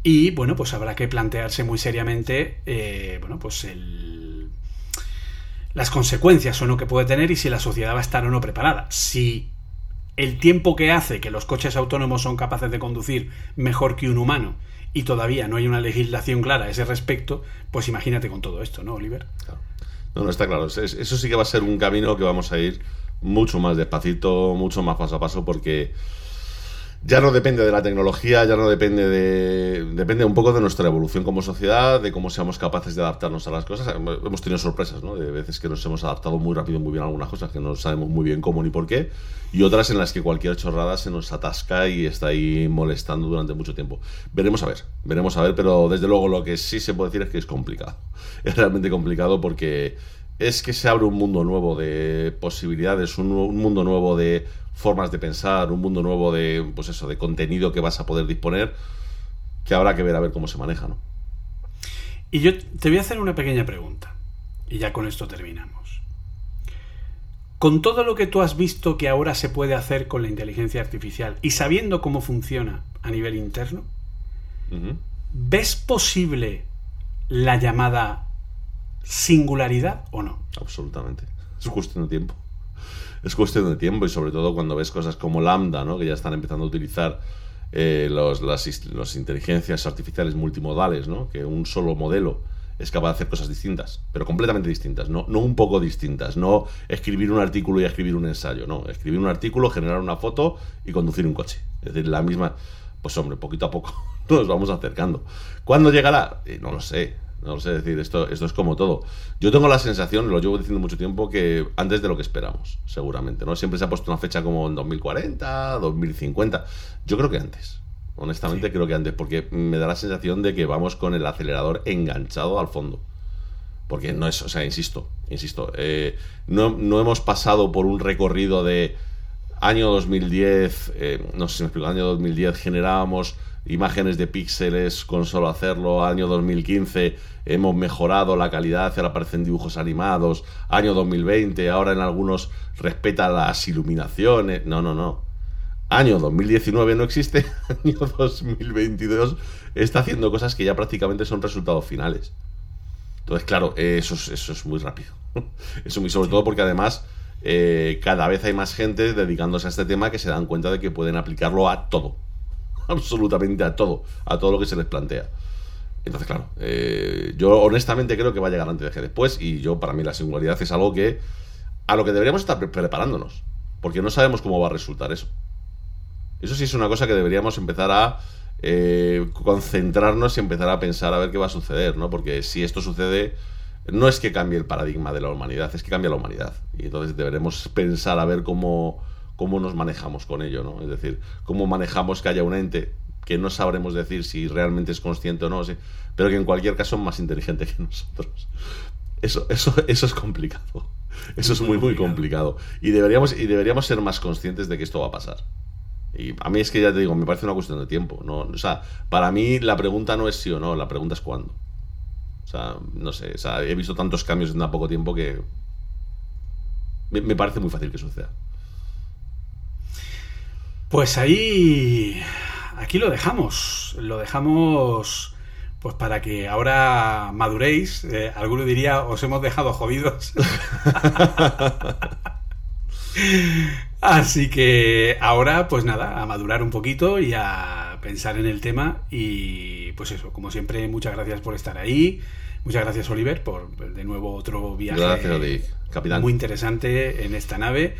S4: y, bueno, pues habrá que plantearse muy seriamente, eh, bueno, pues el, las consecuencias o no que puede tener y si la sociedad va a estar o no preparada. Si el tiempo que hace que los coches autónomos son capaces de conducir mejor que un humano y todavía no hay una legislación clara a ese respecto, pues imagínate con todo esto, ¿no, Oliver?
S3: Claro. No, no está claro. Es- es- Eso sí que va a ser un camino que vamos a ir mucho más despacito, mucho más paso a paso, porque ya no depende de la tecnología, ya no depende de. Depende un poco de nuestra evolución como sociedad, de cómo seamos capaces de adaptarnos a las cosas. Hemos tenido sorpresas, ¿no? De veces que nos hemos adaptado muy rápido, muy bien a algunas cosas, que no sabemos muy bien cómo ni por qué, y otras en las que cualquier chorrada se nos atasca y está ahí molestando durante mucho tiempo. Veremos a ver, veremos a ver, pero desde luego lo que sí se puede decir es que es complicado. Es realmente complicado porque es que se abre un mundo nuevo de posibilidades, un, un mundo nuevo de formas de pensar, un mundo nuevo de, pues eso, de contenido que vas a poder disponer, que habrá que ver a ver cómo se maneja, ¿no?
S4: Y yo te voy a hacer una pequeña pregunta. Y ya con esto terminamos. Con todo lo que tú has visto que ahora se puede hacer con la inteligencia artificial y sabiendo cómo funciona a nivel interno. ¿ves posible la llamada singularidad o no?
S3: Absolutamente. Es cuestión de tiempo. Es cuestión de tiempo y sobre todo cuando ves cosas como Lambda, ¿no? que ya están empezando a utilizar eh, los, las, is- los inteligencias artificiales multimodales, ¿no? que un solo modelo es capaz de hacer cosas distintas, pero completamente distintas, no, no un poco distintas, no escribir un artículo y escribir un ensayo, no, escribir un artículo, generar una foto y conducir un coche. Es decir, la misma, pues hombre, poquito a poco nos vamos acercando. ¿Cuándo llegará? Eh, no lo sé. No lo sé decir, esto, esto es como todo. Yo tengo la sensación, lo llevo diciendo mucho tiempo, que antes de lo que esperamos, seguramente. ¿no? Siempre se ha puesto una fecha como en 2040, 2050. Yo creo que antes. Honestamente, creo que antes, porque me da la sensación de que vamos con el acelerador enganchado al fondo. Porque no es, o sea, insisto, insisto, eh, no, no hemos pasado por un recorrido de año 2010, eh, no sé si me explico, año 2010 generábamos imágenes de píxeles con solo hacerlo, año 2015 hemos mejorado la calidad, ahora aparecen dibujos animados, año 2020, ahora en algunos respeta las iluminaciones, no, no, no. Año 2019 no existe, año 2022 está haciendo cosas que ya prácticamente son resultados finales. Entonces, claro, eso es, eso es muy rápido. Eso muy sobre todo porque además eh, cada vez hay más gente dedicándose a este tema que se dan cuenta de que pueden aplicarlo a todo. Absolutamente a todo. A todo lo que se les plantea. Entonces, claro, eh, yo honestamente creo que va a llegar antes de que después. Y yo, para mí, la singularidad es algo que. a lo que deberíamos estar preparándonos. Porque no sabemos cómo va a resultar eso. Eso sí es una cosa que deberíamos empezar a eh, concentrarnos y empezar a pensar a ver qué va a suceder, ¿no? Porque si esto sucede, no es que cambie el paradigma de la humanidad, es que cambia la humanidad. Y entonces deberemos pensar a ver cómo, cómo nos manejamos con ello, ¿no? Es decir, cómo manejamos que haya un ente que no sabremos decir si realmente es consciente o no, pero que en cualquier caso es más inteligente que nosotros. Eso, eso, eso es complicado. Eso es muy, muy complicado. Y deberíamos, y deberíamos ser más conscientes de que esto va a pasar. Y a mí es que ya te digo, me parece una cuestión de tiempo. ¿no? O sea, para mí la pregunta no es sí o no, la pregunta es cuándo. O sea, no sé, o sea, he visto tantos cambios en tan poco tiempo que me, me parece muy fácil que suceda.
S4: Pues ahí, aquí lo dejamos, lo dejamos pues para que ahora maduréis. Eh, alguno diría, os hemos dejado jodidos. Así que ahora, pues nada, a madurar un poquito y a pensar en el tema. Y pues eso, como siempre, muchas gracias por estar ahí. Muchas gracias, Oliver, por de nuevo otro viaje
S3: Gracias, capitán.
S4: muy interesante en esta nave.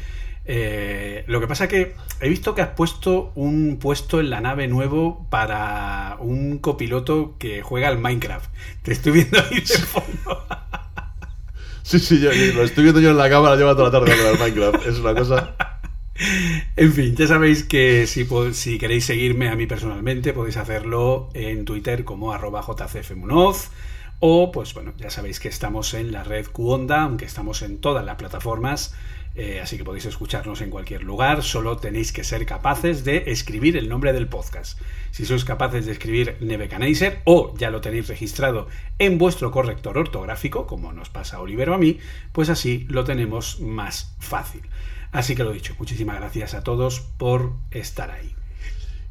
S4: Eh, lo que pasa que he visto que has puesto un puesto en la nave nuevo para un copiloto que juega al Minecraft. Te estoy viendo ahí de fondo.
S3: Sí, sí, yo, yo lo estoy viendo yo en la cámara, lleva toda la tarde con el Minecraft. Es una cosa.
S4: En fin, ya sabéis que si, queréis seguirme a mí personalmente podéis hacerlo en Twitter como arroba jcfmunoz o pues bueno, ya sabéis que estamos en la red Qonda, aunque estamos en todas las plataformas, eh, así que podéis escucharnos en cualquier lugar, solo tenéis que ser capaces de escribir el nombre del podcast. Si sois capaces de escribir Nebuchadnezzar o ya lo tenéis registrado en vuestro corrector ortográfico, como nos pasa a Oliver o a mí, pues así lo tenemos más fácil. Así que lo dicho, muchísimas gracias a todos por estar ahí.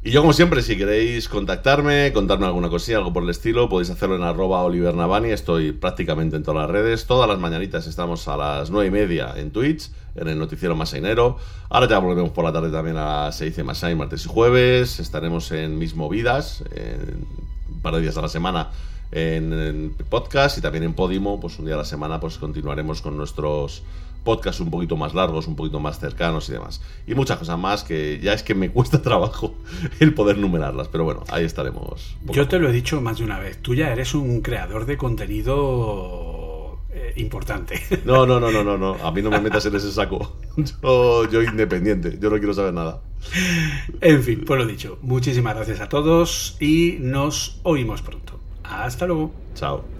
S3: Y yo, como siempre, si queréis contactarme, contarme alguna cosilla, algo por el estilo, podéis hacerlo en arroba Oliver Navani. Estoy prácticamente en todas las redes. Todas las mañanitas estamos a las nueve y media en Twitch, en el noticiero Masainero. Ahora ya volvemos por la tarde también a las 6 de Masain, martes y jueves. Estaremos en Mis Movidas, en un par de días a la semana en, en podcast y también en Podimo. Pues un día a la semana pues continuaremos con nuestros podcasts un poquito más largos, un poquito más cercanos y demás. Y muchas cosas más que ya es que me cuesta trabajo el poder numerarlas, pero bueno, ahí estaremos.
S4: Yo te lo he dicho más de una vez, tú ya eres un creador de contenido eh, importante.
S3: No, no, no, no, no, no. A mí no me metas en ese saco. Yo, yo independiente, yo no quiero saber nada.
S4: en fin, pues lo dicho, muchísimas gracias a todos y nos oímos pronto. Hasta luego.
S3: Chao.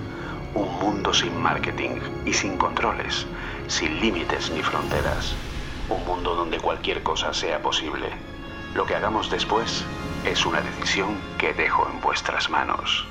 S5: Un mundo sin marketing y sin controles, sin límites ni fronteras. Un mundo donde cualquier cosa sea posible. Lo que hagamos después es una decisión que dejo en vuestras manos.